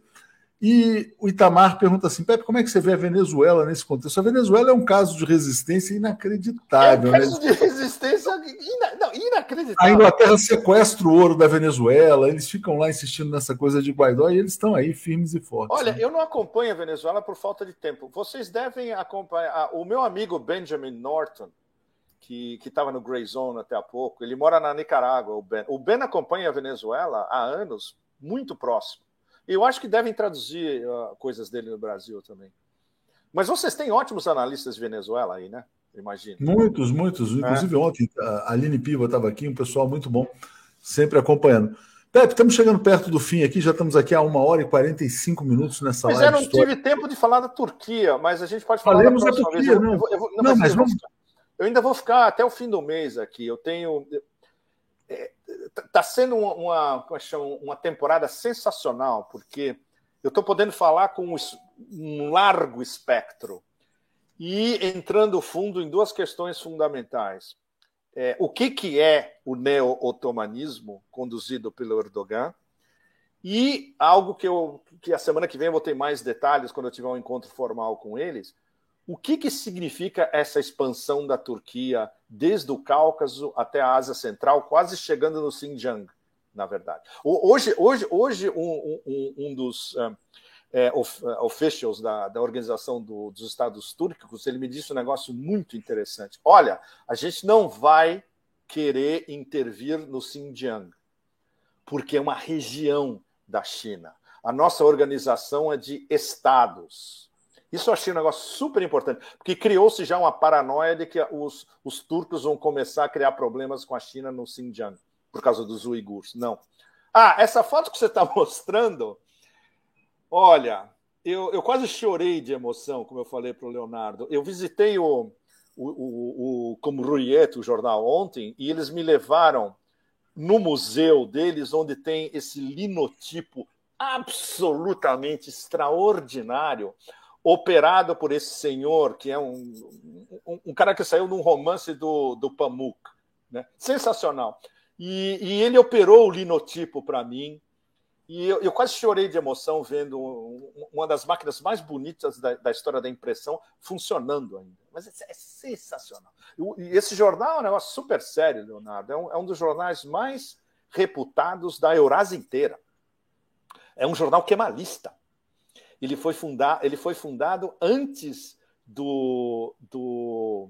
Speaker 1: E o Itamar pergunta assim: Pepe, como é que você vê a Venezuela nesse contexto? A Venezuela é um caso de resistência inacreditável. É um
Speaker 2: caso né? de resistência ina... Não, inacreditável.
Speaker 1: A Inglaterra sequestra o ouro da Venezuela, eles ficam lá insistindo nessa coisa de Guaidó e eles estão aí firmes e fortes.
Speaker 2: Olha,
Speaker 1: né?
Speaker 2: eu não acompanho a Venezuela por falta de tempo. Vocês devem acompanhar. O meu amigo Benjamin Norton, que estava no Grey Zone até há pouco, ele mora na Nicarágua. O Ben, o ben acompanha a Venezuela há anos, muito próximo. Eu acho que devem traduzir uh, coisas dele no Brasil também. Mas vocês têm ótimos analistas de Venezuela aí, né? Imagino.
Speaker 1: Muitos, muitos. Inclusive é. ontem a Aline Piva estava aqui, um pessoal muito bom, sempre acompanhando. Pepe, estamos chegando perto do fim aqui, já estamos aqui há uma hora e 45 minutos nessa
Speaker 2: pois
Speaker 1: live.
Speaker 2: Pois é, não tive tempo de falar da Turquia, mas a gente pode falar
Speaker 1: Falemos da, da Turquia, vez. Não. Eu, eu, não, não, mas, mas vamos...
Speaker 2: eu ainda vou ficar até o fim do mês aqui. Eu tenho. Está é, sendo uma, uma, uma temporada sensacional, porque eu estou podendo falar com um largo espectro e entrando fundo em duas questões fundamentais. É, o que, que é o neo-otomanismo conduzido pelo Erdogan E algo que, eu, que a semana que vem eu vou ter mais detalhes quando eu tiver um encontro formal com eles. O que, que significa essa expansão da Turquia desde o Cáucaso até a Ásia Central, quase chegando no Xinjiang, na verdade? Hoje, hoje, hoje um, um, um dos é, of, officials da, da organização do, dos Estados Túrquicos ele me disse um negócio muito interessante. Olha, a gente não vai querer intervir no Xinjiang, porque é uma região da China. A nossa organização é de estados. Isso eu achei um negócio super importante, porque criou-se já uma paranoia de que os, os turcos vão começar a criar problemas com a China no Xinjiang, por causa dos uigures. Não. Ah, essa foto que você está [laughs] mostrando, olha, eu, eu quase chorei de emoção, como eu falei para o Leonardo. Eu visitei o, o, o, o como o jornal, ontem, e eles me levaram no museu deles, onde tem esse linotipo absolutamente extraordinário, operado por esse senhor, que é um, um, um cara que saiu de um romance do, do Pamuk. Né? Sensacional. E, e, ele operou o linotipo para mim. E eu, eu, quase chorei de emoção vendo uma das máquinas mais bonitas da, da história da impressão funcionando ainda. Mas é, é sensacional. E esse jornal é um negócio super sério, Leonardo. É um, é um dos jornais mais reputados da Eurásia inteira. É um jornal kemalista. Ele foi, fundar, ele foi fundado antes do, do,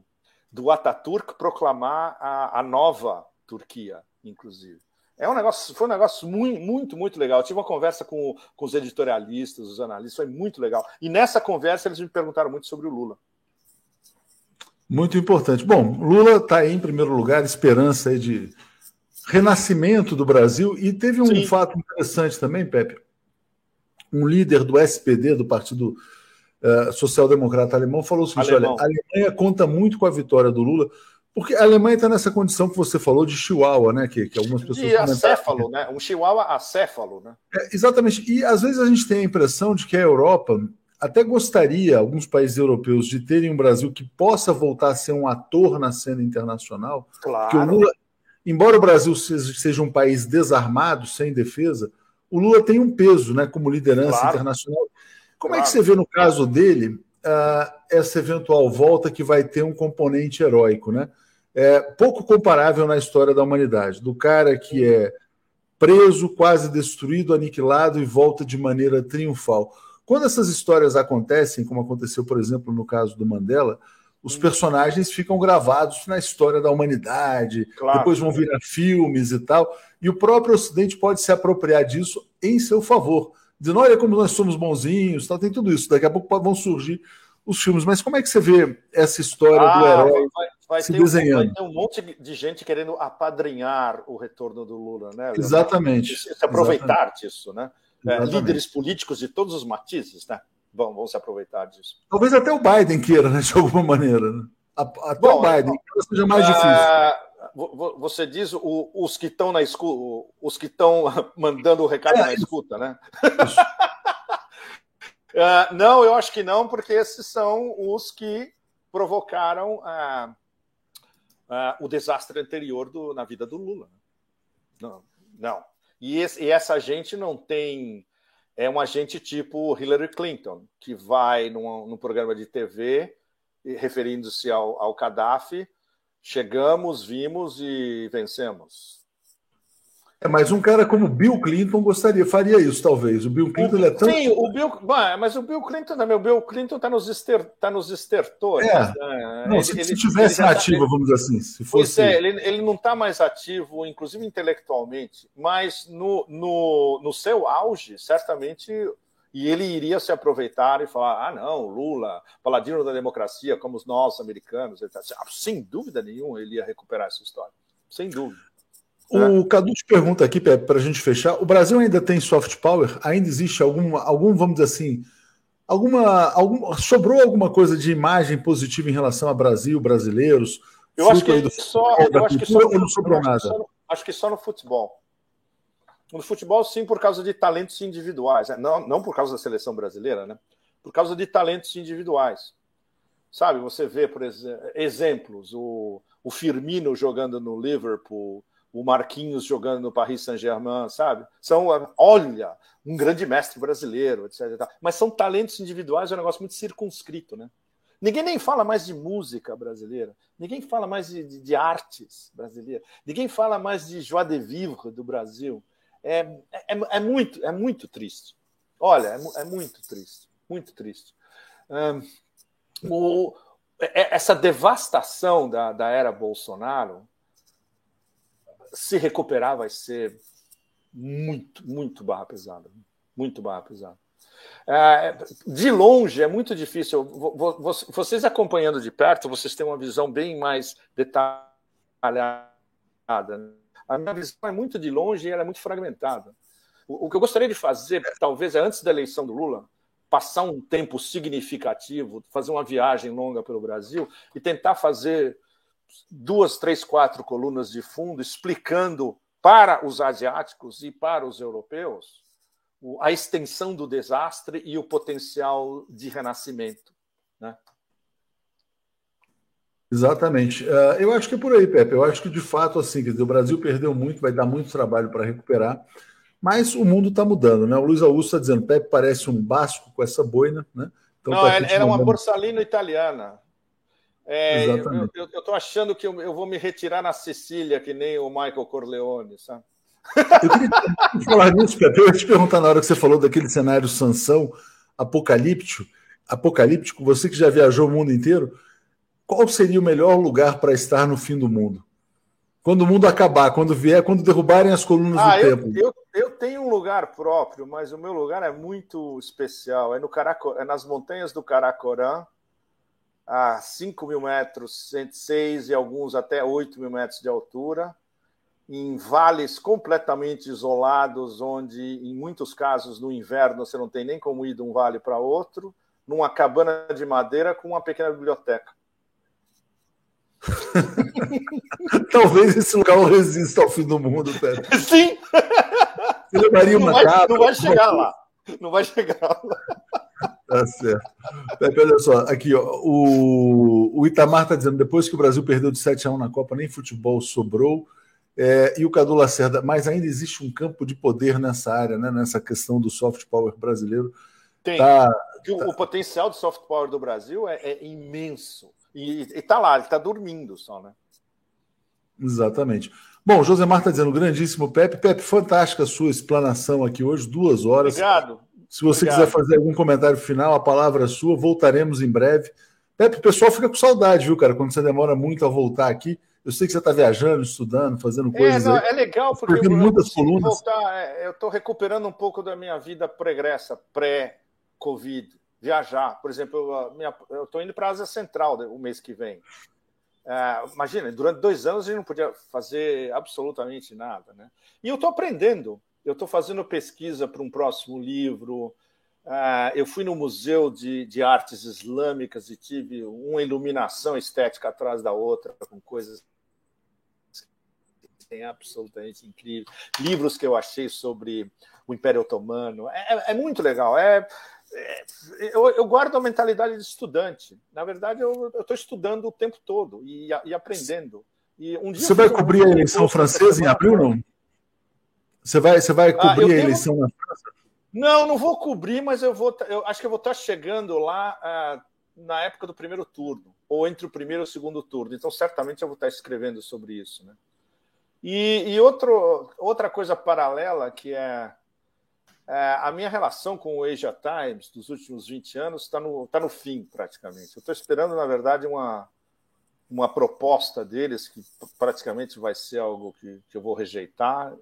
Speaker 2: do Ataturk proclamar a, a nova Turquia, inclusive. É um negócio, foi um negócio muito, muito, muito legal. Eu tive uma conversa com, com os editorialistas, os analistas, foi muito legal. E nessa conversa eles me perguntaram muito sobre o Lula.
Speaker 1: Muito importante. Bom, Lula está aí em primeiro lugar, esperança de renascimento do Brasil. E teve um Sim. fato interessante também, Pepe. Um líder do SPD, do Partido uh, Social Democrata Alemão, falou o seguinte: olha, a Alemanha conta muito com a vitória do Lula porque a Alemanha está nessa condição que você falou de chihuahua, né? Que, que algumas pessoas.
Speaker 2: De acéfalo, né? Um chihuahua acéfalo, né?
Speaker 1: É, exatamente. E às vezes a gente tem a impressão de que a Europa até gostaria, alguns países europeus, de terem um Brasil que possa voltar a ser um ator na cena internacional.
Speaker 2: Claro. o
Speaker 1: Lula, embora o Brasil seja, seja, um país desarmado, sem defesa, o Lula tem um peso né, como liderança claro. internacional. Como claro. é que você vê no caso dele uh, essa eventual volta que vai ter um componente heróico, né? é, pouco comparável na história da humanidade, do cara que é preso, quase destruído, aniquilado e volta de maneira triunfal. Quando essas histórias acontecem, como aconteceu, por exemplo, no caso do Mandela, os personagens ficam gravados na história da humanidade, claro. depois vão virar filmes e tal, e o próprio Ocidente pode se apropriar disso em seu favor, dizendo: olha como nós somos bonzinhos, tal, tem tudo isso. Daqui a pouco vão surgir os filmes. Mas como é que você vê essa história ah, do herói?
Speaker 2: Vai, vai se ter desenhando. Um, vai ter um monte de gente querendo apadrinhar o retorno do Lula, né?
Speaker 1: Exatamente.
Speaker 2: Se, se aproveitar Exatamente. disso, né? É, líderes políticos de todos os matizes, né? Vão, vão se aproveitar disso.
Speaker 1: Talvez até o Biden queira, né? De alguma maneira. Né? Até Bom, o Biden, é, seja mais uh,
Speaker 2: difícil. Você diz o, os que estão na escuta, os que estão [laughs] mandando o recado é, na escuta, né? uh, [laughs] não, eu acho que não, porque esses são os que provocaram uh, uh, o desastre anterior do, na vida do Lula. Né? Não, não. E, esse, e, essa gente não tem. É um agente tipo Hillary Clinton, que vai num, num programa de TV referindo-se ao, ao Gaddafi. Chegamos, vimos e vencemos.
Speaker 1: É, mas um cara como Bill Clinton gostaria, faria isso, talvez. O Bill Clinton
Speaker 2: o,
Speaker 1: é tão.
Speaker 2: Sim, o Bill. mas o Bill Clinton também. O Bill Clinton está nos, ester, tá nos estertores. É.
Speaker 1: Né? Não, ele, se, ele, tivesse ele ativo, tá, vamos dizer assim. Se fosse...
Speaker 2: Pois é, ele, ele não está mais ativo, inclusive intelectualmente, mas no, no, no seu auge, certamente. E ele iria se aproveitar e falar: ah, não, Lula, paladino da democracia, como os nossos americanos. Tá, sem dúvida nenhuma, ele ia recuperar essa história. Sem dúvida.
Speaker 1: O Cadu te pergunta aqui, para a gente fechar: o Brasil ainda tem soft power? Ainda existe algum, algum vamos dizer assim, alguma, algum, sobrou alguma coisa de imagem positiva em relação ao Brasil, brasileiros?
Speaker 2: Eu acho que só, eu acho que só, não sobrou nada. Acho que só no futebol. No futebol, sim, por causa de talentos individuais. Né? Não, não por causa da seleção brasileira, né? Por causa de talentos individuais. Sabe, você vê, por exemplo, exemplos, o, o Firmino jogando no Liverpool, o Marquinhos jogando no Paris Saint-Germain, sabe? São, olha, um grande mestre brasileiro, etc. Mas são talentos individuais, é um negócio muito circunscrito, né? Ninguém nem fala mais de música brasileira, ninguém fala mais de, de, de artes brasileiras, ninguém fala mais de joie de vivre do Brasil. É, é, é muito, é muito triste. Olha, é, é muito triste, muito triste. Um, o, é, essa devastação da, da era Bolsonaro se recuperar vai ser muito, muito barra pesada. Muito barra pesada. É, de longe é muito difícil. Vocês acompanhando de perto, vocês têm uma visão bem mais detalhada. A minha visão é muito de longe e ela é muito fragmentada. O que eu gostaria de fazer, talvez antes da eleição do Lula, passar um tempo significativo, fazer uma viagem longa pelo Brasil e tentar fazer duas, três, quatro colunas de fundo explicando para os asiáticos e para os europeus a extensão do desastre e o potencial de renascimento. Né?
Speaker 1: Exatamente. Uh, eu acho que é por aí, Pepe. Eu acho que de fato, assim, quer dizer, o Brasil perdeu muito, vai dar muito trabalho para recuperar, mas o mundo está mudando, né? O Luiz Augusto está dizendo, Pepe parece um basco com essa boina, né?
Speaker 2: Então, Não, tá era uma borsalino italiana. É, eu estou achando que eu, eu, vou me retirar na Sicília, que nem o Michael Corleone, sabe?
Speaker 1: Eu queria [laughs] falar nisso, Pepe. Eu ia te perguntar na hora que você falou daquele cenário Sansão apocalíptico, apocalíptico, você que já viajou o mundo inteiro, qual seria o melhor lugar para estar no fim do mundo? Quando o mundo acabar, quando vier, quando derrubarem as colunas ah, do
Speaker 2: eu,
Speaker 1: templo.
Speaker 2: Eu, eu tenho um lugar próprio, mas o meu lugar é muito especial. É, no Caracor, é nas montanhas do Caracorã, a 5 mil metros, 106 e alguns até 8 mil metros de altura, em vales completamente isolados, onde, em muitos casos, no inverno, você não tem nem como ir de um vale para outro, numa cabana de madeira com uma pequena biblioteca. [laughs]
Speaker 1: Talvez esse lugar resista ao fim do mundo, Pedro.
Speaker 2: Sim!
Speaker 1: Você levaria uma
Speaker 2: não vai, Não vai chegar lá. Não vai chegar lá.
Speaker 1: Tá certo. Pepe, olha só, aqui, ó, o, o Itamar está dizendo: depois que o Brasil perdeu de 7 a 1 na Copa, nem futebol sobrou. É, e o Cadu Lacerda, mas ainda existe um campo de poder nessa área, né, nessa questão do soft power brasileiro.
Speaker 2: Tem. Tá, o, tá... o, potencial do soft power do Brasil é, é imenso. E está lá, ele está dormindo só, né?
Speaker 1: Exatamente. Bom, Josemar está dizendo, grandíssimo Pepe. Pepe, fantástica a sua explanação aqui hoje, duas horas.
Speaker 2: Obrigado.
Speaker 1: Se você Obrigado. quiser fazer algum comentário final, a palavra é sua. Voltaremos em breve. Pepe, o pessoal fica com saudade, viu, cara? Quando você demora muito a voltar aqui. Eu sei que você está viajando, estudando, fazendo é, coisas.
Speaker 2: É, não, é legal, porque
Speaker 1: eu, muitas colunas.
Speaker 2: Voltar, é, eu estou recuperando um pouco da minha vida pregressa, pré-Covid. Viajar. Por exemplo, eu estou indo para a Ásia Central o mês que vem. É, imagina, durante dois anos a gente não podia fazer absolutamente nada. Né? E eu estou aprendendo eu estou fazendo pesquisa para um próximo livro. Uh, eu fui no Museu de, de, Artes Islâmicas e tive uma iluminação estética atrás da outra, com coisas absolutamente incríveis. Livros que eu achei sobre o Império Otomano. É, é, é muito legal. É eu, eu, guardo a mentalidade de estudante. Na verdade, eu estou estudando o tempo todo e, e aprendendo. E
Speaker 1: um Você vai cobrir a eleição francesa em abril, não? Você vai, você vai ah, cobrir ah, a eleição na França?
Speaker 2: Não, não vou cobrir, mas eu vou. Eu acho que eu vou estar chegando lá ah, na época do primeiro turno, ou entre o primeiro e o segundo turno. Então, certamente eu vou estar escrevendo sobre isso, né? E, e outro, outra coisa paralela que é, é, a minha relação com o Asia Times dos últimos 20 anos está no, tá no fim, praticamente. Eu estou esperando, na verdade, uma, uma proposta deles que praticamente vai ser algo que, que eu vou rejeitar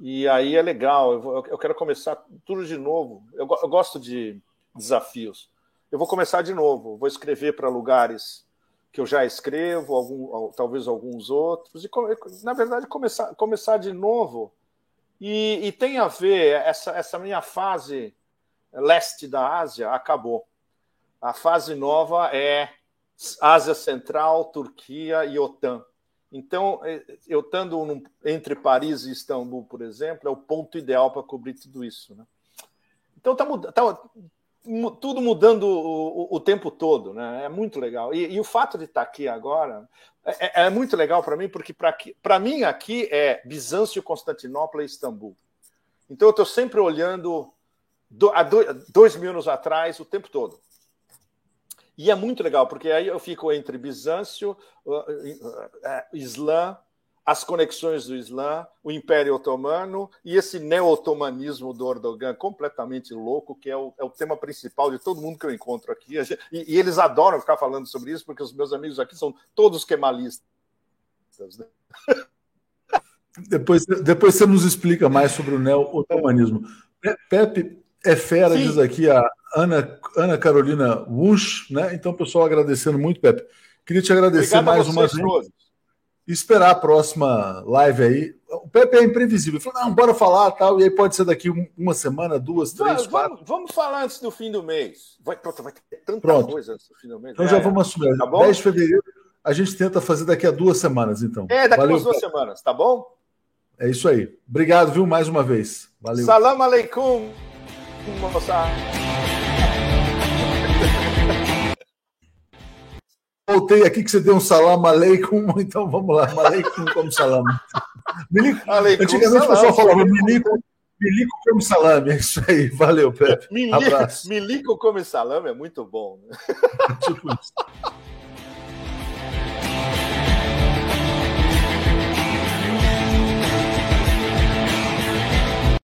Speaker 2: e aí é legal, eu, vou, eu quero começar tudo de novo. Eu, eu, gosto de desafios. Eu vou começar de novo, vou escrever para lugares que eu já escrevo, algum, talvez alguns outros, e na verdade começar, começar de novo. E, e tem a ver, essa, essa minha fase leste da Ásia acabou. A fase nova é Ásia Central, Turquia e OTAN. Então, é, eu estando entre Paris e Istambul, por exemplo, é o ponto ideal para cobrir tudo isso. Né? Então, tá, tá, tudo mudando o, o, o, tempo todo, né? É muito legal. E, e, o fato de estar aqui agora é, é, é muito legal para mim, porque para mim aqui é Bizâncio, Constantinopla e Istambul. Então eu estou sempre olhando do, há dois mil anos atrás o tempo todo. E é muito legal, porque aí eu fico entre Bizâncio, uh, uh, uh, Islã, as conexões do Islã, o Império Otomano e esse neo-otomanismo do Erdogan completamente louco, que é o, é o, tema principal de todo mundo que eu encontro aqui. E, e, eles adoram ficar falando sobre isso, porque os meus amigos aqui são todos kemalistas. Né? [laughs]
Speaker 1: Depois, depois você nos explica mais sobre o neo-otomanismo. Pepe é fera, Sim. diz aqui a Ana, Ana Carolina Wunsch, né? Então, pessoal, agradecendo muito, Pepe. Queria te agradecer Obrigado mais uma vez e esperar a próxima live aí. O Pepe é imprevisível. Ele falou, não, bora falar tal. E aí pode ser daqui uma semana, duas, três,
Speaker 2: vamos,
Speaker 1: quatro.
Speaker 2: Vamos falar antes do fim do mês. Vai, pronto, vai ter tanta pronto. coisa antes do fim do mês.
Speaker 1: Então é, já vamos assumir. Tá bom? 10 de fevereiro, a gente tenta fazer daqui a duas semanas, então.
Speaker 2: É, daqui a duas Pepe. semanas, tá bom?
Speaker 1: É isso aí. Obrigado, viu, mais uma vez. Valeu.
Speaker 2: Salam aleikum, moçada.
Speaker 1: Voltei aqui que você deu um salam aleikum, [laughs] então vamos lá, aleikum como salam. Milico, antigamente o pessoal falava milico, milico come salame, [laughs] é isso aí, valeu, Pepe.
Speaker 2: Milico, milico come salame é muito bom. Né? [laughs] tipo isso.